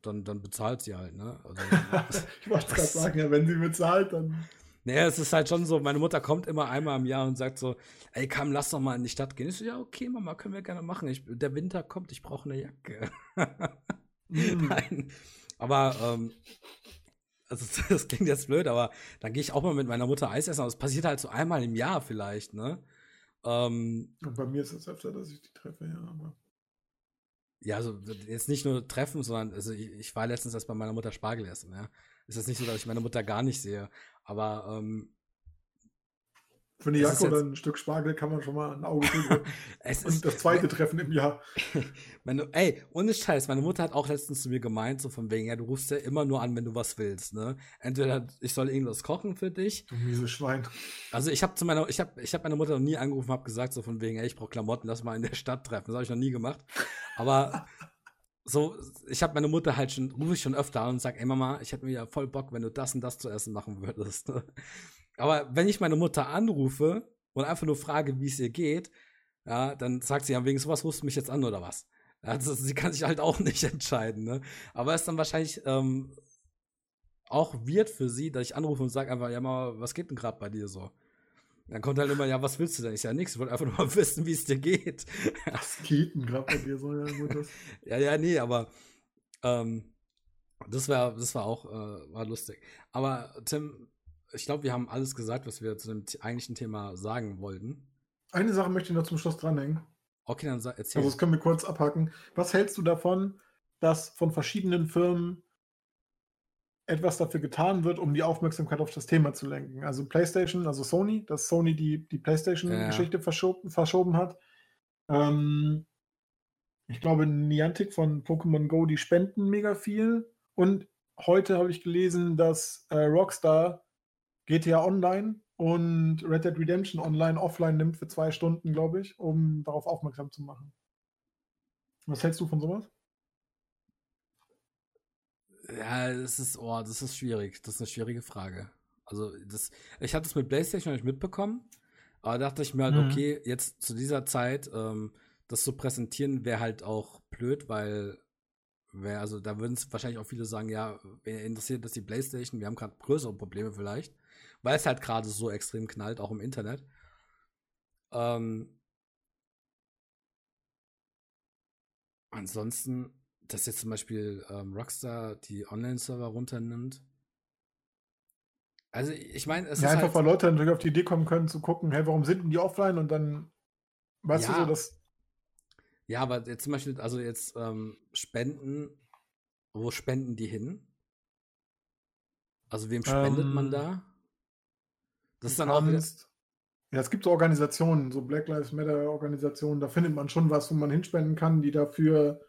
dann, dann bezahlt sie halt, ne? Also, ich wollte gerade sagen, ja, wenn sie bezahlt, dann. Naja, es ist halt schon so, meine Mutter kommt immer einmal im Jahr und sagt so, ey, komm, lass doch mal in die Stadt gehen. Ich so, ja, okay, Mama, können wir gerne machen. Ich, der Winter kommt, ich brauche eine Jacke. mm. Nein. Aber, ähm, also das klingt jetzt blöd, aber dann gehe ich auch mal mit meiner Mutter Eis essen. Aber es passiert halt so einmal im Jahr vielleicht, ne? Ähm, und bei mir ist es öfter, dass ich die treffe, ja, aber. Ja, also jetzt nicht nur treffen, sondern also ich, ich war letztens erst bei meiner Mutter Spargel essen, ja. Es ist nicht so, dass ich meine Mutter gar nicht sehe. Aber ähm, für eine Jacke oder ein Stück Spargel kann man schon mal ein Auge drücken. und das zweite Treffen im Jahr. meine, ey, ohne Scheiß, meine Mutter hat auch letztens zu mir gemeint, so von wegen, ja, du rufst ja immer nur an, wenn du was willst, ne? Entweder ich soll irgendwas kochen für dich. Du miese Schwein. Also ich habe zu meiner, ich habe ich hab meine Mutter noch nie angerufen, habe gesagt, so von wegen, ey, ich brauche Klamotten, lass mal in der Stadt treffen. Das habe ich noch nie gemacht. Aber so, ich habe meine Mutter halt schon, rufe ich schon öfter an und sage, ey Mama, ich hätte mir ja voll Bock, wenn du das und das zu essen machen würdest. Aber wenn ich meine Mutter anrufe und einfach nur frage, wie es ihr geht, ja, dann sagt sie ja, wegen sowas rufst du mich jetzt an oder was? Also, sie kann sich halt auch nicht entscheiden, ne? Aber es ist dann wahrscheinlich ähm, auch wird für sie, dass ich anrufe und sage einfach, ja mal, was geht denn gerade bei dir so? Dann kommt halt immer, ja, was willst du denn? Ich ja nichts, ich wollte einfach nur mal wissen, wie es dir geht. Was geht denn gerade bei dir so? Ja, ja, ja, nee, aber ähm, das war, das war auch äh, war lustig. Aber Tim, ich glaube, wir haben alles gesagt, was wir zu dem eigentlichen Thema sagen wollten. Eine Sache möchte ich noch zum Schluss dranhängen. Okay, dann erzähl. Also, das können wir kurz abhaken. Was hältst du davon, dass von verschiedenen Firmen etwas dafür getan wird, um die Aufmerksamkeit auf das Thema zu lenken? Also, PlayStation, also Sony, dass Sony die, die PlayStation-Geschichte ja. verschoben, verschoben hat. Ähm, ich glaube, Niantic von Pokémon Go, die spenden mega viel. Und heute habe ich gelesen, dass äh, Rockstar GTA Online und Red Dead Redemption Online offline nimmt für zwei Stunden, glaube ich, um darauf aufmerksam zu machen. Was hältst du von sowas? Ja, das ist, oh, das ist schwierig. Das ist eine schwierige Frage. Also, das, ich hatte es mit PlayStation nicht mitbekommen, aber da dachte ich mir halt, mhm. okay, jetzt zu dieser Zeit, ähm, das zu präsentieren, wäre halt auch blöd, weil wär, also da würden es wahrscheinlich auch viele sagen, ja, wer interessiert das die PlayStation? Wir haben gerade größere Probleme vielleicht weil es halt gerade so extrem knallt, auch im Internet. Ähm, ansonsten, dass jetzt zum Beispiel ähm, Rockstar die Online-Server runternimmt. Also ich meine, es ja, ist einfach halt, weil Leute natürlich auf die Idee kommen können zu gucken, hey, warum sind denn die offline und dann weißt ja, du so, dass ja, aber jetzt zum Beispiel, also jetzt ähm, Spenden, wo spenden die hin? Also wem spendet ähm, man da? Das ist dann auch wieder. Ja, es gibt so Organisationen, so Black Lives Matter Organisationen, da findet man schon was, wo man hinspenden kann, die dafür,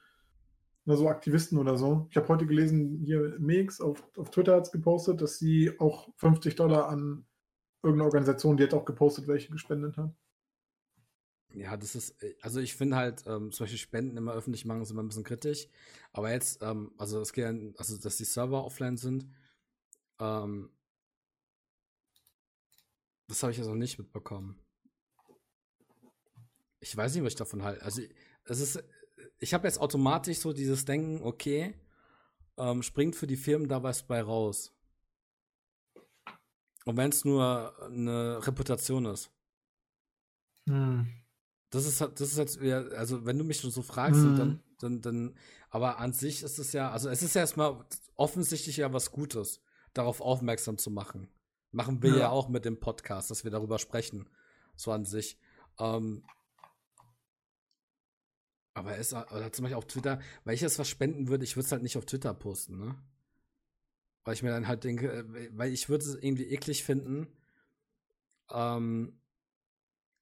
na, so Aktivisten oder so. Ich habe heute gelesen, hier Mix auf, auf Twitter hat es gepostet, dass sie auch 50 Dollar an irgendeine Organisation, die hat auch gepostet, welche gespendet hat. Ja, das ist, äh, also ich finde halt, ähm, Beispiel Spenden immer öffentlich machen, ist immer ein bisschen kritisch. Aber jetzt, ähm, also es geht, also dass die Server offline sind, ähm, das habe ich jetzt noch nicht mitbekommen. Ich weiß nicht, was ich davon halte. Also es ist, ich habe jetzt automatisch so dieses Denken, okay, ähm, springt für die Firmen da was bei raus. Und wenn es nur eine Reputation ist. Hm. Das ist, das ist jetzt wieder, also wenn du mich schon so fragst, mhm. dann, dann, dann, aber an sich ist es ja, also es ist ja erstmal offensichtlich ja was Gutes, darauf aufmerksam zu machen. Machen wir ja. ja auch mit dem Podcast, dass wir darüber sprechen, so an sich. Ähm, aber es, oder zum Beispiel auf Twitter, weil ich jetzt was spenden würde, ich würde es halt nicht auf Twitter posten, ne? Weil ich mir dann halt denke, äh, weil ich würde es irgendwie eklig finden, ähm,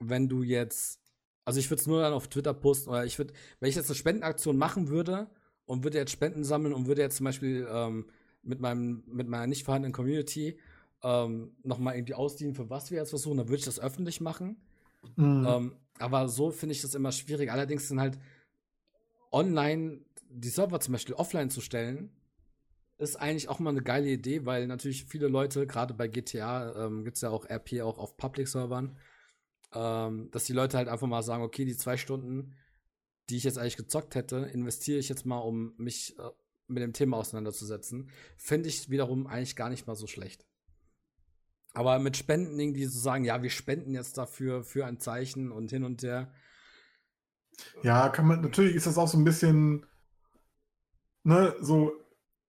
wenn du jetzt also ich würde es nur dann auf Twitter posten oder ich würde, wenn ich jetzt eine Spendenaktion machen würde und würde jetzt Spenden sammeln und würde jetzt zum Beispiel ähm, mit meinem, mit meiner nicht vorhandenen Community ähm, nochmal irgendwie ausdienen, für was wir jetzt versuchen, dann würde ich das öffentlich machen. Mhm. Ähm, aber so finde ich das immer schwierig. Allerdings sind halt online die Server zum Beispiel offline zu stellen, ist eigentlich auch mal eine geile Idee, weil natürlich viele Leute, gerade bei GTA, ähm, gibt es ja auch RP auch auf Public-Servern, ähm, dass die Leute halt einfach mal sagen, okay, die zwei Stunden, die ich jetzt eigentlich gezockt hätte, investiere ich jetzt mal, um mich äh, mit dem Thema auseinanderzusetzen, finde ich wiederum eigentlich gar nicht mal so schlecht. Aber mit Spenden irgendwie zu sagen, ja, wir spenden jetzt dafür für ein Zeichen und hin und her. Ja, kann man, natürlich ist das auch so ein bisschen, ne, so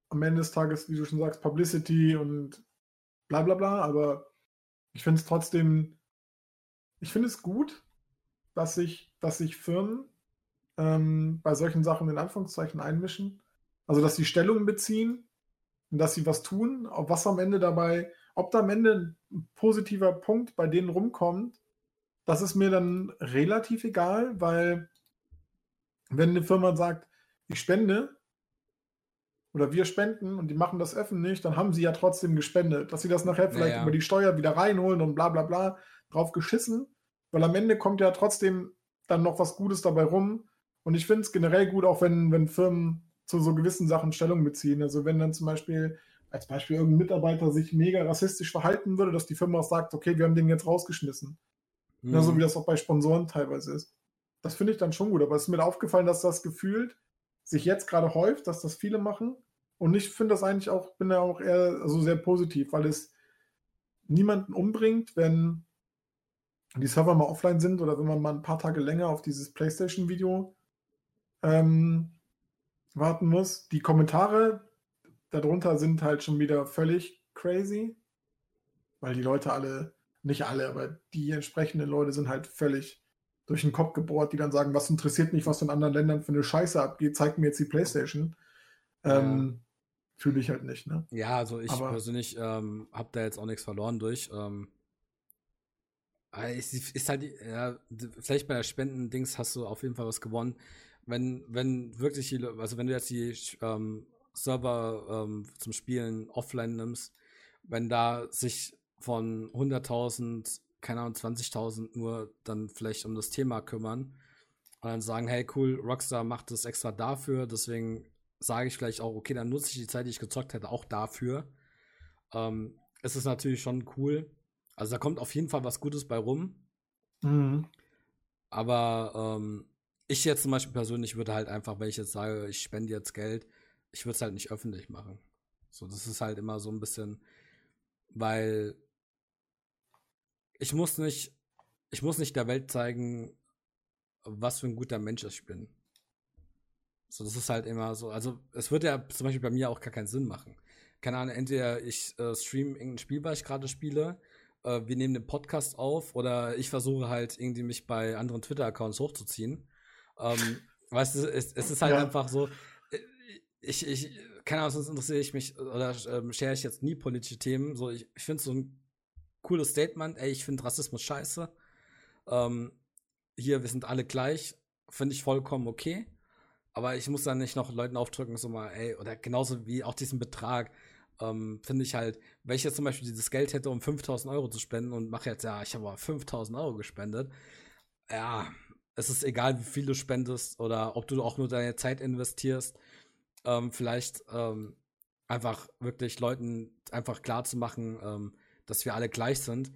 am Ende des Tages, wie du schon sagst, Publicity und bla bla bla, aber ich finde es trotzdem ich finde es gut, dass sich, dass sich Firmen ähm, bei solchen Sachen in Anführungszeichen einmischen. Also, dass sie Stellung beziehen und dass sie was tun, was am Ende dabei, ob da am Ende ein positiver Punkt bei denen rumkommt, das ist mir dann relativ egal, weil wenn eine Firma sagt, ich spende oder wir spenden und die machen das öffentlich, dann haben sie ja trotzdem gespendet. Dass sie das nachher vielleicht ja, ja. über die Steuer wieder reinholen und bla bla bla, drauf geschissen. Weil am Ende kommt ja trotzdem dann noch was Gutes dabei rum. Und ich finde es generell gut, auch wenn, wenn Firmen zu so gewissen Sachen Stellung beziehen. Also wenn dann zum Beispiel, als Beispiel irgendein Mitarbeiter sich mega rassistisch verhalten würde, dass die Firma auch sagt, okay, wir haben den jetzt rausgeschmissen. Mhm. Ja, so wie das auch bei Sponsoren teilweise ist. Das finde ich dann schon gut. Aber es ist mir aufgefallen, dass das gefühlt sich jetzt gerade häuft, dass das viele machen. Und ich finde das eigentlich auch, bin da auch eher also sehr positiv, weil es niemanden umbringt, wenn die Server mal offline sind oder wenn man mal ein paar Tage länger auf dieses PlayStation-Video ähm, warten muss. Die Kommentare darunter sind halt schon wieder völlig crazy, weil die Leute alle, nicht alle, aber die entsprechenden Leute sind halt völlig durch den Kopf gebohrt, die dann sagen, was interessiert mich, was in anderen Ländern für eine Scheiße abgeht, zeig mir jetzt die Playstation. Ähm, ja. Fühle ich halt nicht, ne? Ja, also ich aber, persönlich ähm, habe da jetzt auch nichts verloren durch. Ähm, es ist halt, ja, vielleicht bei der Spenden-Dings hast du auf jeden Fall was gewonnen. Wenn, wenn wirklich die, also wenn du jetzt die ähm, Server ähm, zum Spielen offline nimmst, wenn da sich von 100.000, keine Ahnung, 20.000 nur dann vielleicht um das Thema kümmern und dann sagen, hey cool, Rockstar macht das extra dafür, deswegen sage ich vielleicht auch, okay, dann nutze ich die Zeit, die ich gezockt hätte, auch dafür. Ähm, es ist natürlich schon cool, also da kommt auf jeden Fall was Gutes bei rum. Mhm. Aber ähm, ich jetzt zum Beispiel persönlich würde halt einfach, wenn ich jetzt sage, ich spende jetzt Geld, ich würde es halt nicht öffentlich machen. So, das ist halt immer so ein bisschen, weil ich muss nicht, ich muss nicht der Welt zeigen, was für ein guter Mensch ich bin. So, das ist halt immer so. Also, es würde ja zum Beispiel bei mir auch gar keinen Sinn machen. Keine Ahnung, entweder ich äh, stream irgendein Spiel, was ich gerade spiele, äh, wir nehmen den Podcast auf oder ich versuche halt irgendwie mich bei anderen Twitter-Accounts hochzuziehen. Ähm, weißt du, es, es ist halt ja. einfach so, ich, ich, keine Ahnung, sonst interessiere ich mich oder ähm, share ich jetzt nie politische Themen. So, ich, ich finde so ein cooles Statement, ey, ich finde Rassismus scheiße. ähm, hier, wir sind alle gleich, finde ich vollkommen okay. Aber ich muss dann nicht noch Leuten aufdrücken, so mal, ey, oder genauso wie auch diesen Betrag, ähm, finde ich halt, wenn ich jetzt zum Beispiel dieses Geld hätte, um 5000 Euro zu spenden und mache jetzt, ja, ich habe aber 5000 Euro gespendet, ja, es ist egal, wie viel du spendest oder ob du auch nur deine Zeit investierst, ähm, vielleicht ähm, einfach wirklich Leuten einfach klar zu machen, ähm, dass wir alle gleich sind,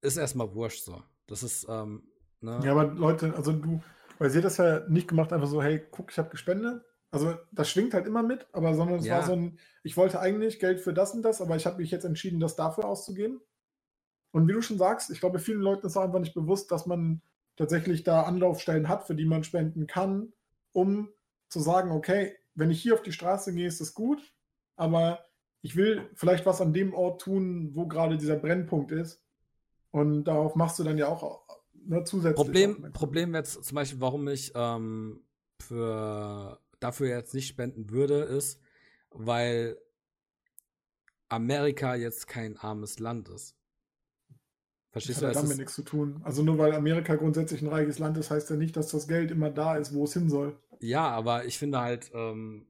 ist erstmal wurscht so. Das ist, ähm, ne? Ja, aber Leute, also du, weil sie das ja nicht gemacht, einfach so, hey, guck, ich habe gespendet. Also das schwingt halt immer mit, aber sondern es ja. war so ein, ich wollte eigentlich Geld für das und das, aber ich habe mich jetzt entschieden, das dafür auszugeben. Und wie du schon sagst, ich glaube, vielen Leuten ist auch einfach nicht bewusst, dass man tatsächlich da Anlaufstellen hat, für die man spenden kann, um zu sagen, okay, wenn ich hier auf die Straße gehe, ist das gut, aber ich will vielleicht was an dem Ort tun, wo gerade dieser Brennpunkt ist. Und darauf machst du dann ja auch ne, zusätzlich. Problem, Problem jetzt zum Beispiel, warum ich ähm, für, dafür jetzt nicht spenden würde, ist, weil Amerika jetzt kein armes Land ist. Verstehst das hat du? damit nichts zu tun. Also nur weil Amerika grundsätzlich ein reiches Land ist, heißt ja nicht, dass das Geld immer da ist, wo es hin soll. Ja, aber ich finde halt, ähm,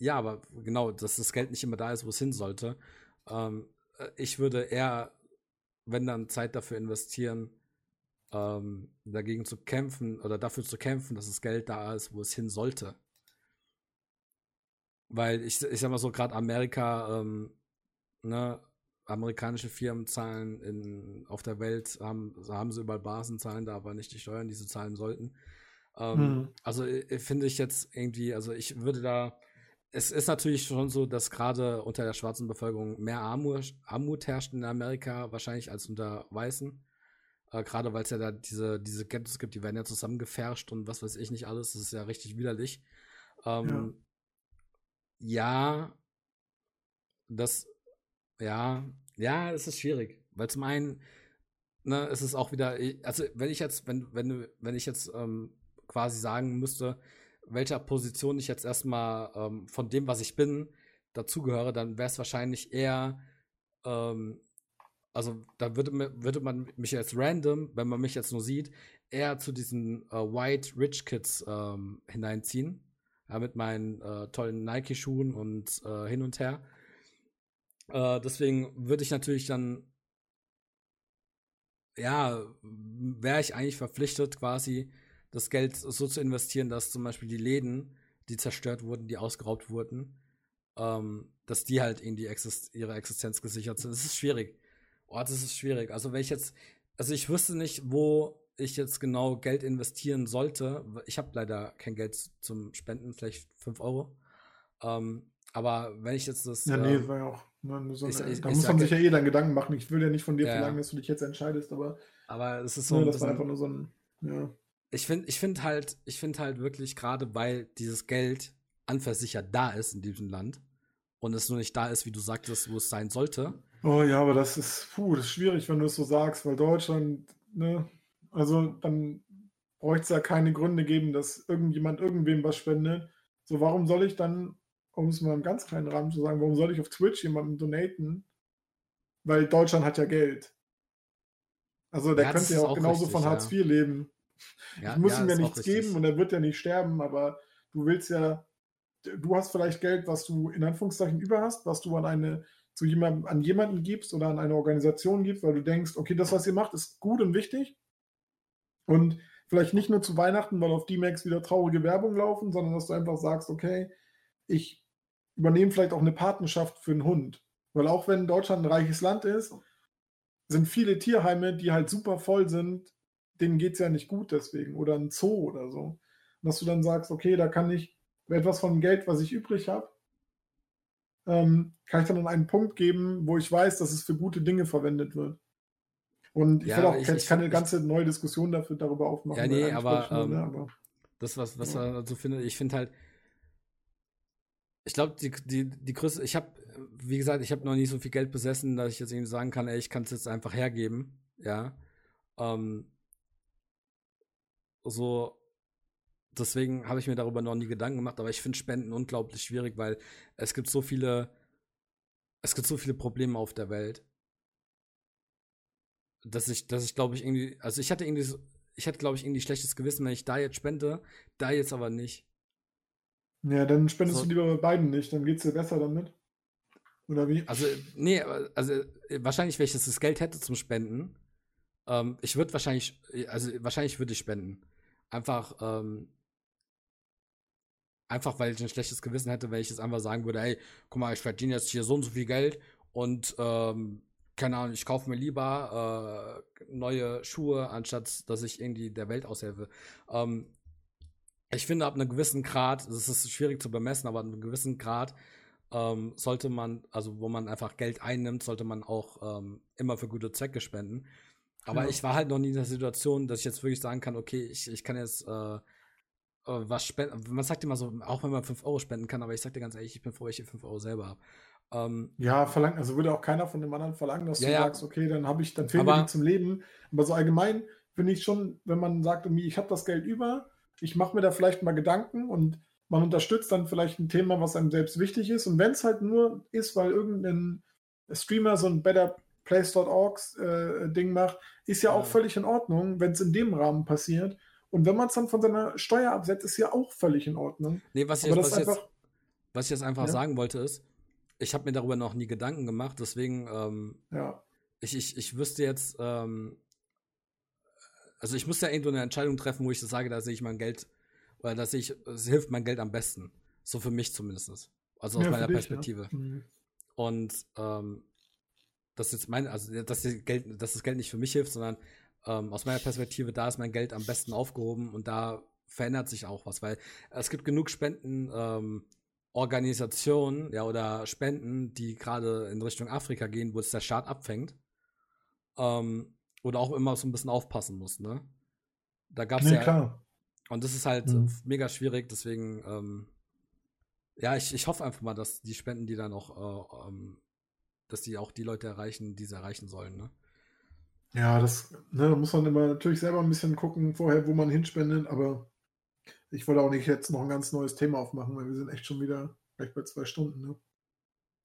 ja, aber genau, dass das Geld nicht immer da ist, wo es hin sollte. Ähm, ich würde eher, wenn dann Zeit dafür investieren, ähm, dagegen zu kämpfen oder dafür zu kämpfen, dass das Geld da ist, wo es hin sollte. Weil ich, ich sag mal so, gerade Amerika, ähm, ne, amerikanische Firmen zahlen in, auf der Welt, haben, haben sie überall Basen, zahlen da aber nicht die Steuern, die sie zahlen sollten. Ähm, hm. Also äh, finde ich jetzt irgendwie, also ich würde da, es ist natürlich schon so, dass gerade unter der schwarzen Bevölkerung mehr Armut, Armut herrscht in Amerika, wahrscheinlich als unter Weißen. Äh, gerade weil es ja da diese, diese Ghettos gibt, die werden ja zusammengefärscht und was weiß ich nicht alles. Das ist ja richtig widerlich. Ähm, ja. ja, das, ja, ja, es ist schwierig. Weil zum einen, ne, es ist auch wieder, also wenn ich jetzt, wenn, wenn, wenn ich jetzt ähm, quasi sagen müsste, welcher Position ich jetzt erstmal ähm, von dem, was ich bin, dazugehöre, dann wäre es wahrscheinlich eher, ähm, also da würde, würde man mich jetzt random, wenn man mich jetzt nur sieht, eher zu diesen äh, White Rich Kids ähm, hineinziehen. Ja, mit meinen äh, tollen Nike-Schuhen und äh, hin und her. Äh, deswegen würde ich natürlich dann, ja, wäre ich eigentlich verpflichtet, quasi das Geld so zu investieren, dass zum Beispiel die Läden, die zerstört wurden, die ausgeraubt wurden, ähm, dass die halt irgendwie Exist ihre Existenz gesichert sind. Das ist schwierig. Oh, das ist schwierig. Also wenn ich jetzt, also ich wüsste nicht, wo ich jetzt genau Geld investieren sollte. Ich habe leider kein Geld zum Spenden, vielleicht 5 Euro. Ähm, aber wenn ich jetzt das. Ja, nee, ähm, war ja auch. Ne, so eine, ich, da ich, muss man sich ja eh dann Gedanken machen. Ich will ja nicht von dir ja, verlangen, dass du dich jetzt entscheidest, aber. Aber es ist so. Ne, das war einfach nur so ein. Ja ich finde ich finde halt, ich finde halt wirklich gerade, weil dieses Geld an für sich ja da ist in diesem Land und es nur nicht da ist, wie du sagtest, wo es sein sollte. Oh ja, aber das ist, puh, das ist schwierig, wenn du es so sagst, weil Deutschland, ne, also dann bräuchte es ja keine Gründe geben, dass irgendjemand irgendwem was spendet. So, warum soll ich dann, um es mal im ganz kleinen Rahmen zu sagen, warum soll ich auf Twitch jemanden donaten? Weil Deutschland hat ja Geld. Also der ja, könnte ja auch, auch genauso richtig, von Hartz IV ja. leben. Ja, ich muss ihm ja nichts geben und er wird ja nicht sterben, aber du willst ja, du hast vielleicht Geld, was du in Anführungszeichen über hast, was du an eine zu jemandem, an jemanden gibst oder an eine Organisation gibst, weil du denkst, okay, das, was ihr macht, ist gut und wichtig. Und vielleicht nicht nur zu Weihnachten, weil auf D-Max wieder traurige Werbung laufen, sondern dass du einfach sagst, okay, ich übernehme vielleicht auch eine Patenschaft für einen Hund. Weil auch wenn Deutschland ein reiches Land ist, sind viele Tierheime, die halt super voll sind, denen geht es ja nicht gut deswegen oder ein Zoo oder so. Und dass du dann sagst, okay, da kann ich etwas von Geld, was ich übrig habe, ähm, kann ich dann an einen Punkt geben, wo ich weiß, dass es für gute Dinge verwendet wird. Und ich ja, will auch ich, ich, keine ich, ganze neue Diskussion dafür, darüber aufmachen. Ja, nee, aber, ähm, ne, aber, das, was, was ja. also finde, ich finde halt, ich glaube, die, die, die größte, ich habe, wie gesagt, ich habe noch nie so viel Geld besessen, dass ich jetzt irgendwie sagen kann, ey, ich kann es jetzt einfach hergeben, ja. Ähm, so, deswegen habe ich mir darüber noch nie Gedanken gemacht, aber ich finde Spenden unglaublich schwierig, weil es gibt so viele, es gibt so viele Probleme auf der Welt. dass ich, dass ich glaube ich irgendwie, also ich hatte irgendwie, ich hatte glaube ich irgendwie schlechtes Gewissen, wenn ich da jetzt spende, da jetzt aber nicht. Ja, dann spendest So. du lieber bei beiden nicht, dann geht's dir besser damit. Oder wie? Also, nee, also äh, wahrscheinlich, wenn ich das Geld hätte zum Spenden, ähm, ich würde wahrscheinlich, also wahrscheinlich würde ich spenden. Einfach, ähm, einfach weil ich ein schlechtes Gewissen hätte, wenn ich jetzt einfach sagen würde, hey, guck mal, ich verdiene jetzt hier so und so viel Geld und ähm, keine Ahnung, ich kaufe mir lieber äh, neue Schuhe, anstatt dass ich irgendwie der Welt aushelfe. Ähm, ich finde, ab einem gewissen Grad, es ist schwierig zu bemessen, aber ab einem gewissen Grad ähm, sollte man, also wo man einfach Geld einnimmt, sollte man auch ähm, immer für gute Zwecke spenden. Aber Ja. ich war halt noch nie in der Situation, dass ich jetzt wirklich sagen kann, okay, ich, ich kann jetzt äh, äh, was spenden. Man sagt immer so, auch wenn man 5 Euro spenden kann, aber ich sag dir ganz ehrlich, ich bin froh, ich die 5 Euro selber habe. Ähm, Ja, verlangt, also würde auch keiner von dem anderen verlangen, dass Ja, du sagst, okay, dann habe ich, dann fehlen mir Aber- die zum Leben. Aber so allgemein finde ich schon, wenn man sagt, irgendwie, ich habe das Geld über, ich mache mir da vielleicht mal Gedanken und man unterstützt dann vielleicht ein Thema, was einem selbst wichtig ist. Und wenn es halt nur ist, weil irgendein Streamer so ein Better Place.org äh, Ding macht, ist ja, auch Ja. völlig in Ordnung, wenn es in dem Rahmen passiert. Und wenn man es dann von seiner Steuer absetzt, ist ja auch völlig in Ordnung. nee, was ich, jetzt, was, ich jetzt, einfach, was ich jetzt einfach Ja. sagen wollte ist, ich habe mir darüber noch nie Gedanken gemacht, deswegen ähm, ja, ich, ich, ich wüsste jetzt, ähm, also ich muss ja irgendwo eine Entscheidung treffen, wo ich so sage, da sehe ich mein Geld, oder da sehe ich, es hilft mein Geld am besten. So für mich zumindest. Also aus Ja, meiner dich, Perspektive. Ja. Mhm. Und ähm, das ist jetzt meine, also dass, Geld, dass das Geld nicht für mich hilft, sondern ähm, aus meiner Perspektive, da ist mein Geld am besten aufgehoben und da verändert sich auch was, weil es gibt genug Spenden, ähm, Organisationen, ja, oder Spenden, die gerade in Richtung Afrika gehen, wo es der Staat abfängt. Ähm, oder auch immer so ein bisschen aufpassen muss, ne? Da gab es Nee, ja, klar. und das ist halt Mhm. mega schwierig, deswegen, ähm, ja, ich, ich hoffe einfach mal, dass die Spenden, die dann auch, äh, ähm, dass die auch die Leute erreichen, die sie erreichen sollen, ne? Ja, das ne, da muss man immer natürlich selber ein bisschen gucken vorher, wo man hinspendet, aber ich wollte auch nicht jetzt noch ein ganz neues Thema aufmachen, weil wir sind echt schon wieder gleich bei zwei Stunden. Ne?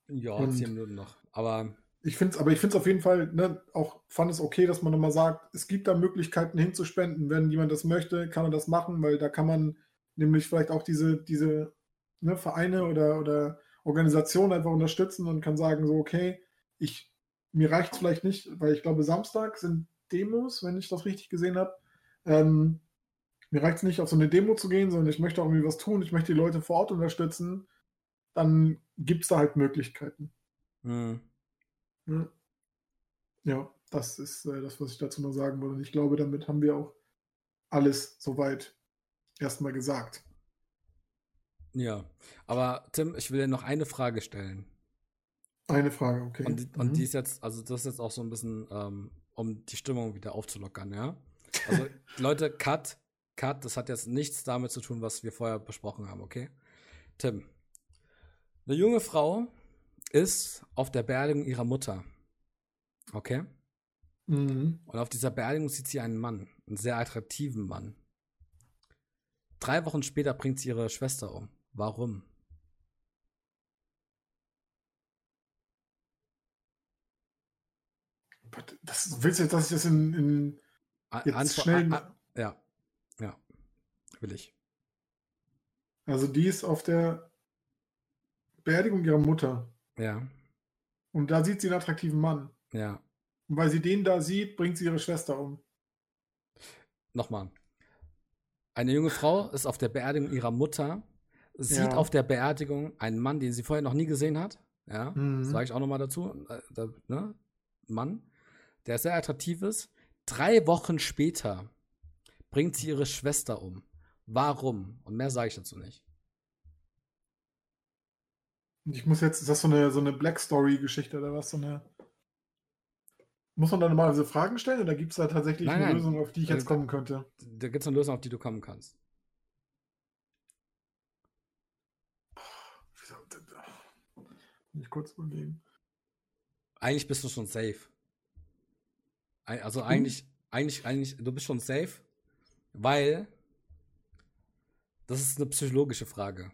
Ja, Und- zehn Minuten noch. Aber Ich finde es, aber ich finde es auf jeden Fall, ne, auch fand es okay, dass man nochmal sagt, es gibt da Möglichkeiten hinzuspenden. Wenn jemand das möchte, kann er das machen, weil da kann man nämlich vielleicht auch diese, diese ne, Vereine oder, oder Organisationen einfach unterstützen und kann sagen, so, okay, ich, mir reicht es vielleicht nicht, weil ich glaube, Samstag sind Demos, wenn ich das richtig gesehen habe. Ähm, mir reicht es nicht, auf so eine Demo zu gehen, sondern ich möchte auch irgendwie was tun, ich möchte die Leute vor Ort unterstützen, dann gibt es da halt Möglichkeiten. mh, Ja, das ist äh, das, was ich dazu noch sagen wollte. Und ich glaube, damit haben wir auch alles soweit erstmal gesagt. ja. Aber Tim, ich will dir noch eine Frage stellen. Eine Frage, okay. Und, die- und Mhm. die ist jetzt, also das ist jetzt auch so ein bisschen, ähm, um die Stimmung wieder aufzulockern, ja? Also, Leute, Cut, Cut, das hat jetzt nichts damit zu tun, was wir vorher besprochen haben, okay? Tim, eine junge Frau ist auf der Beerdigung ihrer Mutter, okay? Mhm. Und auf dieser Beerdigung sieht sie einen Mann, einen sehr attraktiven Mann. Drei Wochen später bringt sie ihre Schwester um. Warum? Das, willst du jetzt, dass ich das in, in jetzt Antwo- schnell. a- a- ja, ja, will ich. also, die ist auf der Beerdigung ihrer Mutter. Ja, Und da sieht sie einen attraktiven Mann. ja. Und weil sie den da sieht, bringt sie ihre Schwester um. Nochmal. Eine junge Frau ist auf der Beerdigung ihrer Mutter, sieht Ja. auf der Beerdigung einen Mann, den sie vorher noch nie gesehen hat. Ja, Mhm. sage ich auch nochmal dazu. Äh, da, ne? Mann, der sehr attraktiv ist. Drei Wochen später bringt sie ihre Schwester um. Warum? Und mehr sage ich dazu nicht. Ich muss jetzt, ist das so eine, so eine Black Story-Geschichte oder was? So eine. Muss man da normalerweise Fragen stellen oder gibt es da tatsächlich Nein, eine nein. Lösung, auf die ich jetzt Äh, kommen könnte? Da gibt es eine Lösung, auf die du kommen kannst. Ich kurz überlegen. Eigentlich bist du schon safe. Also Hm? eigentlich, eigentlich, eigentlich, du bist schon safe, weil das ist eine psychologische Frage.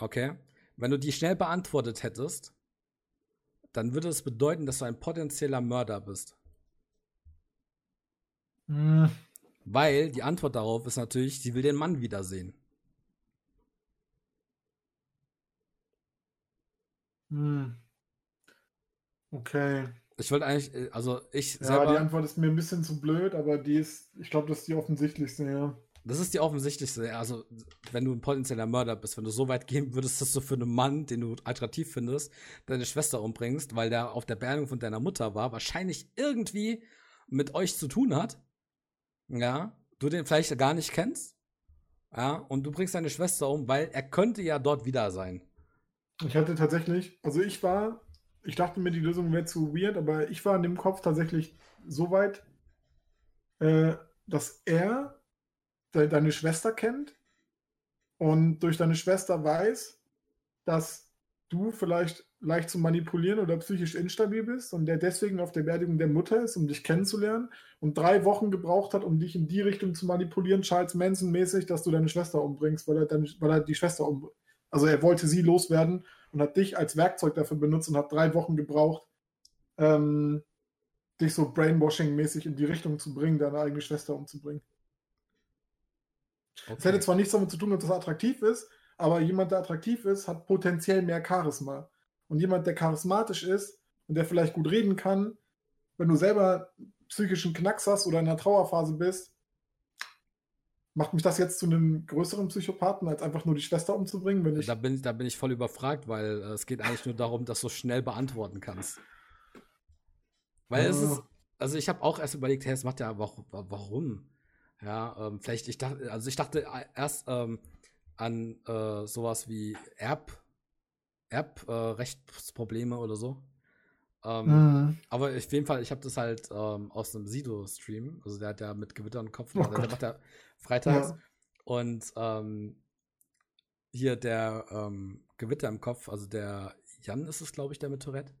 Okay? Wenn du die schnell beantwortet hättest, dann würde es bedeuten, dass du ein potenzieller Mörder bist. Hm. Weil die Antwort darauf ist natürlich, sie will den Mann wiedersehen. Hm. Okay. Ich wollte eigentlich, äh, also ich Ja, selber. die Antwort ist mir ein bisschen zu blöd, aber die ist, ich glaube, das ist die offensichtlichste, ja. Das ist die offensichtlichste. Also, wenn du ein potenzieller Mörder bist, wenn du so weit gehen würdest, dass du für einen Mann, den du attraktiv findest, deine Schwester umbringst, weil der auf der Beerdigung von deiner Mutter war, wahrscheinlich irgendwie mit euch zu tun hat. Ja, du den vielleicht gar nicht kennst. Ja, und du bringst deine Schwester um, weil er könnte ja dort wieder sein. Ich hatte tatsächlich, also ich war, ich dachte mir, die Lösung wäre zu weird, aber ich war in dem Kopf tatsächlich so weit, äh, dass er de deine Schwester kennt und durch deine Schwester weiß, dass du vielleicht leicht zu manipulieren oder psychisch instabil bist und der deswegen auf der Beerdigung der Mutter ist, um dich kennenzulernen und drei Wochen gebraucht hat, um dich in die Richtung zu manipulieren, Charles Manson-mäßig, dass du deine Schwester umbringst, weil er, deine, weil er die Schwester um, also er wollte sie loswerden und hat dich als Werkzeug dafür benutzt und hat drei Wochen gebraucht, ähm, dich so Brainwashing-mäßig in die Richtung zu bringen, deine eigene Schwester umzubringen. Es hätte zwar nichts damit zu tun, dass das attraktiv ist, aber jemand, der attraktiv ist, hat potenziell mehr Charisma. Und jemand, der charismatisch ist und der vielleicht gut reden kann, wenn du selber psychischen Knacks hast oder in einer Trauerphase bist, macht mich das jetzt zu einem größeren Psychopathen, als einfach nur die Schwester umzubringen, wenn ich. Da bin, da bin ich voll überfragt, weil äh, es geht eigentlich nur darum, dass du schnell beantworten kannst. Weil es ist, also ich habe auch erst überlegt, hey, es macht ja, warum? Ja, ähm, vielleicht, ich dachte, also ich dachte äh, erst ähm, an äh, sowas wie Erb, Erbrechtsprobleme oder so. Ähm, Mhm. Aber auf jeden Fall, ich habe das halt ähm, aus einem Sido-Stream. Also der hat ja mit Gewitter im Kopf. Oh der, macht ja freitags. Ja. Und ähm, hier der ähm, Gewitter im Kopf, also der Jan ist es, glaube ich, der mit Tourette.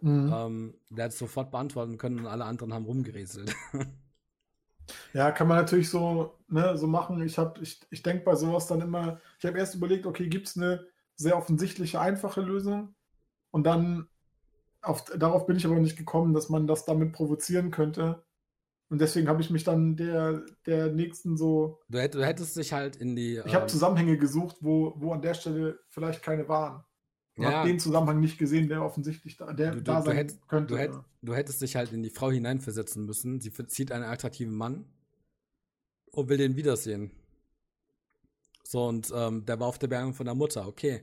Mhm. Der hat es sofort beantworten können und alle anderen haben rumgerätselt. Ja, kann man natürlich so, ne, so machen. Ich, hab- ich, ich denke bei sowas dann immer, ich habe erst überlegt, okay, gibt es eine sehr offensichtliche, einfache Lösung? Und dann, auf, darauf bin ich aber nicht gekommen, dass man das damit provozieren könnte. Und deswegen habe ich mich dann der, der nächsten so, du, hätt, du hättest dich halt in die. ich habe ähm, Zusammenhänge gesucht, wo, wo an der Stelle vielleicht keine waren. Und Ja. habe den Zusammenhang nicht gesehen, der offensichtlich da, der Du- du- da du sein hätt- könnte. Du, hätt, du hättest dich halt in die Frau hineinversetzen müssen. Sie zieht einen attraktiven Mann und will den wiedersehen. So, und ähm, der war auf der Beerdigung von der Mutter, okay.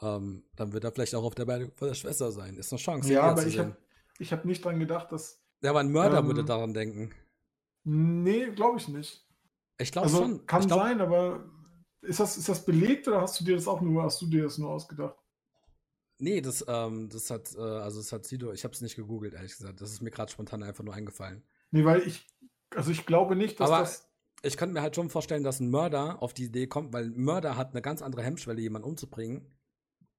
Ähm, dann wird er vielleicht auch auf der Beerdigung von der Schwester sein. Ist eine Chance. ja, aber ich habe ich hab nicht dran gedacht, dass. Ja, aber ein Mörder ähm, würde daran denken. Nee, glaube ich nicht. Ich glaube Also schon. kann ich glaub, sein, aber ist das, ist das belegt oder hast du dir das auch nur, hast du dir das nur ausgedacht? Nee, das, ähm, das hat, äh, also das hat Sido, ich habe es nicht gegoogelt, ehrlich gesagt. Das ist mir gerade spontan einfach nur eingefallen. Nee, weil ich, also ich glaube nicht, dass Aber das. ich könnte mir halt schon vorstellen, dass ein Mörder auf die Idee kommt, weil ein Mörder hat eine ganz andere Hemmschwelle, jemanden umzubringen.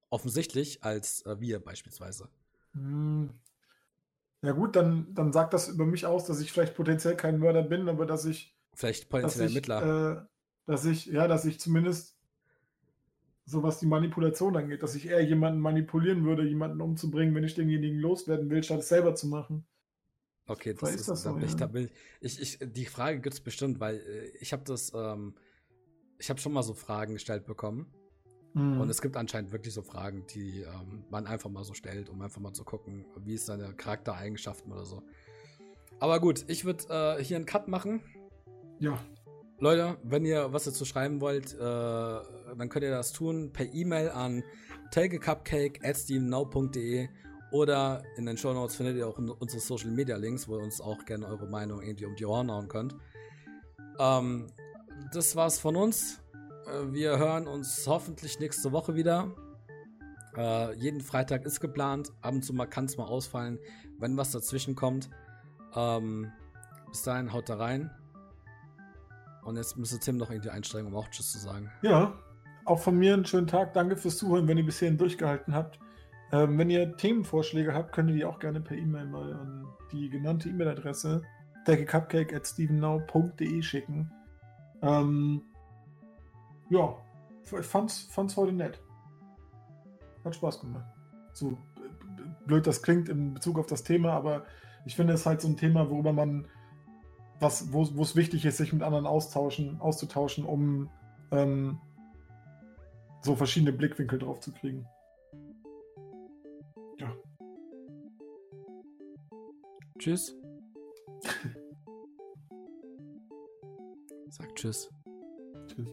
Offensichtlich als äh, wir beispielsweise. Hm, ja gut, dann, dann sagt das über mich aus, dass ich vielleicht potenziell kein Mörder bin, aber dass ich, Vielleicht dass potenzieller ich, Ermittler. äh, dass ich, ja, dass ich zumindest so was die Manipulation angeht, dass ich eher jemanden manipulieren würde, jemanden umzubringen, wenn ich denjenigen loswerden will, statt es selber zu machen. okay, das ist, ist das da so, ich, ja. ich, ich, die Frage gibt es bestimmt, weil äh, ich habe das, ähm, ich habe schon mal so Fragen gestellt bekommen. Hm. Und es gibt anscheinend wirklich so Fragen, die ähm, man einfach mal so stellt, um einfach mal zu gucken, wie ist seine Charaktereigenschaften oder so. Aber gut, ich würde äh, hier einen Cut machen. ja, Leute, wenn ihr was dazu schreiben wollt, äh, dann könnt ihr das tun per E-Mail an takeacupcake@stevennow.de oder in den Show Notes findet ihr auch un- unsere Social Media Links, wo ihr uns auch gerne eure Meinung irgendwie um die Ohren hauen könnt. Ähm, das war's von uns. Äh, wir hören uns hoffentlich nächste Woche wieder. Äh, jeden Freitag ist geplant. Ab und zu kann es mal ausfallen, wenn was dazwischen kommt. Ähm, bis dahin haut da rein. Und jetzt müsste Tim noch irgendwie einsteigen, um auch Tschüss zu sagen. Ja, auch von mir einen schönen Tag. Danke fürs Zuhören, wenn ihr bis hierhin durchgehalten habt. Ähm, wenn ihr Themenvorschläge habt, könnt ihr die auch gerne per E-Mail mal an die genannte E-Mail-Adresse deckecupcake.stevennow.de schicken. Ähm, ja, ich fand's, fand's heute nett. Hat Spaß gemacht. So blöd das klingt in Bezug auf das Thema, aber ich finde es halt so ein Thema, worüber man was, wo es wichtig ist, sich mit anderen austauschen, auszutauschen, um ähm, so verschiedene Blickwinkel drauf zu kriegen. Ja. Tschüss. Sag Tschüss. Tschüss.